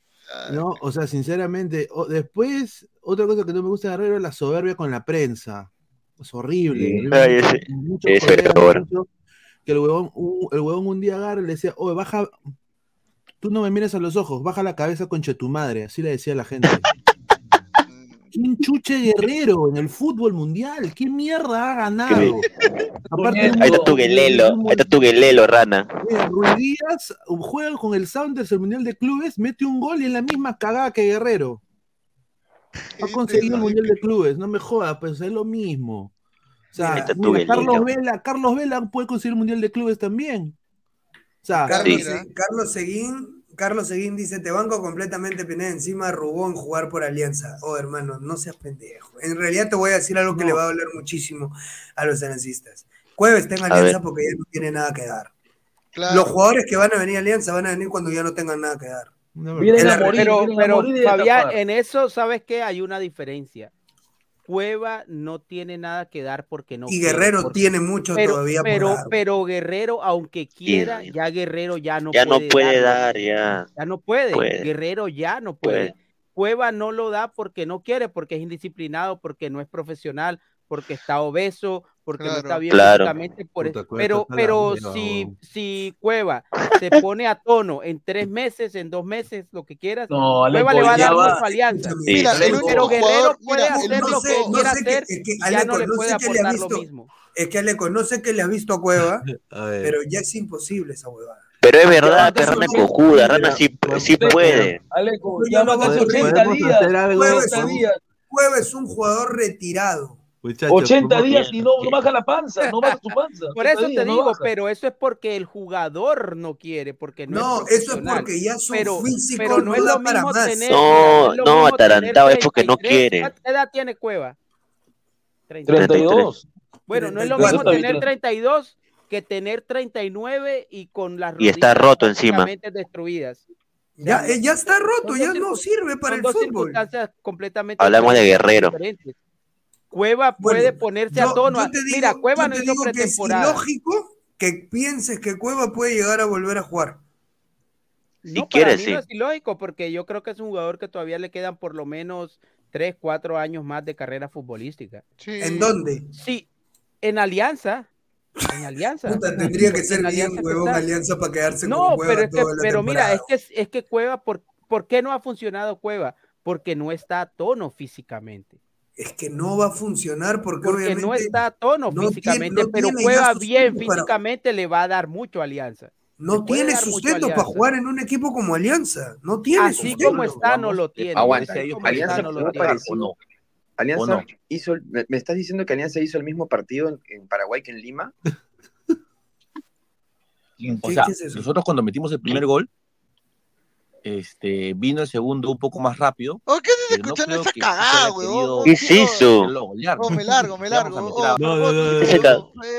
no, o sea, sinceramente, después, otra cosa que no me gusta de Guerrero es la soberbia con la prensa. Es horrible. es que el huevón, el huevón un día agarra y le decía, oye, baja, tú no me mires a los ojos, baja la cabeza concha tu madre, así le decía a la gente. *laughs* ¿Quién chuche guerrero en el fútbol mundial? ¿Qué mierda ha ganado? Aparte, ahí está tu guelelo, ahí está tu guelelo, rana. Ruiz Díaz juega con el Sounders el Mundial de Clubes, mete un gol y en la misma cagada que Guerrero. Ha conseguido el Mundial de Clubes, no me jodas, pues es lo mismo. O sea, Carlos Vela, Carlos Vela puede conseguir el Mundial de Clubes también. O sea, Carlos, Carlos Seguín, Carlos Seguín dice, te banco completamente Pineda encima rubó en jugar por Alianza. Oh, hermano, no seas pendejo. En realidad te voy a decir algo que le va a doler muchísimo a los analistas. Cueves está en Alianza porque ya no tiene nada que dar. Los jugadores que van a venir a Alianza van a venir cuando ya no tengan nada que dar. pero, pero Fabián, en eso, ¿sabes qué? Hay una diferencia. Cueva no tiene nada que dar porque no. Y Guerrero tiene mucho todavía pero, por dar. Pero Guerrero, aunque quiera, ya Guerrero ya no ya puede. no puede dar, ya. Ya no puede. Guerrero ya no puede. Cueva no lo da porque no quiere, porque es indisciplinado, porque no es profesional, porque está obeso, porque no está bien físicamente por eso. Pero, pero si, si Cueva se pone a tono en tres meses, en dos meses, lo que quieras, Cueva le va a dar mucha alianza. Mira, pero Guerrero puede hacer lo que quiera hacer, ya no le puede aportar lo mismo. Es que Aleco, no sé qué le has visto a Cueva, *laughs* pero ya es imposible esa huevada. Pero es verdad que Rana es cojuda, Rana sí, sí puede. Aleco, ya no hace 80 días. Cueva es un jugador retirado. 80 días y no, baja la panza, no baja su *laughs* panza. Por eso te digo, pero eso es porque el jugador no quiere, porque no, no eso es porque ya su pero, físico pero no, es lo mismo tener, no, no, atarantado es porque no quiere. ¿Qué edad tiene Cueva? 32. Bueno, no es lo mismo tener 32 que tener 39 y con las y está roto encima destruidas. Ya, eh, ya está roto, ya no sirve para el fútbol. Completamente Hablamos de Guerrero. Cueva puede ponerse a tono. Mira, Cueva no hizo pretemporada. es ilógico que pienses que Cueva puede llegar a volver a jugar. Si no, para mí no es ilógico, porque yo creo que es un jugador que todavía le quedan por lo menos 3, 4 años más de carrera futbolística. ¿En dónde? Sí, en Alianza. En Alianza. tendría que ser bien huevón Alianza para quedarse no, con Cueva. pero, pero mira, es que, es que Cueva, por, ¿por qué no ha funcionado Cueva? Porque no está a tono físicamente es que no va a funcionar porque, porque no está a tono físicamente, pero juega bien físicamente, le va a dar mucho Alianza. No tiene sustento para jugar en un equipo como Alianza. No tiene Así como está, no lo tiene. Aguanta, Alianza no lo tiene. ¿O no? Alianza hizo, me, estás diciendo que Alianza hizo el mismo partido en, Paraguay que en Lima? *laughs* o sea, nosotros cuando metimos el primer gol, este, vino el segundo un poco más rápido. ¿Por qué se escuchando esa cagada, weón? ¿Qué es eso? No, me largo, me largo. No, no, no,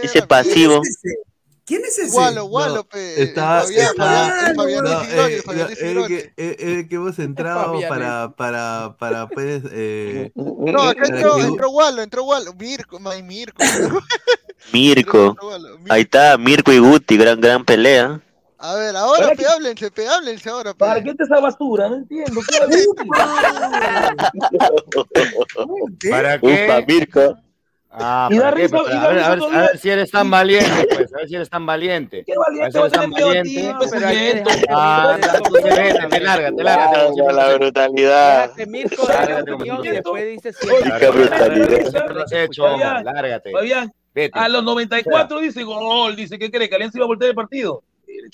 ese, pasivo. ¿Quién es ese? Gualo, Gualo, pe. Está, el, que hemos entrado para, para, para, pues, eh, *laughs* No, acá entró, entró Gualo, entró Gualo. Mirko, Mirko. *laughs* Mirko. Ahí está, Mirko y Guti, gran, gran pelea. A ver, ahora pe, háblense, pe, háblense ahora. Pe. ¿Para qué te esa basura? No entiendo. ¿Qué *laughs* ¿Para qué? Upa, Mirko. Ah, y ¿para qué? Risa, pues, a, ver, a, ver, a, ver, si eres tan valiente, pues, a ver si eres tan valiente. ¿Qué valiente? A ver si eres tan valiente. Pues, ah, te lárgate, lárgate. La brutalidad. Mirko, y después dices Qué brutalidad. Lárgate. Fabián, a los 94 dice gol, dice, ¿qué cree? Que Alianza iba a voltear el partido.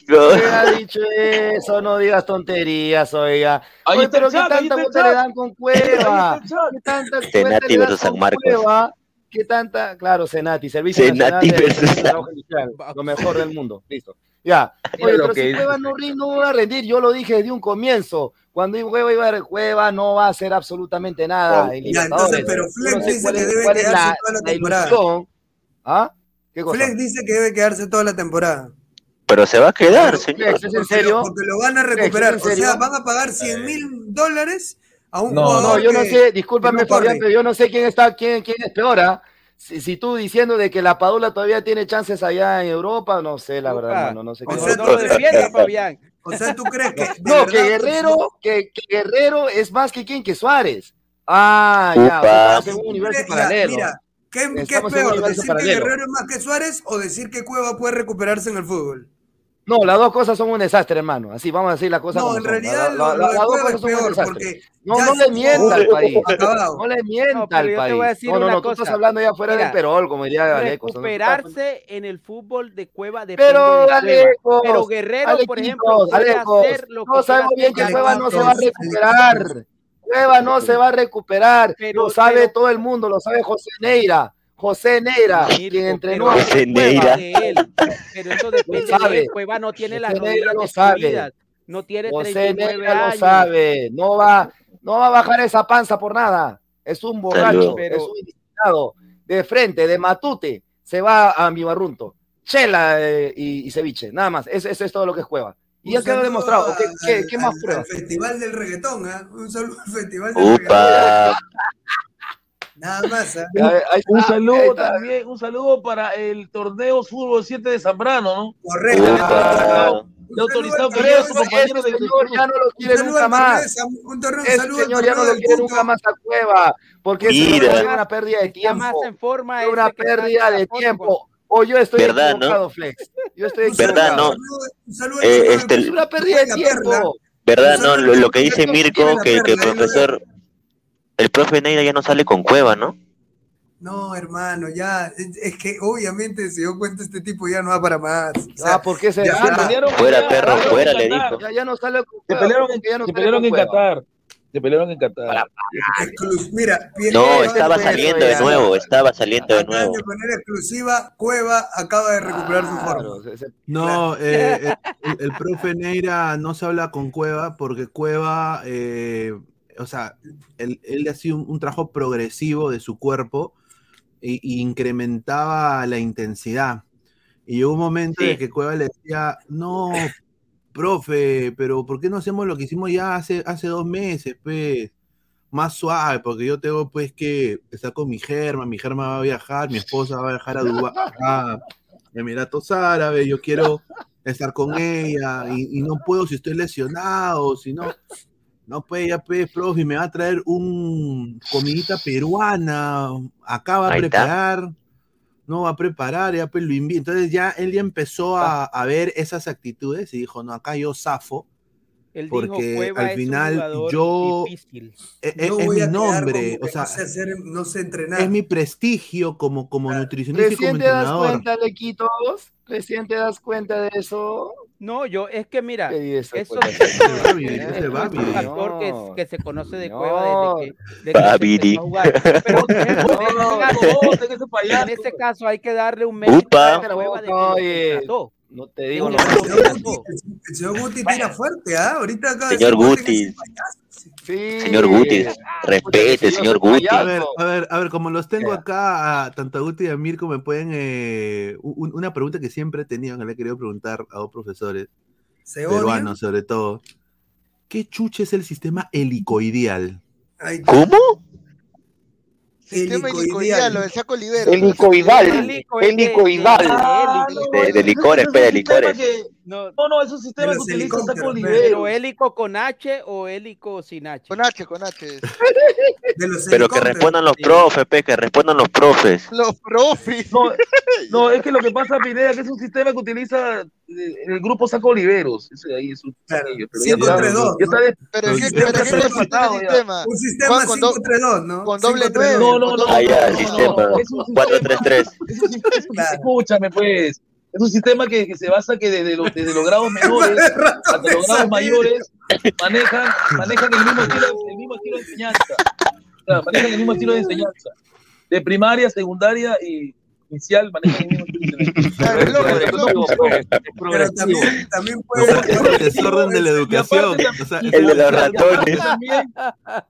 No. ha dicho eso? No digas tonterías, oiga. Oye, pero ¿qué tanta vuelta le dan con Cueva? ¿Qué tanta Senati versus San Marcos. Cueva? ¿Qué tanta? Claro, Senati, Servicio Senati Nacional lo mejor del mundo. Listo. Ya. Oye, pero si Cueva no, no va a rendir, yo lo dije desde un comienzo. Cuando Cueva iba a Cueva no va a hacer absolutamente nada. ya, entonces, pero Flex dice que debe quedarse toda la temporada. ¿Ah? ¿Qué cosa? Flex dice que debe quedarse toda la temporada. Pero se va a quedar, señor. ¿Es en serio? Porque lo van a recuperar. O sea, van a pagar 100 mil dólares a un no, jugador. No, yo no sé, discúlpame, Fabián, pero yo no sé quién está, quién, quién es peor. ¿ah? Si, si, tú diciendo de que la Padula todavía tiene chances allá en Europa, no sé, la verdad, hermano, no sé. O sea, no lo defiende, Fabián. O sea, ¿tú crees que.? No, que Guerrero, que, que, Guerrero es más que quién, que Suárez. Ah, ya, estamos en un universo paralelo. Mira, ¿qué, ¿qué es peor? ¿Decir que Guerrero es más que Suárez o decir que Cueva puede recuperarse en el fútbol? No, las dos cosas son un desastre, hermano. Así vamos a decir las cosas. No, en realidad las dos cosas son un desastre. No, *laughs* no le mienta al país. No le mienta al país. No, no, no, tú estás hablando ya fuera del perol, como diría Galeco. Recuperarse en el fútbol de Cueva de Pero, Aleco, Pero Guerrero, por ejemplo, puede hacer lo que No sabemos bien que Cueva no se va a recuperar. Cueva no se va a recuperar. Lo sabe todo el mundo, lo sabe José Neira. José Neira, quien entrenó a José Neira. Pero eso depende de él. Cueva no tiene las rodillas lo sabe. No tiene José Neira lo sabe. No va, no va a bajar esa panza por nada. Es un borracho, pero... es un indisciplinado. De frente, de matute, se va a mi barrunto. Chela eh, y, y, ceviche, nada más. Eso, eso, es todo lo que es Cueva. Y ya quedó demostrado. ¿Qué, qué, qué más pruebas? Festival del Reggaetón, ¿eh? Un saludo al Festival del Reggaetón. Nada más. ¿eh? un saludo también, un saludo para el torneo Fútbol 7 de Zambrano, ¿no? Correcto. un Le autorizado que su compañero de señor ya no lo quiere nunca más. Ese señor ya no lo quiere nunca más a Cueva. Porque es una pérdida de tiempo. Más en forma es una pérdida de tiempo. O yo estoy ¿verdad, equivocado, no? Flex. Yo estoy equivocado. ¿Verdad, no? Eh, este, es una pérdida de tiempo. ¿Verdad, no? Lo, lo que dice Mirko, que, que el profesor, el profe Neira ya no sale con Cueva, ¿no? No, hermano, ya, es que obviamente se dio cuenta este tipo ya no va para más. ah, ¿por qué se ya, Fuera, perro, fuera, le dijo. Ya, ya no sale con Se pelearon en, ya no se pelearon en Qatar. Se pelearon en Qatar. Mira, no, estaba saliendo de nuevo, estaba saliendo de nuevo. De manera exclusiva, Cueva acaba de recuperar su forma. No, eh, el, el, profe Neira no se habla con Cueva porque Cueva, eh, o sea, él, él hacía un, un trabajo progresivo de su cuerpo y, incrementaba la intensidad. Y hubo un momento en que Cueva le decía, no, profe, pero ¿por qué no hacemos lo que hicimos ya hace, hace dos meses, pues? Más suave, porque yo tengo pues que estar con mi germa, mi germa va a viajar, mi esposa va a viajar a Dubái, a Emiratos Árabes, yo quiero estar con ella y, y, no puedo si estoy lesionado, si no. No, pues ya, pues, profe, me va a traer un comidita peruana, acá va a preparar, no va a preparar, ya pues lo invito. Entonces ya él ya empezó a, a, ver esas actitudes y dijo, no, acá yo zafo. Él porque dijo, al final yo es, es, no mi nombre, o sea, no sé, hacer, no sé entrenar. Es mi prestigio como, como nutricionista y como entrenador. ¿Te das cuenta, te das cuenta de eso? No, yo, es que mira, eso, es un factor que, que, se conoce de Cueva desde que, desde que se jugar. Pero *laughs* en ese caso hay que darle un mérito a Cueva de que no te digo no, El señor Guti tira fuerte, ¿ah? Ahorita acá Señor Guti. Sí. Señor Guti, respete, señor Guti. A ver, a ver, a ver, como los tengo acá, a, tanto a Guti y a Mirko me pueden. Eh, un, una pregunta que siempre he tenido, que le he querido preguntar a dos profesores, peruanos sobre todo. ¿Qué chuche es el sistema helicoidial? ¿Cómo? Sistema helicoidal, lo del saco libero. Helicoidal. Helicoidal. De, licores, de licores. No, no, es un sistema que utiliza saco libero. hélico con H o hélico sin H. Con H, con H. *laughs* Pero que respondan los profes, pe, que respondan los profes. Los profes. No, *laughs* no, es que lo que pasa, Pineda, que es un sistema que utiliza el grupo Saco Oliveros. Ese ahí es un. Claro, 5 3 2. Pero es que es un sistema. Un sistema 5 3 2, ¿no? Con doble 9. No, no, no. Ah, ya, el sistema. 4 3 3. Escúchame, pues. Es un sistema que, que se basa que desde los, desde los grados *laughs* menores hasta los grados mayores manejan, manejan el, mismo estilo, el mismo estilo de enseñanza. O sea, manejan el mismo estilo de enseñanza. De primaria, secundaria y inicial manejan el mismo estilo de enseñanza. Pero también, también puede... El desorden de la educación. O sea, el de los ratones.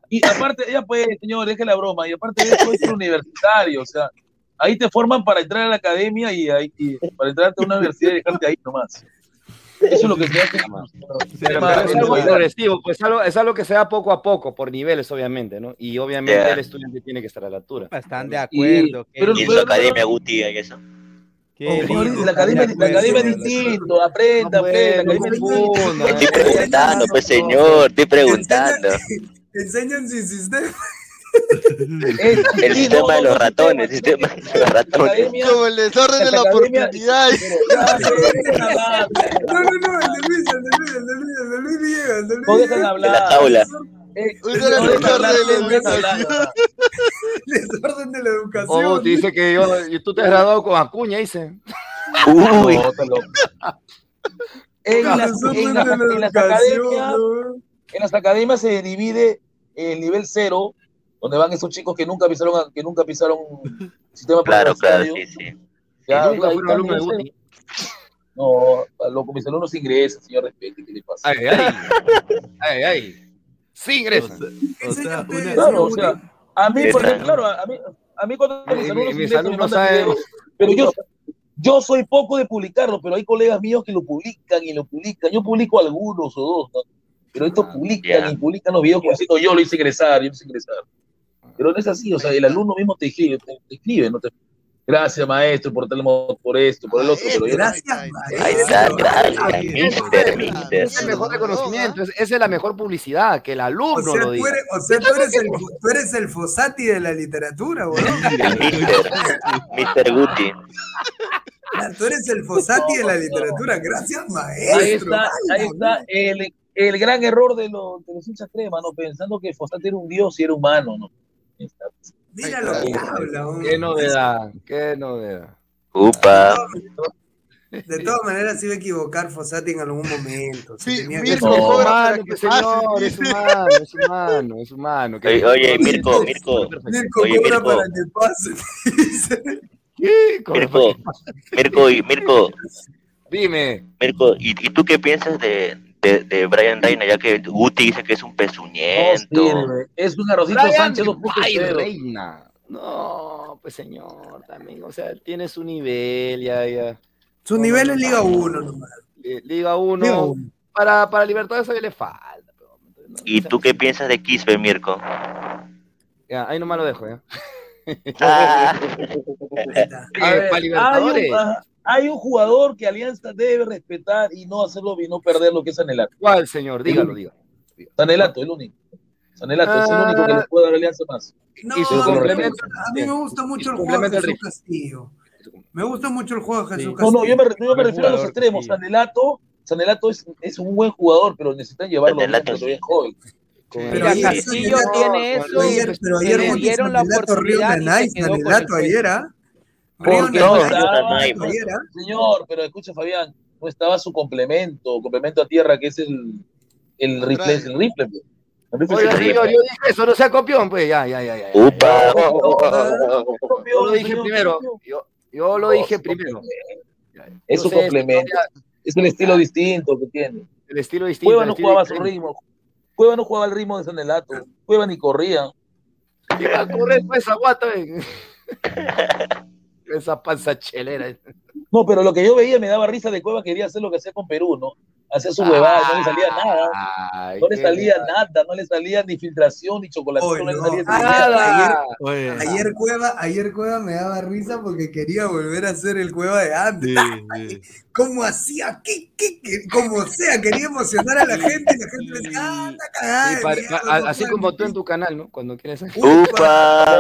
Y aparte, ella puede, señor, deje la broma, y aparte de eso es *laughs* universitario, o sea, ahí te forman para entrar a la academia y, ahí, y para entrar a una universidad y dejarte ahí nomás. Eso es lo que se hace. Es algo progresivo, pues algo, es algo que se da poco a poco, por niveles, obviamente, ¿no? Y obviamente yeah. el estudiante tiene que estar a la altura. Están de acuerdo. Y, pero, y en su academia, Guti, y eso. Oh, la, academia, la academia es distinto, aprenda, aprenda. Estoy preguntando, pues señor, estoy preguntando. *laughs* Enseñan sin sistema. El sistema de los ratones, el sistema de los ratones. Como el desorden de la oportunidad. No, no, no, el de Luis, el de Luis, el de Luis, el de Luis Villegas, el de Luis No dejan hablar. La tabla. Desorden de la educación. Oh, dice que yo, tú te has graduado con Acuña, dice. Uy. En las, en, las, en, las academias, en las academias se divide el nivel cero donde van esos chicos que nunca pisaron, que nunca pisaron sistema Claro, claro, sí, sí. Ya, nunca fueron alumnos de. No, loco, mis alumnos ingresan, señor, respete, ¿qué le pasa? Ay, ay, ay, ay. Sí ingresan. O sea, una... Claro, o sea, a mí, por ejemplo, claro, a mí, a mí cuando mis alumnos mis ingresan, alumnos saben... pero yo, yo soy poco de publicarlo, pero hay colegas míos que lo publican y lo publican. Yo publico algunos o dos, ¿no? Pero estos ah, publican yeah. y publican los videos como diciendo yo lo hice ingresar, yo lo hice ingresar. Pero no es así, o sea, el alumno mismo te escribe, te, te escribe, no te... Gracias, maestro, por, por esto, por el otro. Pero gracias, maestro. Ahí está, gracias, mister, mister. Es el mejor reconocimiento, esa es la mejor publicidad, que el alumno lo diga. o sea, tú eres, el, tú eres el Fosati de la literatura, boludo. Mister, mister Guti. Tú eres el Fosati de la literatura, gracias, maestro. Ahí está, ahí está el, el gran error de los, de los hinchas crema, ¿no? Pensando que Fosati era un dios y era humano, ¿no? Mira lo que habla. Qué novedad, qué novedad. Upa. De todas maneras, se iba a equivocar Fossati en algún momento. Sí, Mirko, es humano, que señor, es humano, es humano, es humano. Oye, oye, Mirko, Mirko. Mirko, oye, Mirko. para que pase. ¿Qué? Mirko, Mirko, y Mirko. Dime. Mirko, ¿y, ¿y tú qué piensas de, de, de Brian Reina, ya que Guti dice que es un pezuñento. es un arrocito Brian Sánchez Reina. No, pues señor, también, o sea, tiene su nivel, ya, ya. Su nivel es Liga 1 nomás. Liga 1. Para, para Libertadores le falta. ¿Y tú qué piensas de Quispe, Mirko? Ya, ahí nomás lo dejo, ya. Ah. *laughs* para Libertadores hay un jugador que Alianza debe respetar y no hacerlo y no perder lo que es Sanelato. ¿Cuál, señor? Dígalo, dígalo. Sanelato, el único. Sanelato es el único que le puede dar Alianza más. No, y su complemento. A mí me gusta mucho el juego de Jesús Castillo. Me gusta mucho el juego de Jesús Castillo. No, no, yo me, yo me refiero a los extremos. Sanelato, Sanelato es, es, un buen jugador, pero necesitan llevarlo a todavía joven. Pero Castillo tiene eso, pero ayer, le dieron la oportunidad. Sanelato ayer, ¿ah? Porque no, estaba, señor, pero escucha Fabián, no estaba su complemento, complemento a tierra, que es el, el rifle, el rifle. Pues. Señor, yo dije eso, no sea copión, pues, ya, ya, ya. ya. Upa. Yo lo dije primero, yo, yo lo dije primero. Es su complemento, es el estilo distinto que tiene. El estilo distinto. Cueva no jugaba su ritmo, Cueva no jugaba el ritmo de Sanelato, Cueva ni corría. Iba a correr pues esa guata, eh. Esa panza chelera. No, pero lo que yo veía me daba risa de Cueva, quería hacer lo que hacía con Perú, ¿no? Hacía su huevada, no le salía nada. no le salía nada, no le salía ni filtración, ni chocolate, no, le salía nada. Ayer, Cueva, ayer Cueva me daba risa porque quería volver a hacer el Cueva de antes. *laughs* ¿Cómo hacía? ¿Qué, qué, Como sea, quería emocionar a la gente y la gente le decía, ah, cagada. así como tú en tu canal, ¿no? Cuando quieres. ¡Upa!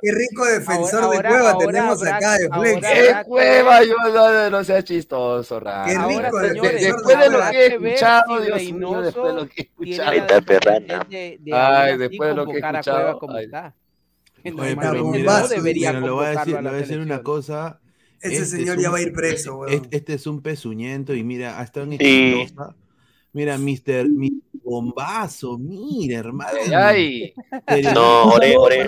Qué rico defensor de Cueva tenemos acá de Flex. ¿Qué Cueva? Yo no, no sea chistoso, Raro. Ahora, señores, después de lo que he escuchado, Dios mío, después de lo que he escuchado. Ahí está perrana. Ay, después de lo que he escuchado. Oye, pero mira, debería le voy a decir, le voy a decir una cosa. Ese este señor ya va a ir preso, weón. Este, este, es un pezuñento y mira, ha estado en sí. Mira, Mr. Bombazo, mira, hermano. Ay. No, Ore, Ore.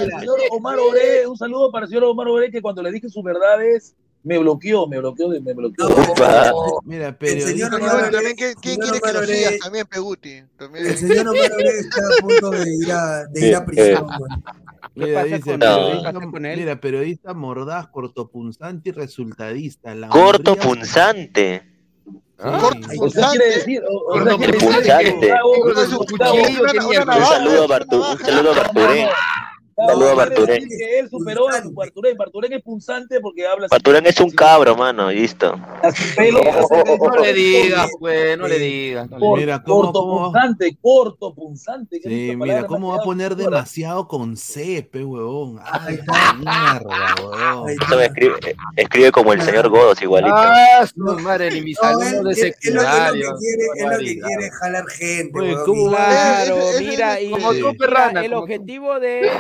Omar Ore, un saludo para el señor Omar Ore, que cuando le dije sus verdades, me bloqueó, me bloqueó, me bloqueó. No, mira, pero el señor Omar también, ¿quién, quiere que lo sigas? También Peguti. También. El señor Omar está a punto de ir a, de ir a prisión, Mira, dice, periodista, mira, periodista mordaz, cortopunzante y resultadista. La cortopunzante. ¿Ah? Cortopunzante. decir? Cortopunzante. Un saludo a Barturén. Saludos a Barturén. Que él superó a Barturén. Barturén es punzante porque habla. Barturén es un cabro, mano, listo. No le digas, pues, no le digas. Mira, corto punzante, corto punzante. Sí, mira, ¿cómo va a poner demasiado con C, pe, huevón? Ay, mierda, huevón. escribe, escribe como el señor Godos, igualito. Ah, su madre, ni mis alumnos de secundario. Es lo que quiere jalar gente, Claro, *laughs* mira, y el objetivo de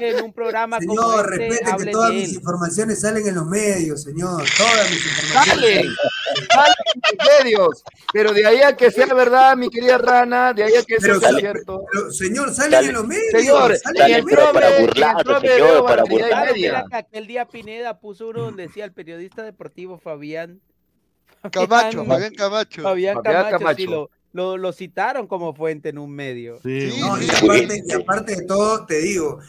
en un programa señor, como este, respete que todas mis informaciones salen en los medios, señor. Todas mis informaciones. Salen, salen en los medios. Pero de ahí a que sea verdad, mi querida Rana, de ahí a que sea cierto. Pero, señor, salen en los medios. Señor, salen en para burlar, señor, para. Aquel día Pineda puso uno donde decía el periodista deportivo Fabián. Camacho, Fabián Camacho. Fabián Camacho, lo, lo, citaron como fuente en un medio. Sí, no, y, aparte, y, aparte, de todo, te digo,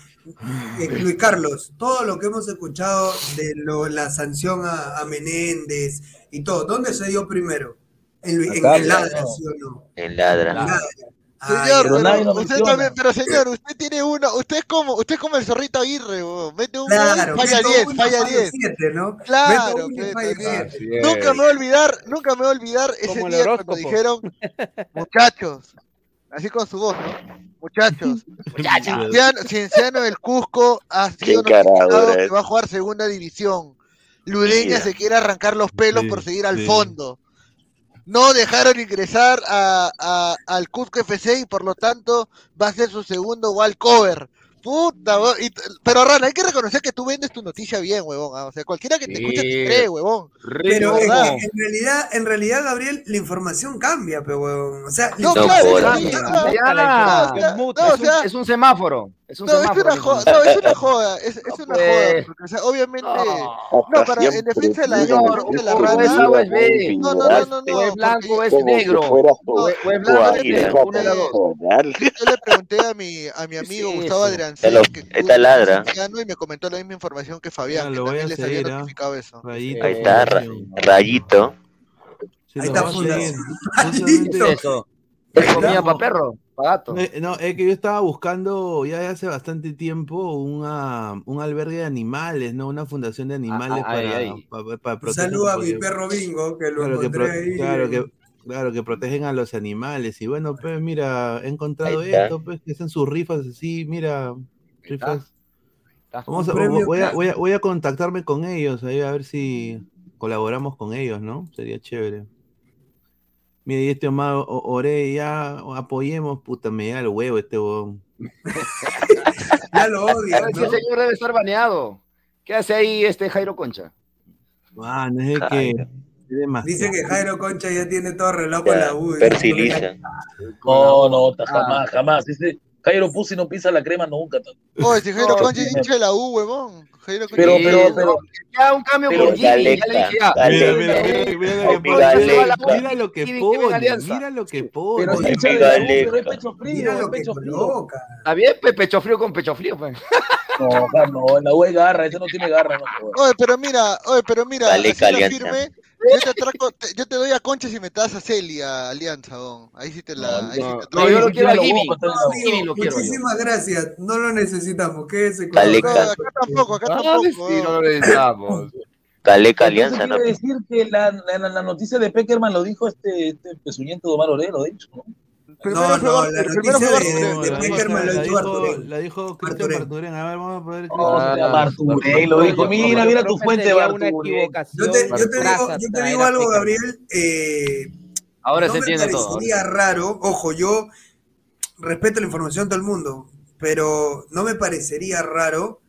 eh, *laughs* Luis Carlos, todo lo que hemos escuchado de lo, la sanción a, a, Menéndez y todo, ¿dónde se dio primero? En, en, en Ladra, ¿sí o no? En Ladra. En Ladra. Señor, pero, usted también, pero señor, usted tiene uno, usted es como, usted es como el zorrito Aguirre, mete un claro, falla 10, falla 10. ¿no? Claro, nunca me voy a olvidar, nunca me voy a olvidar ese día cuando dijeron, *laughs* muchachos, así con su voz, ¿no? Muchachos, *laughs* Cienciano, del Cusco ha sido notificado que va a jugar segunda división. Ludeña se quiere arrancar los pelos por seguir al fondo no dejaron ingresar a, al Cusco FC y por lo tanto va a ser su segundo wall cover. Puta, pero Rana, hay que reconocer que tú vendes tu noticia bien, huevón. ¿ah? O sea, cualquiera que te escuche te cree, huevón. Pero en realidad, en realidad, Gabriel, la información cambia, pero huevón. O sea, no, claro, es un semáforo. Es un no, es una joda, no, es una joda, es, es una joda, porque, o sea, obviamente, no, para, en defensa de la, no, de la rana, no, no, no, no, no, es blanco, es negro, o es blanco, es negro, Yo le pregunté a mi, a mi amigo Gustavo Adrián, que está ladra, y me comentó la misma información que Fabián, que también les había notificado eso. Ahí está, rayito. *laughs* Ahí está, Rayito. ¿Es comida para perro? No, es que yo estaba buscando ya hace bastante tiempo una, un albergue de animales, ¿no? Una fundación de animales para, para, proteger. Saluda a mi perro Bingo, que lo claro, encontré ahí. Claro que, claro, que protegen a los animales. Y bueno, pues mira, he encontrado esto, pues que hacen sus rifas así, mira, rifas. Vamos a, voy, a, voy, a, voy a contactarme con ellos, ahí a ver si colaboramos con ellos, ¿no? Sería chévere. Mire, y este Omar Ore, ya apoyemos, puta, me da el huevo este huevón. *laughs* ya lo odio. Ese señor debe estar baneado. ¿Qué hace ahí este Jairo Concha? Man, es que. Dice que Jairo Concha ya tiene todo reloj con la U. Persiliza. No, no, jamás, jamás. Jairo Pussy no pisa la crema nunca. Oye, si Jairo Concha es hincha de la U, huevón. Pero, pero, pero. Ya un cambio por Jimmy, ya le dije Mira lo que pone, mira lo que pone. Pero es pecho frío, es pecho frío. Está bien, pecho frío con pecho frío, pues. No, no, la U hay garra, eso no tiene garra. No, oye, pero mira, oye, pero mira, Dale, firme, yo te, atraco, te, yo te doy a Concha si me das a Celia, Alianza, don. Ahí sí te la. No, ahí sí te no, yo lo quiero a Jimmy. Muchísimas gracias, no lo necesitamos. Quédese con Acá tampoco, acá tampoco. Sí, no lo necesitamos. Caleca Alianza, ¿no? Quiere decir que la, la, la, noticia de Peckerman lo dijo este, este pezuñento de Omar Orero, de hecho, ¿no? No, no, la noticia de, de, Peckerman lo dicho La dijo Cristian. A ver, vamos a poder. Oh, Marturén lo dijo. Mira, mira tu fuente, Marturén. Yo te, yo te digo, yo te digo algo, Gabriel. Eh, Ahora no se entiende todo. Sería raro, ojo, yo respeto la información de todo el mundo, pero no me parecería raro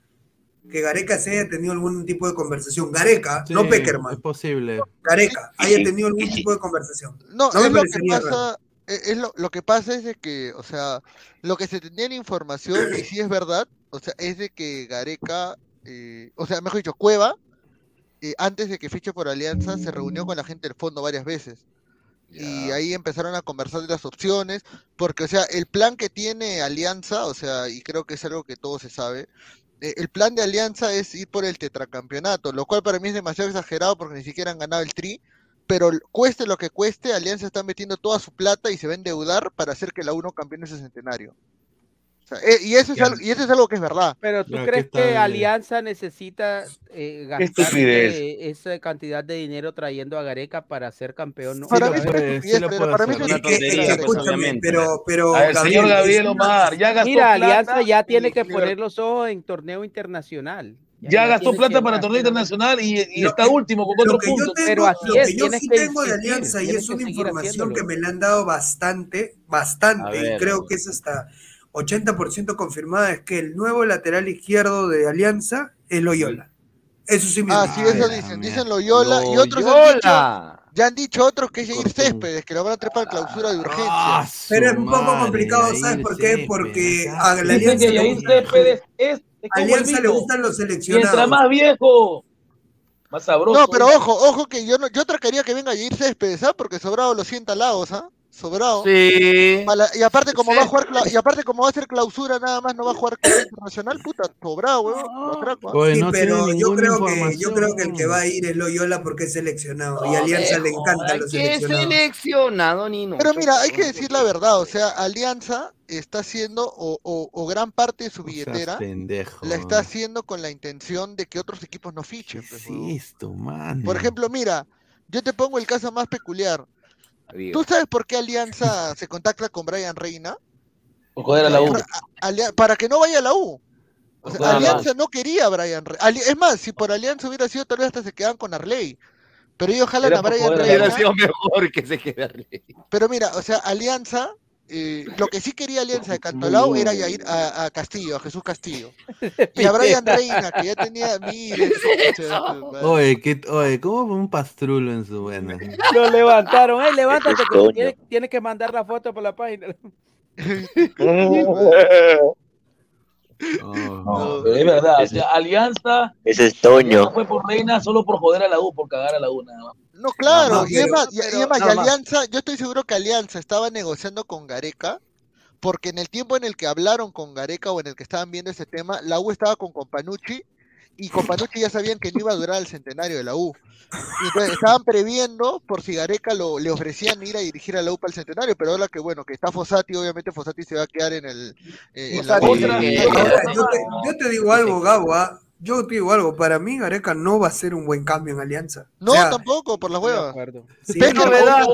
que Gareca se haya tenido algún tipo de conversación. Gareca, no Peckerman. Es posible. Gareca haya tenido algún tipo de conversación. No, no me parecería raro e, es lo, lo, que pasa es de que, o sea, lo que se tenía en información, y sí es verdad, o sea, es de que Gareca, eh, o sea, mejor dicho, Cueva, eh, antes de que fiche por Alianza, se reunió con la gente del fondo varias veces. Y ahí empezaron a conversar de las opciones, porque, o sea, el plan que tiene Alianza, o sea, y creo que es algo que todo se sabe, eh, el plan de Alianza es ir por el tetracampeonato, lo cual para mí es demasiado exagerado porque ni siquiera han ganado el tri pero cueste lo que cueste, Alianza está metiendo toda su plata y se va a endeudar para hacer que la uno campeone ese centenario. Eh, y, eso es algo, y eso es algo que es verdad. Pero tú crees que Alianza necesita eh, gastar esa cantidad de dinero trayendo a Gareca para ser campeón. Para, mí, para mí pero, pero señor Gabriel Omar, ya gastó Mira, Alianza ya tiene que poner los ojos en torneo internacional. Ya, gastó plata para el torneo internacional y, está último con cuatro puntos. pero así lo que yo sí tengo de Alianza y es una información que me la han dado bastante, bastante, y creo que es hasta 80% confirmada, es que el nuevo lateral izquierdo de Alianza es Loyola. Eso sí me Ah, sí, eso dicen. Dicen Loyola, y otros han dicho, ya han dicho otros que es Jair Céspedes, que lo van a trepar clausura de urgencia. Ah, pero es un poco complicado, ¿sabes por qué? Porque a la Alianza. Que Jair Céspedes es Alianza le gustan los seleccionados. Mientras más viejo, más sabroso. No, pero ojo, ojo que yo no, yo trataría que venga a Jair Céspedes, ¿ah? Porque sobrado lo sienta Lagos, ¿ah? Sobrado. Sí. y aparte como va a jugar y aparte como va a ser clausura nada más, no va a jugar internacional, puta, sobrado, weón. sí, pero yo creo que yo creo que el que va a ir es Loyola porque es seleccionado y Alianza le encanta los seleccionados. seleccionado, Nino. Pero mira, hay que decir la verdad, o sea, Alianza está haciendo o, o, gran parte de su billetera la está haciendo con la intención de que otros equipos no fichen. Pues, esto, man? Por ejemplo, mira, yo te pongo el caso más peculiar. ¿Tú sabes por qué Alianza se contacta con Brian Reina? Por joder a la U. Para, que no vaya a la U. Alianza no quería a Brian Reina. Es más, si por Alianza hubiera sido, tal vez hasta se quedan con Arley. Pero ellos jalan a Brian Reina. Hubiera sido mejor que se quede Arley. Pero mira, o sea, Alianza eh, lo que sí quería Alianza de Cantolao era ir a, Castillo, a Jesús Castillo. *laughs* Y a Brian Reina, que ya tenía *laughs* miles. oye, ¿qué, oye, ¿cómo un pastrulo en su buena? *laughs* Lo levantaron, eh, levántate, que tiene, tiene, que mandar la foto por la página. Oh. es verdad, Alianza. Ese es Toño. fue por Reina solo por joder a la U, por cagar a la U, nada más. No, claro, y, además, y, Alianza, yo estoy seguro que Alianza estaba negociando con Gareca, porque en el tiempo en el que hablaron con Gareca o en el que estaban viendo ese tema, la U estaba con Companucci y Companucci ya sabían que no iba a durar el centenario de la U. Y entonces estaban previendo por si Gareca lo, le ofrecían ir a dirigir a la U para el centenario, pero ahora que bueno, que está Fossati, obviamente Fossati se va a quedar en el... Eh, yo, te, digo algo, Gabo, ¿ah? Yo te digo algo, para mí Gareca no va a ser un buen cambio en Alianza. No, tampoco, por la hueva. Sí, verdad.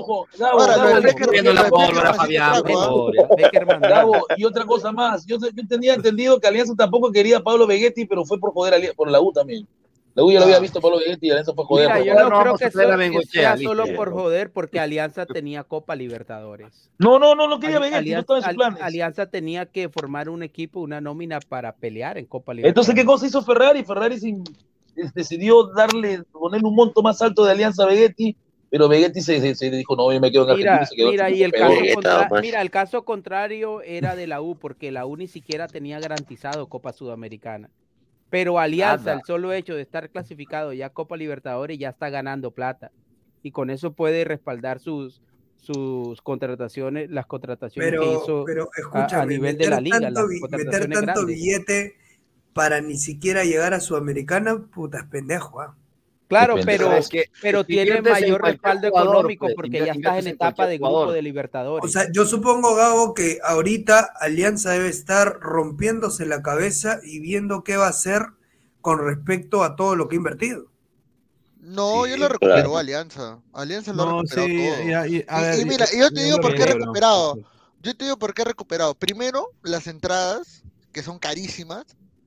y otra cosa más, yo, yo tenía entendido que Alianza tampoco quería a Pablo Vegetti, pero fue por poder por la U también. La U ya lo había visto Pablo Vegetti y Alianza fue joder. Mira, yo no, creo que, sea solo por joder, porque Alianza tenía Copa Libertadores. No, no, no, no quería Vegetti, no estaba en sus planes. Alianza tenía que formar un equipo, una nómina para pelear en Copa Libertadores. Entonces, ¿qué cosa hizo Ferrari? Ferrari decidió darle, ponerle un monto más alto de Alianza a Vegetti, pero Vegetti se, se, dijo, no, yo me quedo en Argentina. Mira, se quedó mira, y el caso mira, el caso contrario era de la U, porque la U ni siquiera tenía garantizado Copa Sudamericana. Pero Alianza, el solo hecho de estar clasificado ya Copa Libertadores, ya está ganando plata. Y con eso puede respaldar sus, sus contrataciones, las contrataciones que hizo a, nivel de la liga. meter tanto billete para ni siquiera llegar a Sudamericana, puta, es pendejo. ¿ah? Claro, pero, pero tiene mayor respaldo económico porque ya estás en etapa de grupo de Libertadores. O sea, yo supongo, Gabo, que ahorita Alianza debe estar rompiéndose la cabeza y viendo qué va a hacer con respecto a todo lo que ha invertido. No, yo lo recuperó Alianza. Alianza lo ha recuperado todo. y, mira, yo te digo por qué he recuperado. Yo te digo por qué he recuperado. Primero, las entradas, que son carísimas,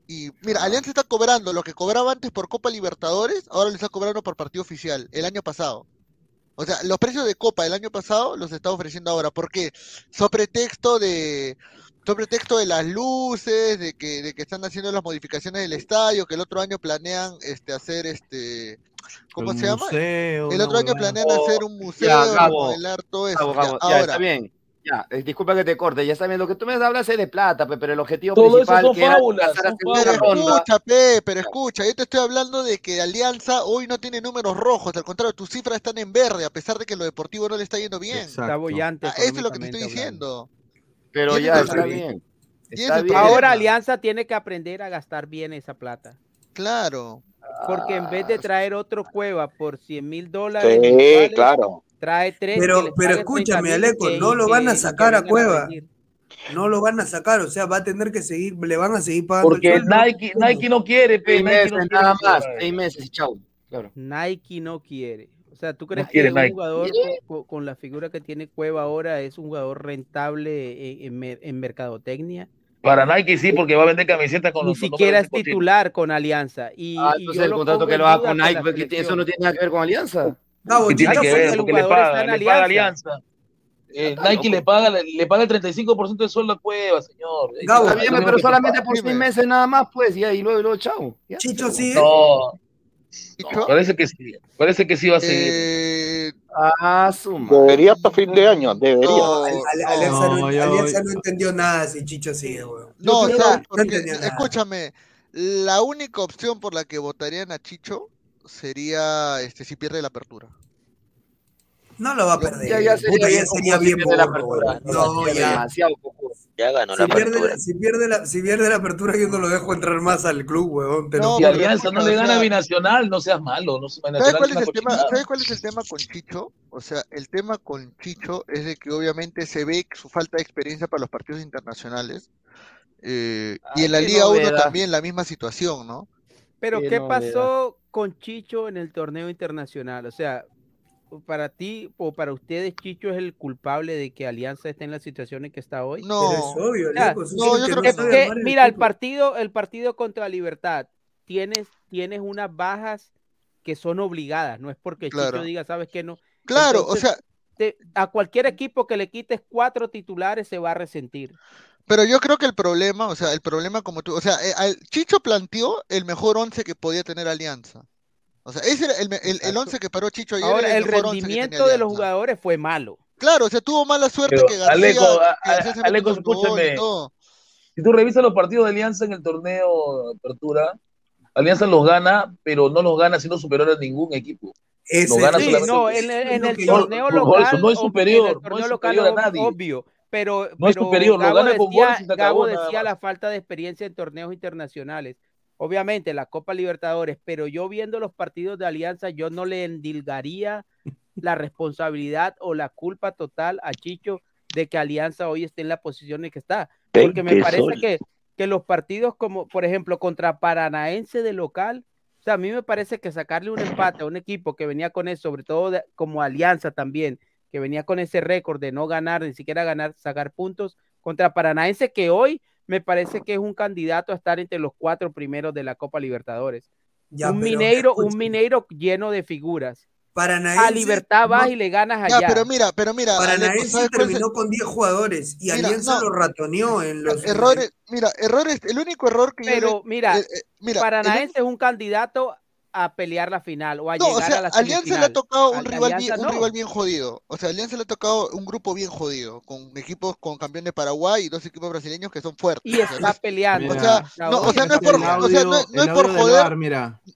y mira, Alianza está cobrando lo que cobraba antes por Copa Libertadores, ahora le está cobrando por partido oficial, el año pasado. O sea, los precios de Copa del año pasado los está ofreciendo ahora. ¿Por qué? Sobre texto de, sobre texto de las luces, de que, de que están haciendo las modificaciones del estadio, que el otro año planean este hacer este ¿cómo se llama? el otro año planean hacer un museo, ya, todo eso. ahora, está bien. Ya, eh, disculpa que te corte, ya sabes, lo que tú me hablas es de plata, pero el objetivo principal eso pero escucha, pero escucha, yo te estoy hablando de que Alianza hoy no tiene números rojos, al contrario, tus cifras están en verde, a pesar de que lo deportivo no le está yendo bien. Está bollante. Ah, eso es lo que te estoy diciendo. Pero ya está bien. Ahora Alianza tiene que aprender a gastar bien esa plata. Claro. Porque en vez de ah, traer otro cueva por 100 mil dólares, sí, claro trae tres. Pero, pero escúchame, Aleco, no lo van a sacar a Cueva. No lo van a sacar, o sea, va a tener que seguir, le van a seguir pagando. Porque Nike, Nike no quiere, seis meses, nada más, seis meses, chau. Nike no quiere. O sea, ¿tú crees que un jugador con, la figura que tiene Cueva ahora es un jugador rentable en, en, mercadotecnia? Para Nike sí, porque va a vender camisetas con Ni siquiera es titular con Alianza. Y, ah, entonces el contrato que lo haga con Nike, eso no tiene nada que ver con Alianza. No, tiene que ver, porque le paga, le paga Alianza. Eh, Nike le paga, le, paga el 35% de sueldo a Cueva, señor. Gabo, pero solamente por seis meses nada más, pues, y ahí luego, luego chao. Chicho sí. No. Parece que sí, parece que sí va a seguir. Eh... Ah, suma. Debería hasta fin de año, debería. No, Alianza, no, Alianza no, entendió nada si Chicho sigue, weón. No, o sea, escúchame, la única opción por la que votarían a Chicho sería este si pierde la apertura. No lo va a perder. Ya, ya sería, bien, sería bien la apertura. No, ya. Demasiado Ya ganó si la pierde, apertura. Si pierde la, si pierde la apertura, yo no lo dejo entrar más al club, weón. no, si Alianza no le gana a Binacional, no seas malo. No ¿Sabes, cuál es el tema, ¿Sabes cuál es el tema con Chicho? O sea, el tema con Chicho es de que obviamente se ve su falta de experiencia para los partidos internacionales. Eh, y en la Liga 1 también la misma situación, ¿no? Pero, ¿qué pasó con Chicho en el torneo internacional? O sea, para ti o para ustedes Chicho es el culpable de que Alianza esté en la situación en que está hoy? No, es obvio, mira, el partido, el partido contra Libertad, tienes, tienes unas bajas que son obligadas, no es porque Chicho diga, sabes que no. Claro, o sea, a cualquier equipo que le quites cuatro titulares se va a resentir. Pero yo creo que el problema, o sea, el problema como tú, o sea, eh, Chicho planteó el mejor once que podía tener Alianza. O sea, ese era el, el, el once que paró Chicho ayer. Ahora, el, rendimiento de los jugadores fue malo. Claro, o sea, tuvo mala suerte que García. Aleco, Aleco escúchame. Si tú revisas los partidos de Alianza en el torneo de apertura, Alianza los gana, pero no los gana siendo superior a ningún equipo. Ese, gana sí, no, en, en, el torneo local. No es superior, no es superior a nadie. Obvio, pero, no es superior, Gabo lo gana decía, Gabo decía la falta de experiencia en torneos internacionales obviamente la Copa Libertadores, pero yo viendo los partidos de Alianza, yo no le endilgaría *laughs* la responsabilidad o la culpa total a Chicho de que Alianza hoy esté en la posición en que está. Porque me parece que, que, los partidos como, por ejemplo, contra Paranaense de local, o sea, a mí me parece que sacarle un empate a un equipo que venía con eso, sobre todo como Alianza también, que venía con ese récord de no ganar, ni siquiera ganar, sacar puntos, contra Paranaense que hoy me parece que es un candidato a estar entre los cuatro primeros de la Copa Libertadores. un Mineiro, un Mineiro lleno de figuras. Paranaense, a Libertad vas y le ganas allá. pero mira, pero mira. Paranaense terminó con 10 jugadores y Alianza lo ratoneó en los errores. Mira, errores, el único error que Pero mira, eh, eh, mira Paranaense es un candidato a pelear la final o a llegar a la semifinal. Alianza le ha tocado un, rival bien, un rival bien jodido. O sea, Alianza le ha tocado un grupo bien jodido, con equipos con campeón de Paraguay y dos equipos brasileños que son fuertes. Y está peleando. o sea, no, o sea, no es por, o sea, no, no es por joder,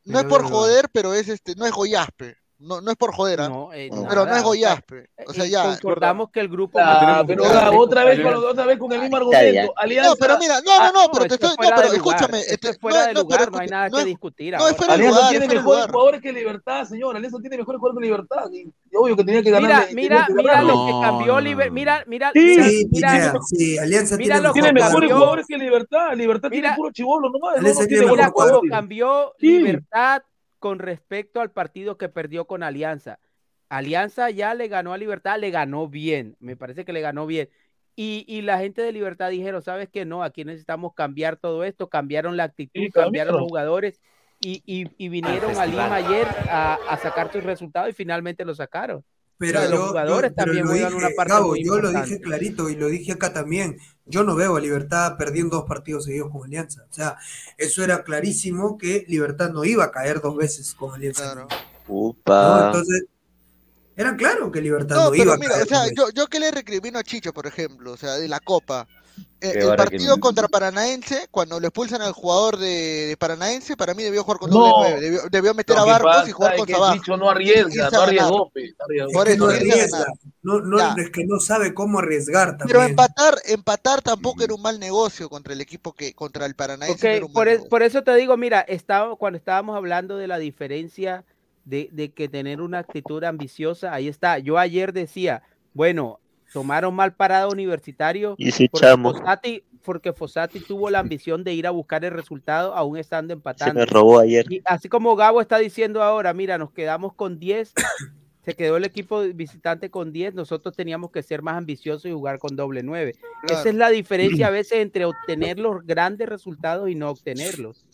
no es por joder, pero es este, no es Goyaspe. No, no es por joder, ¿ah? eh, pero no es Goyaspe. O sea, ya. Concordamos que el grupo. Ah, pero otra, vez con, otra vez con el mismo argumento. Alianza... No, pero mira, no, no, no, pero te estoy. No, pero escúchame. Este, fuera de lugar, no hay nada que discutir. No, es fuera de lugar. tiene mejores jugadores que Libertad, señor. Alianza tiene mejores jugadores que Libertad. Y obvio que tenía que ganar. Mira, mira, mira lo que cambió Libertad. Mira, mira. Sí, sí, Alianza tiene mejores jugadores que Libertad. Libertad tiene puro chivolo nomás. Mira cómo cambió Libertad con respecto al partido que perdió con Alianza. Alianza ya le ganó a Libertad, le ganó bien, me parece que le ganó bien. Y, la gente de Libertad dijeron, ¿sabes qué? No, aquí necesitamos cambiar todo esto, cambiaron la actitud, cambiaron los jugadores y, vinieron a Lima ayer a, sacar sus resultados y finalmente lo sacaron. Pero los jugadores también juegan una parte Yo lo dije clarito y lo dije acá también. Yo no veo a Libertad perdiendo dos partidos seguidos con Alianza. O sea, eso era clarísimo que Libertad no iba a caer dos veces con Alianza. Upa. Entonces, era claro que Libertad no, iba a caer. O sea, yo, yo que le recrimino a Chicho, por ejemplo, o sea, de la Copa. Eh, el partido contra Paranaense, cuando lo expulsan al jugador de, Paranaense, para mí debió jugar con doble nueve, debió, debió, meter a Barcos y jugar con Sabaj. No arriesga, no arriesgó. Por eso, no arriesga. No, no, es que no sabe cómo arriesgar también. Pero empatar, empatar tampoco era un mal negocio contra el equipo que, contra el Paranaense. por, e, por, eso te digo, mira, estaba, cuando estábamos hablando de la diferencia de, de que tener una actitud ambiciosa, ahí está. Yo ayer decía, bueno, tomaron mal parado universitario y si porque, Fossati, porque Fossati tuvo la ambición de ir a buscar el resultado aún estando empatando. Se me robó ayer. Y así como Gabo está diciendo ahora, mira, nos quedamos con 10, se quedó el equipo visitante con 10, nosotros teníamos que ser más ambiciosos y jugar con doble 9. Esa es la diferencia a veces entre obtener los grandes resultados y no obtenerlos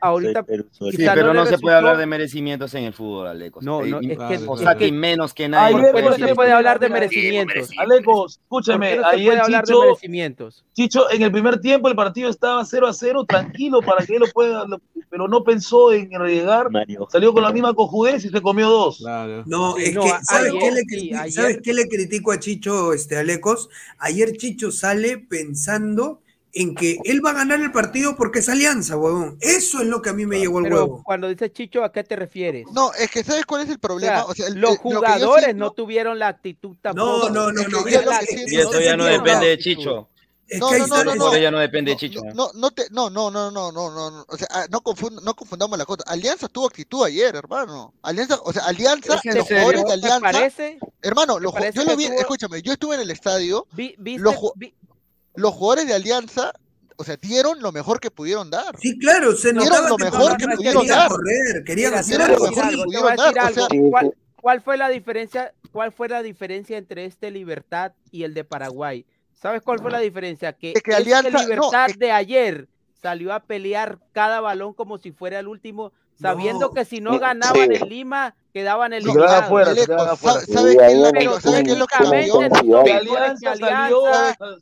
ahorita, sí, pero no, se puede hablar de merecimientos en el fútbol, Aleco. No, no, es que, o sea, que menos que nadie. ¿Por qué no se puede hablar de merecimientos? Aleco, escúchame, no ayer Chicho, merecimientos? Chicho, en el primer tiempo el partido estaba 0 a 0, tranquilo para que él lo pueda, pero no pensó en arriesgar, salió con la misma cojudez y se comió dos. Claro. No, es que, ¿sabes, qué le, ¿sabes qué le critico a Chicho, este, Alecos? Ayer Chicho sale pensando en que él va a ganar el partido porque es alianza, huevón. Eso es lo que a mí me llegó el huevo. Cuando dice Chicho, ¿a qué te refieres? No, es que ¿sabes cuál es el problema? O sea, los jugadores no tuvieron la actitud tampoco. No, no, no, no. Y eso ya no depende de Chicho. no, no, no, no, no, ya no depende de Chicho. No, no, no, no, no, no, no, no, o sea, ah, no, no confundamos la cosa. Alianza tuvo actitud ayer, hermano. Alianza, o sea, Alianza, los jugadores de Alianza, parece, hermano, los, yo lo vi, escúchame, yo estuve en el estadio, vi, viste, los jugadores de Alianza o sea, dieron lo mejor que pudieron dar. Sí, claro, se dieron lo mejor que pudieron dar. Correr, querían hacer lo mejor que pudieron dar. ¿Cuál, ¿Cuál, fue la diferencia? ¿Cuál fue la diferencia entre este Libertad y el de Paraguay? ¿Sabes cuál fue la diferencia? Que, es que este Alianza, Libertad de ayer salió a pelear cada balón como si fuera el último, sabiendo que si no ganaban en Lima quedaban el eliminados. Fuera, ¿Sabes qué es lo que, ¿sabe qué es lo que cambió? Alianza salió,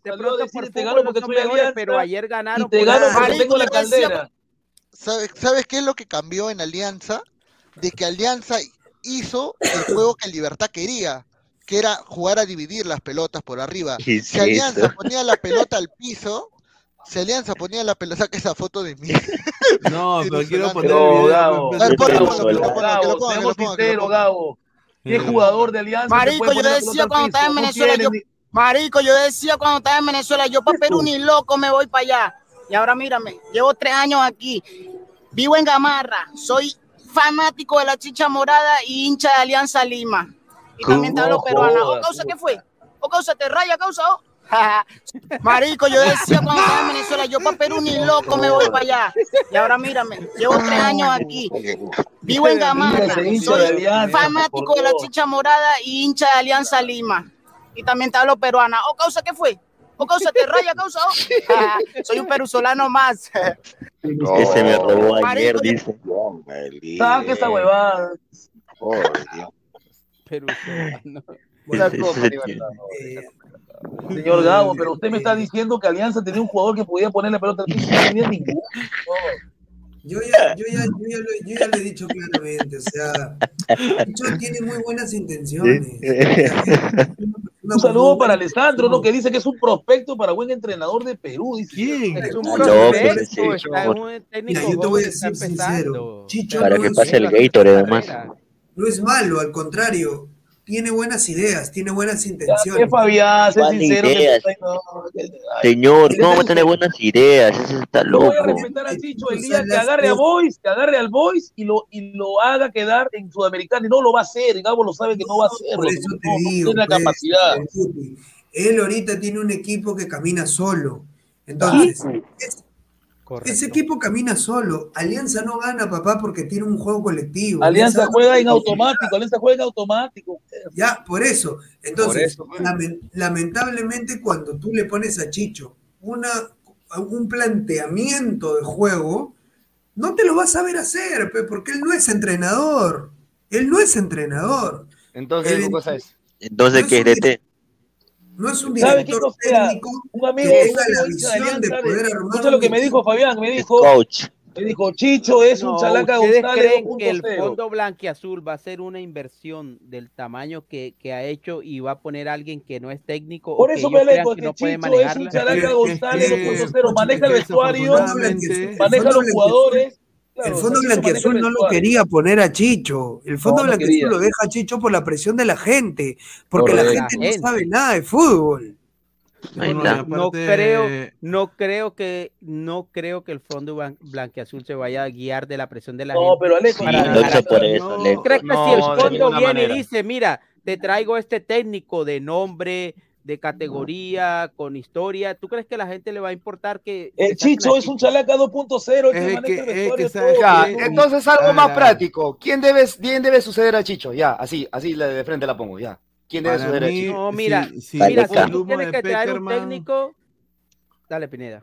de pronto por te gano porque soy Alianza, pero ayer ganaron. Y te gano porque tengo la caldera. ¿Sabes, ¿Sabes qué es lo que cambió en Alianza? De que Alianza hizo el juego que Libertad quería, que era jugar a dividir las pelotas por arriba. Si Alianza ponía la pelota al piso, si Alianza ponía la pelota, saca esa foto de mí. *laughs* No, *laughs* pero quiero poner el Gabo. Seamos sinceros, Gabo. ¿Qué jugador de Alianza? Marico, yo decía cuando estaba en Venezuela, yo, Marico, yo decía cuando estaba en Venezuela, yo para Perú ni loco me voy para allá. Y ahora mírame, llevo tres años aquí, vivo en Gamarra, soy fanático de la chicha morada y hincha de Alianza Lima. Y también te hablo peruana. ¿O causa qué fue? ¿O causa te raya, causa? Oh? Marico, yo decía cuando estaba en Venezuela, yo para Perú ni loco me voy para allá. Y ahora mírame, llevo tres años aquí. Vivo en Gamarra, soy fanático de la chicha morada y hincha de Alianza Lima. Y también te hablo peruana. ¿O causa qué fue? ¿O causa te raya, causa? Oh? *laughs* soy un perusolano más. *laughs* Ese me robó ayer, dice. Saca esa huevada. Perusolano. *laughs* Señor Gabo, pero usted me está diciendo que Alianza tenía un jugador que podía poner la pelota al piso no tenía ninguno. Yo ya, yo, ya, yo, ya lo, yo ya lo he dicho claramente, o sea, Chicho tiene muy buenas intenciones. Un saludo para Alessandro, ¿no? Que dice que es un prospecto para buen entrenador de Perú. Dice. ¿Quién? Es un prospecto, está un técnico Mira, yo te voy a decir sincero. Chicho para no que pase el Gator, además. No es malo, al contrario tiene buenas ideas, tiene buenas intenciones. ¿Qué Fabián? Sé sincero. Ideas. Que... Señor, ¿cómo va a tener buenas ideas? Eso está loco. Voy a respetar a Chicho el día que agarre a Boys, que agarre al Boys y lo, y lo haga quedar en Sudamericana. Y no lo va a hacer, Gabo lo sabe que no va a hacerlo. Por eso te no, digo. No tiene la pues, capacidad. Él ahorita tiene un equipo que camina solo. Entonces, es, Correcto. Ese equipo camina solo. Alianza no gana, papá, porque tiene un juego colectivo. Alianza, Alianza juega en automático. Alianza juega en automático. Ya, por eso. Entonces, por eso, lament lamentablemente, cuando tú le pones a Chicho una, un planteamiento de juego, no te lo vas a ver hacer, porque él no es entrenador. Él no es entrenador. Entonces, ¿qué cosa es? Entonces, ¿qué es DT? No es un director técnico un amigo que tenga la visión de poder armar. Escucha lo que me dijo Fabián, me dijo, coach. me dijo, Chicho es no, un chalaca ¿ustedes González creen que el fondo blanquiazul va a ser una inversión del tamaño que, que, ha hecho y va a poner a alguien que no es técnico Por o eso que me le que no Chicho puede es un chalaca *laughs* González 2.0, maneja el vestuario, maneja los jugadores. Claro, el Fondo Blanquiazul no lo quería poner a Chicho. El Fondo no, Blanquiazul no lo deja a Chicho por la presión de la gente, porque la gente no gente. sabe nada de fútbol. No, no, no, creo, no creo que no creo que el fondo blanqueazul se vaya a guiar de la presión de la no, gente. pero Alejo, sí, para, por eso, ¿Tú crees que si el fondo viene manera. y dice, mira, te traigo este técnico de nombre, de categoría, con historia, ¿tú crees que la gente le va a importar que... El Chicho es un chalaca 2.0, es que, es que ya, entonces algo más práctico. ¿Quién debe, ¿Quién debe suceder a Chicho? Ya, así, así de frente la pongo, ya. ¿Quién debe su derecho? No, mira, si, si mira, si tú tienes que traer un técnico, dale Pineda.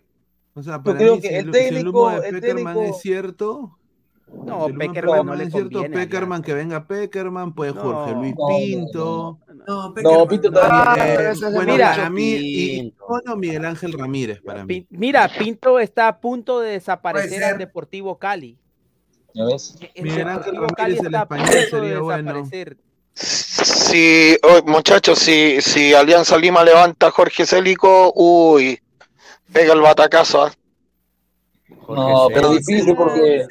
O sea, Yo para creo mí, que si el el, si el técnico, humo de el Peckerman técnico- es cierto, No, Peckerman no le es cierto, conviene. Peckerman, que venga Peckerman, puede No, Jorge Luis no, Pinto. No, No, Pinto eh, todavía. ese es bueno, Mira, para mí, y, Pinto. bueno, Miguel Ángel Ramírez, para mí. Mira, Pinto está a punto de desaparecer al Deportivo Cali. ¿Ya ves? El Miguel Ángel Deportivo Cali Ramírez, el a español, sería bueno. desaparecer. Si, oh, muchachos, si, si Alianza Lima levanta a Jorge Célico, uy, Pega el batacazo. No, pero difícil porque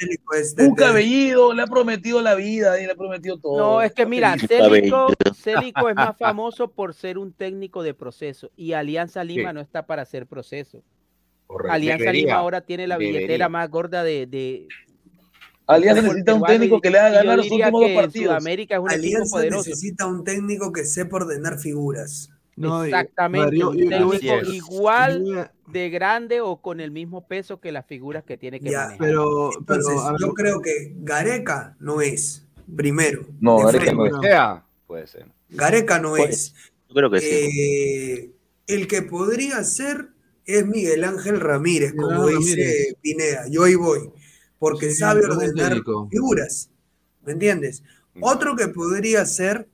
un cabellido le ha prometido la vida y le ha prometido todo. No, es que mira, Célico, Célico es más famoso por ser un técnico de proceso y Alianza Lima no está para hacer proceso. Alianza Lima ahora tiene la billetera más gorda de, Alianza necesita un técnico que le haga ganar los últimos dos partidos. América es un Alianza necesita un técnico que sepa ordenar figuras. Exactamente. igual de grande o con el mismo peso que las figuras que tiene que manejar. Pero, yo creo que Gareca no es, primero. No, Gareca no es. Puede ser. Gareca no es. Yo creo que sí. Eh, el que podría ser es Miguel Ángel Ramírez, como dice Pineda. Yo ahí voy. Porque sabe ordenar figuras. ¿Me entiendes? Mm. Otro que podría ser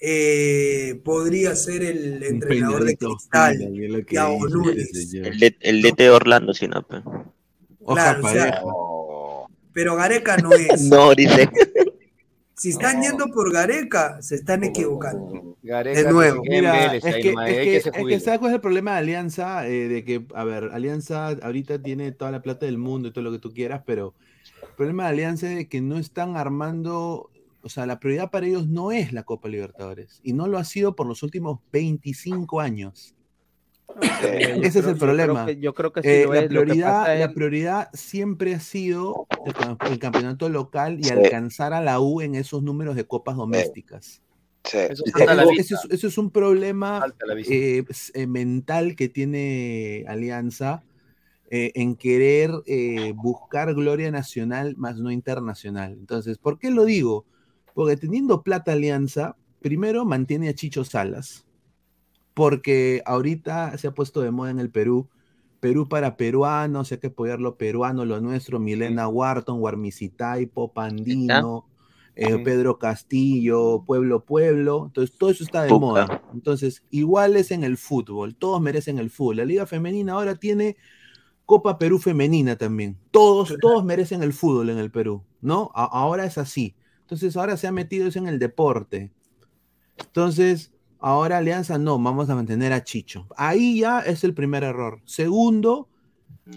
eh, podría ser el entrenador de Cristal, El, DT Orlando Sinape. Claro, pero Gareca no es. *laughs* no, dice. Si están yendo por Gareca, se están equivocando. de nuevo. Mira, es que, es que, ¿sabes cuál es el problema de Alianza? Eh, de que, a ver, Alianza ahorita tiene toda la plata del mundo y todo lo que tú quieras, pero el problema de Alianza es que no están armando o sea, la prioridad para ellos no es la Copa Libertadores y no lo ha sido por los últimos 25 años. Ese es el problema. Yo creo que, sí eh, la, prioridad, la prioridad siempre ha sido el, campeonato local y alcanzar a la U en esos números de copas domésticas. Eso, es, un problema eh, eh, mental que tiene Alianza en querer buscar gloria nacional más no internacional. Entonces, ¿por qué lo digo? Porque teniendo plata alianza, primero mantiene a Chicho Salas, porque ahorita se ha puesto de moda en el Perú. Perú para peruanos, hay que apoyar peruano, lo nuestro, Milena Wharton, Guarmicitaipo, Pandino, eh, Pedro Castillo, Pueblo Pueblo, entonces todo eso está de moda. Entonces, igual es en el fútbol, todos merecen el fútbol. La Liga Femenina ahora tiene Copa Perú Femenina también. Todos, todos merecen el fútbol en el Perú, ¿no? ahora es así. Entonces ahora se ha metido eso en el deporte. Entonces, ahora Alianza no, vamos a mantener a Chicho. Ahí ya es el primer error. Segundo,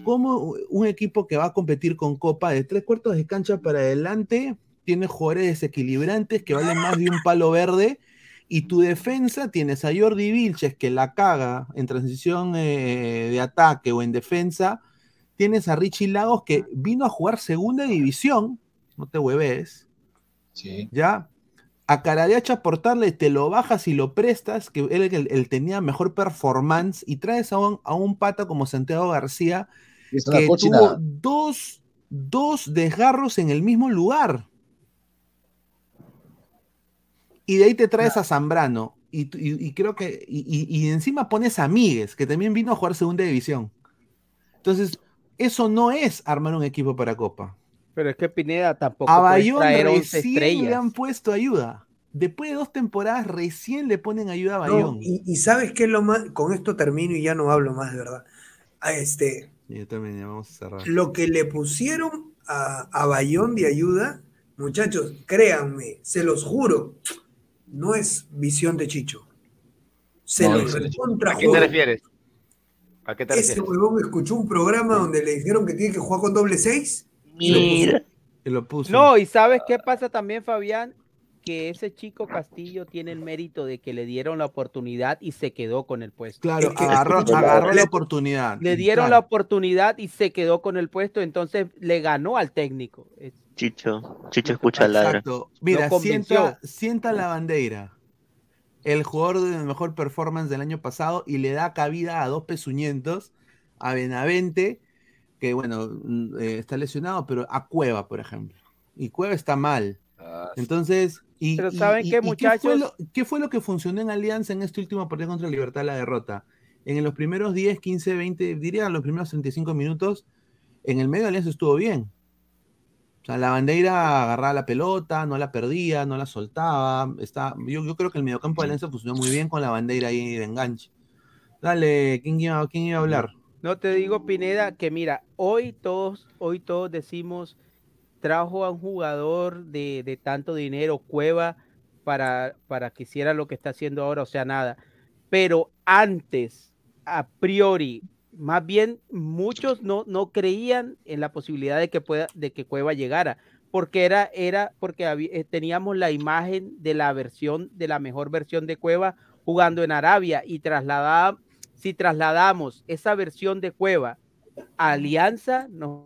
como un equipo que va a competir con Copa de tres cuartos de cancha para adelante tiene jugadores desequilibrantes que valen más de un palo verde y tu defensa tienes a Jordi Vilches que la caga en transición eh, de ataque o en defensa. Tienes a Richie Lagos que vino a jugar segunda división, no te hueves, ¿Ya? A Caradiacha aportarle, te lo bajas y lo prestas, que él, tenía mejor performance, y traes a un, a un pata como Santiago García, que tuvo dos, dos desgarros en el mismo lugar. Y de ahí te traes a Zambrano. Y, creo que. Y, encima pones a Migues, que también vino a jugar segunda división. Entonces, eso no es armar un equipo para Copa. Pero es que Pineda tampoco a Bayón recién le han puesto ayuda. Después de dos temporadas recién le ponen ayuda a Bayón. y, sabes qué es lo más, con esto termino y ya no hablo más de verdad. A este, yo también, ya vamos a cerrar. Lo que le pusieron a, Bayón de ayuda, muchachos, créanme, se los juro, no es visión de Chicho. Se ¿A qué te refieres? ¿A qué te Ese huevón escuchó un programa donde le dijeron que tiene que jugar con doble seis lo No, y ¿sabes qué pasa también, Fabián? Que ese chico Castillo tiene el mérito de que le dieron la oportunidad y se quedó con el puesto. Claro, agarró, la oportunidad. Le dieron la oportunidad y se quedó con el puesto, entonces le ganó al técnico. Chicho, Chicho escucha la Mira, sienta, sienta la bandera el jugador de mejor performance del año pasado y le da cabida a dos pezuñentos, a Benavente que bueno, mm, eh, está lesionado, pero a Cueva, por ejemplo. Y Cueva está mal. Ah, Entonces, y, pero ¿saben qué, muchachos? ¿qué fue, lo, que funcionó en Alianza en este último partido contra Libertad, la derrota? En los primeros 10, 15, 20, diría los primeros 35 minutos, en el medio de Alianza estuvo bien. O sea, la bandera agarraba la pelota, no la perdía, no la soltaba. Está, yo, yo creo que el mediocampo de Alianza funcionó muy bien con la bandera ahí de enganche. Dale, ¿quién iba, quién iba a hablar? No te digo, Pineda, que mira, hoy todos, hoy todos decimos, trajo a un jugador de, tanto dinero, Cueva, para, para que hiciera lo que está haciendo ahora, o sea, nada. Pero antes, a priori, más bien muchos no, no creían en la posibilidad de que pueda, de que Cueva llegara, porque era, era porque eh, teníamos la imagen de la versión, de la mejor versión de Cueva jugando en Arabia y trasladaba, si trasladamos esa versión de Cueva a Alianza, nos,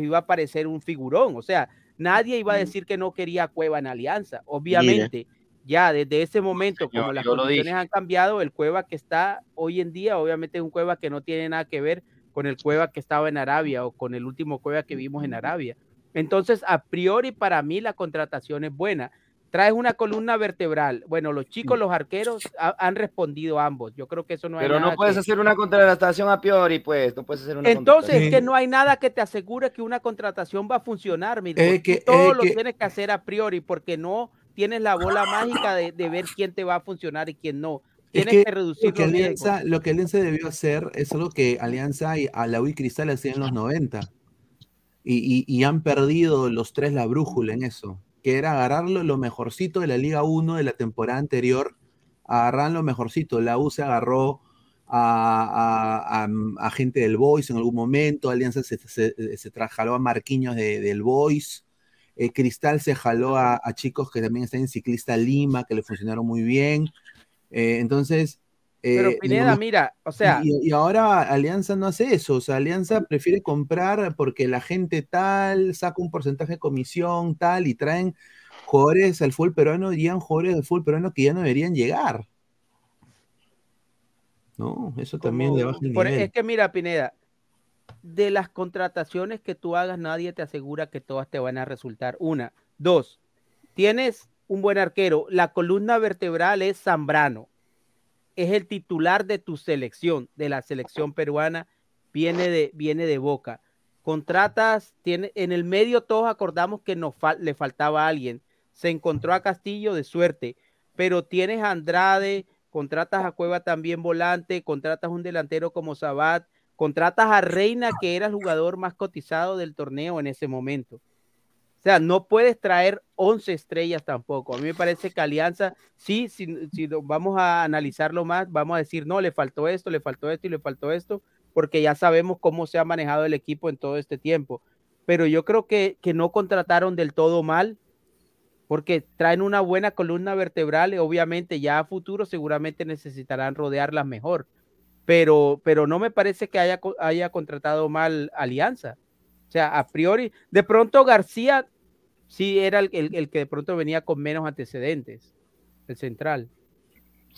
iba a parecer un figurón, o sea, nadie iba a decir que no quería Cueva en Alianza, obviamente. Ya desde ese momento, como las condiciones han cambiado, el Cueva que está hoy en día, obviamente es un Cueva que no tiene nada que ver con el Cueva que estaba en Arabia o con el último Cueva que vimos en Arabia. Entonces, a priori, para mí la contratación es buena. Traes una columna vertebral. Bueno, los chicos, los arqueros han respondido ambos. Yo creo que eso no hay Pero no puedes hacer una contratación a priori, pues. No puedes hacer una Entonces, es que no hay nada que te asegure que una contratación va a funcionar. Mi que, todo lo tienes que hacer a priori porque no tienes la bola mágica de, ver quién te va a funcionar y quién no. Tienes que, reducir lo que, Alianza, lo que Alianza debió hacer es algo que Alianza y a la Cristal hacía en los 90. Y, han perdido los tres la brújula en eso, que era agarrarlo lo mejorcito de la Liga 1 de la temporada anterior, agarrar lo mejorcito. La U se agarró a, gente del Boys en algún momento, Alianza se, se, se a Marquinhos del Boys, eh, Cristal se jaló a, chicos que también están en Ciclista Lima, que le funcionaron muy bien. Eh, entonces. Pero eh, Pineda, mira, o sea. Y, ahora Alianza no hace eso. O sea, Alianza prefiere comprar porque la gente tal saca un porcentaje de comisión tal y traen jugadores al fútbol peruano, llegan jugadores del fútbol peruano que ya no deberían llegar. No, eso también le baja el nivel. Es que mira, Pineda, de las contrataciones que tú hagas, nadie te asegura que todas te van a resultar. Una. Dos, tienes un buen arquero. La columna vertebral es Zambrano. Es el titular de tu selección, de la selección peruana. Viene de, viene de Boca. Contratas, tiene, en el medio todos acordamos que le faltaba alguien. Se encontró a Castillo de suerte, pero tienes a Andrade, contratas a Cueva también volante, contratas un delantero como Sabat, contratas a Reina, que era el jugador más cotizado del torneo en ese momento. O sea, no puedes traer 11 estrellas tampoco. A mí me parece que Alianza, sí, si, vamos a analizarlo más, vamos a decir, no, le faltó esto, le faltó esto y le faltó esto, porque ya sabemos cómo se ha manejado el equipo en todo este tiempo. Pero yo creo que, que no contrataron del todo mal, porque traen una buena columna vertebral y obviamente ya a futuro seguramente necesitarán rodearlas mejor pero, pero no me parece que haya, haya contratado mal Alianza. O sea, a priori, de pronto García sí era el, el que de pronto venía con menos antecedentes, el central.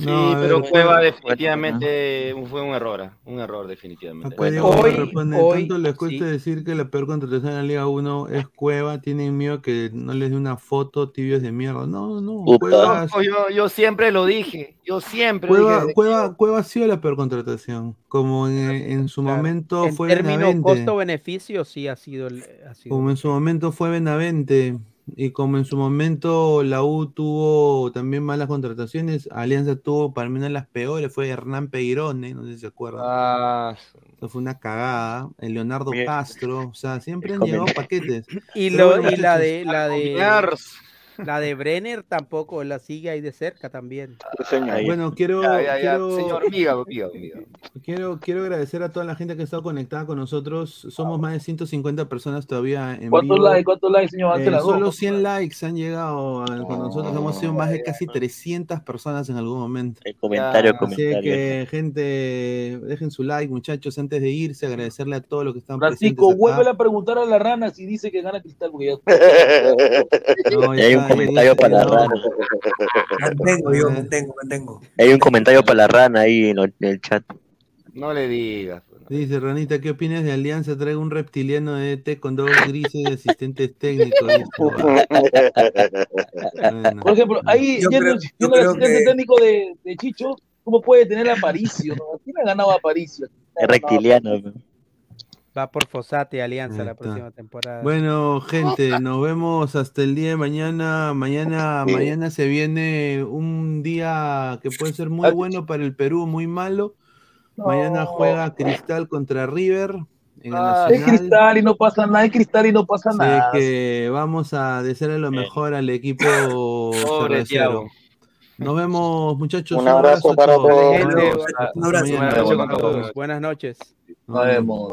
Sí, pero Cueva definitivamente fue un error, ¿ah? un error definitivamente. hoy, hoy, tanto les cuesta decir que la peor contratación en la Liga 1 es Cueva, tienen miedo que no les dé una foto tibios de mierda. No, no, Cueva, yo, yo, siempre lo dije, yo siempre Cueva, Cueva, Cueva, ha sido la peor contratación, como en, su momento fue en términos costo-beneficio sí ha sido, ha sido, Como en su momento fue Benavente. Y como en su momento la U tuvo también malas contrataciones, Alianza tuvo para mí una de las peores, fue Hernán Peirone, no sé si se acuerdan. Ah, Eso fue una cagada. El Leonardo Castro, o sea, siempre han llegado paquetes. Y, lo, y la de la de la de Brenner tampoco la sigue ahí de cerca también. Bueno, quiero, quiero, quiero, quiero agradecer a toda la gente que ha estado conectada con nosotros. Somos más de 150 personas todavía en ¿Cuántos likes, cuántos likes, señor? Eh, solo 100 likes han llegado con nosotros. Hemos sido más de casi 300 personas en algún momento. El comentario, Así que, gente, dejen su like, muchachos, antes de irse, agradecerle a todos los que están Francisco, vuelve a preguntar a la rana si dice que gana Cristal, porque *laughs* ya... no, ya comentario para la rana. Mantengo, yo mantengo, mantengo. Hay un comentario para la rana ahí en el chat. No le digas. Pues, Dice Ranita, ¿qué opinas de Alianza? Traigo un reptiliano de ET con dos grises de asistentes técnicos. *laughs* Por ejemplo, ahí, yo el asistente técnico de, de, Chicho, ¿cómo puede tener a Aparicio? ¿Quién ha ganado a Aparicio? Es reptiliano. Va por Fosate Alianza la próxima temporada. Bueno, gente, nos vemos hasta el día de mañana. Mañana, mañana se viene un día que puede ser muy bueno para el Perú, muy malo. Mañana juega Cristal contra River. En ah, es Cristal y no pasa nada, es Cristal y no pasa nada. que vamos a desearle lo mejor al equipo *laughs* cervecero. Nos vemos, muchachos. Un abrazo, para todos. Un abrazo. Buenas noches. Buenas noches. Nos vemos.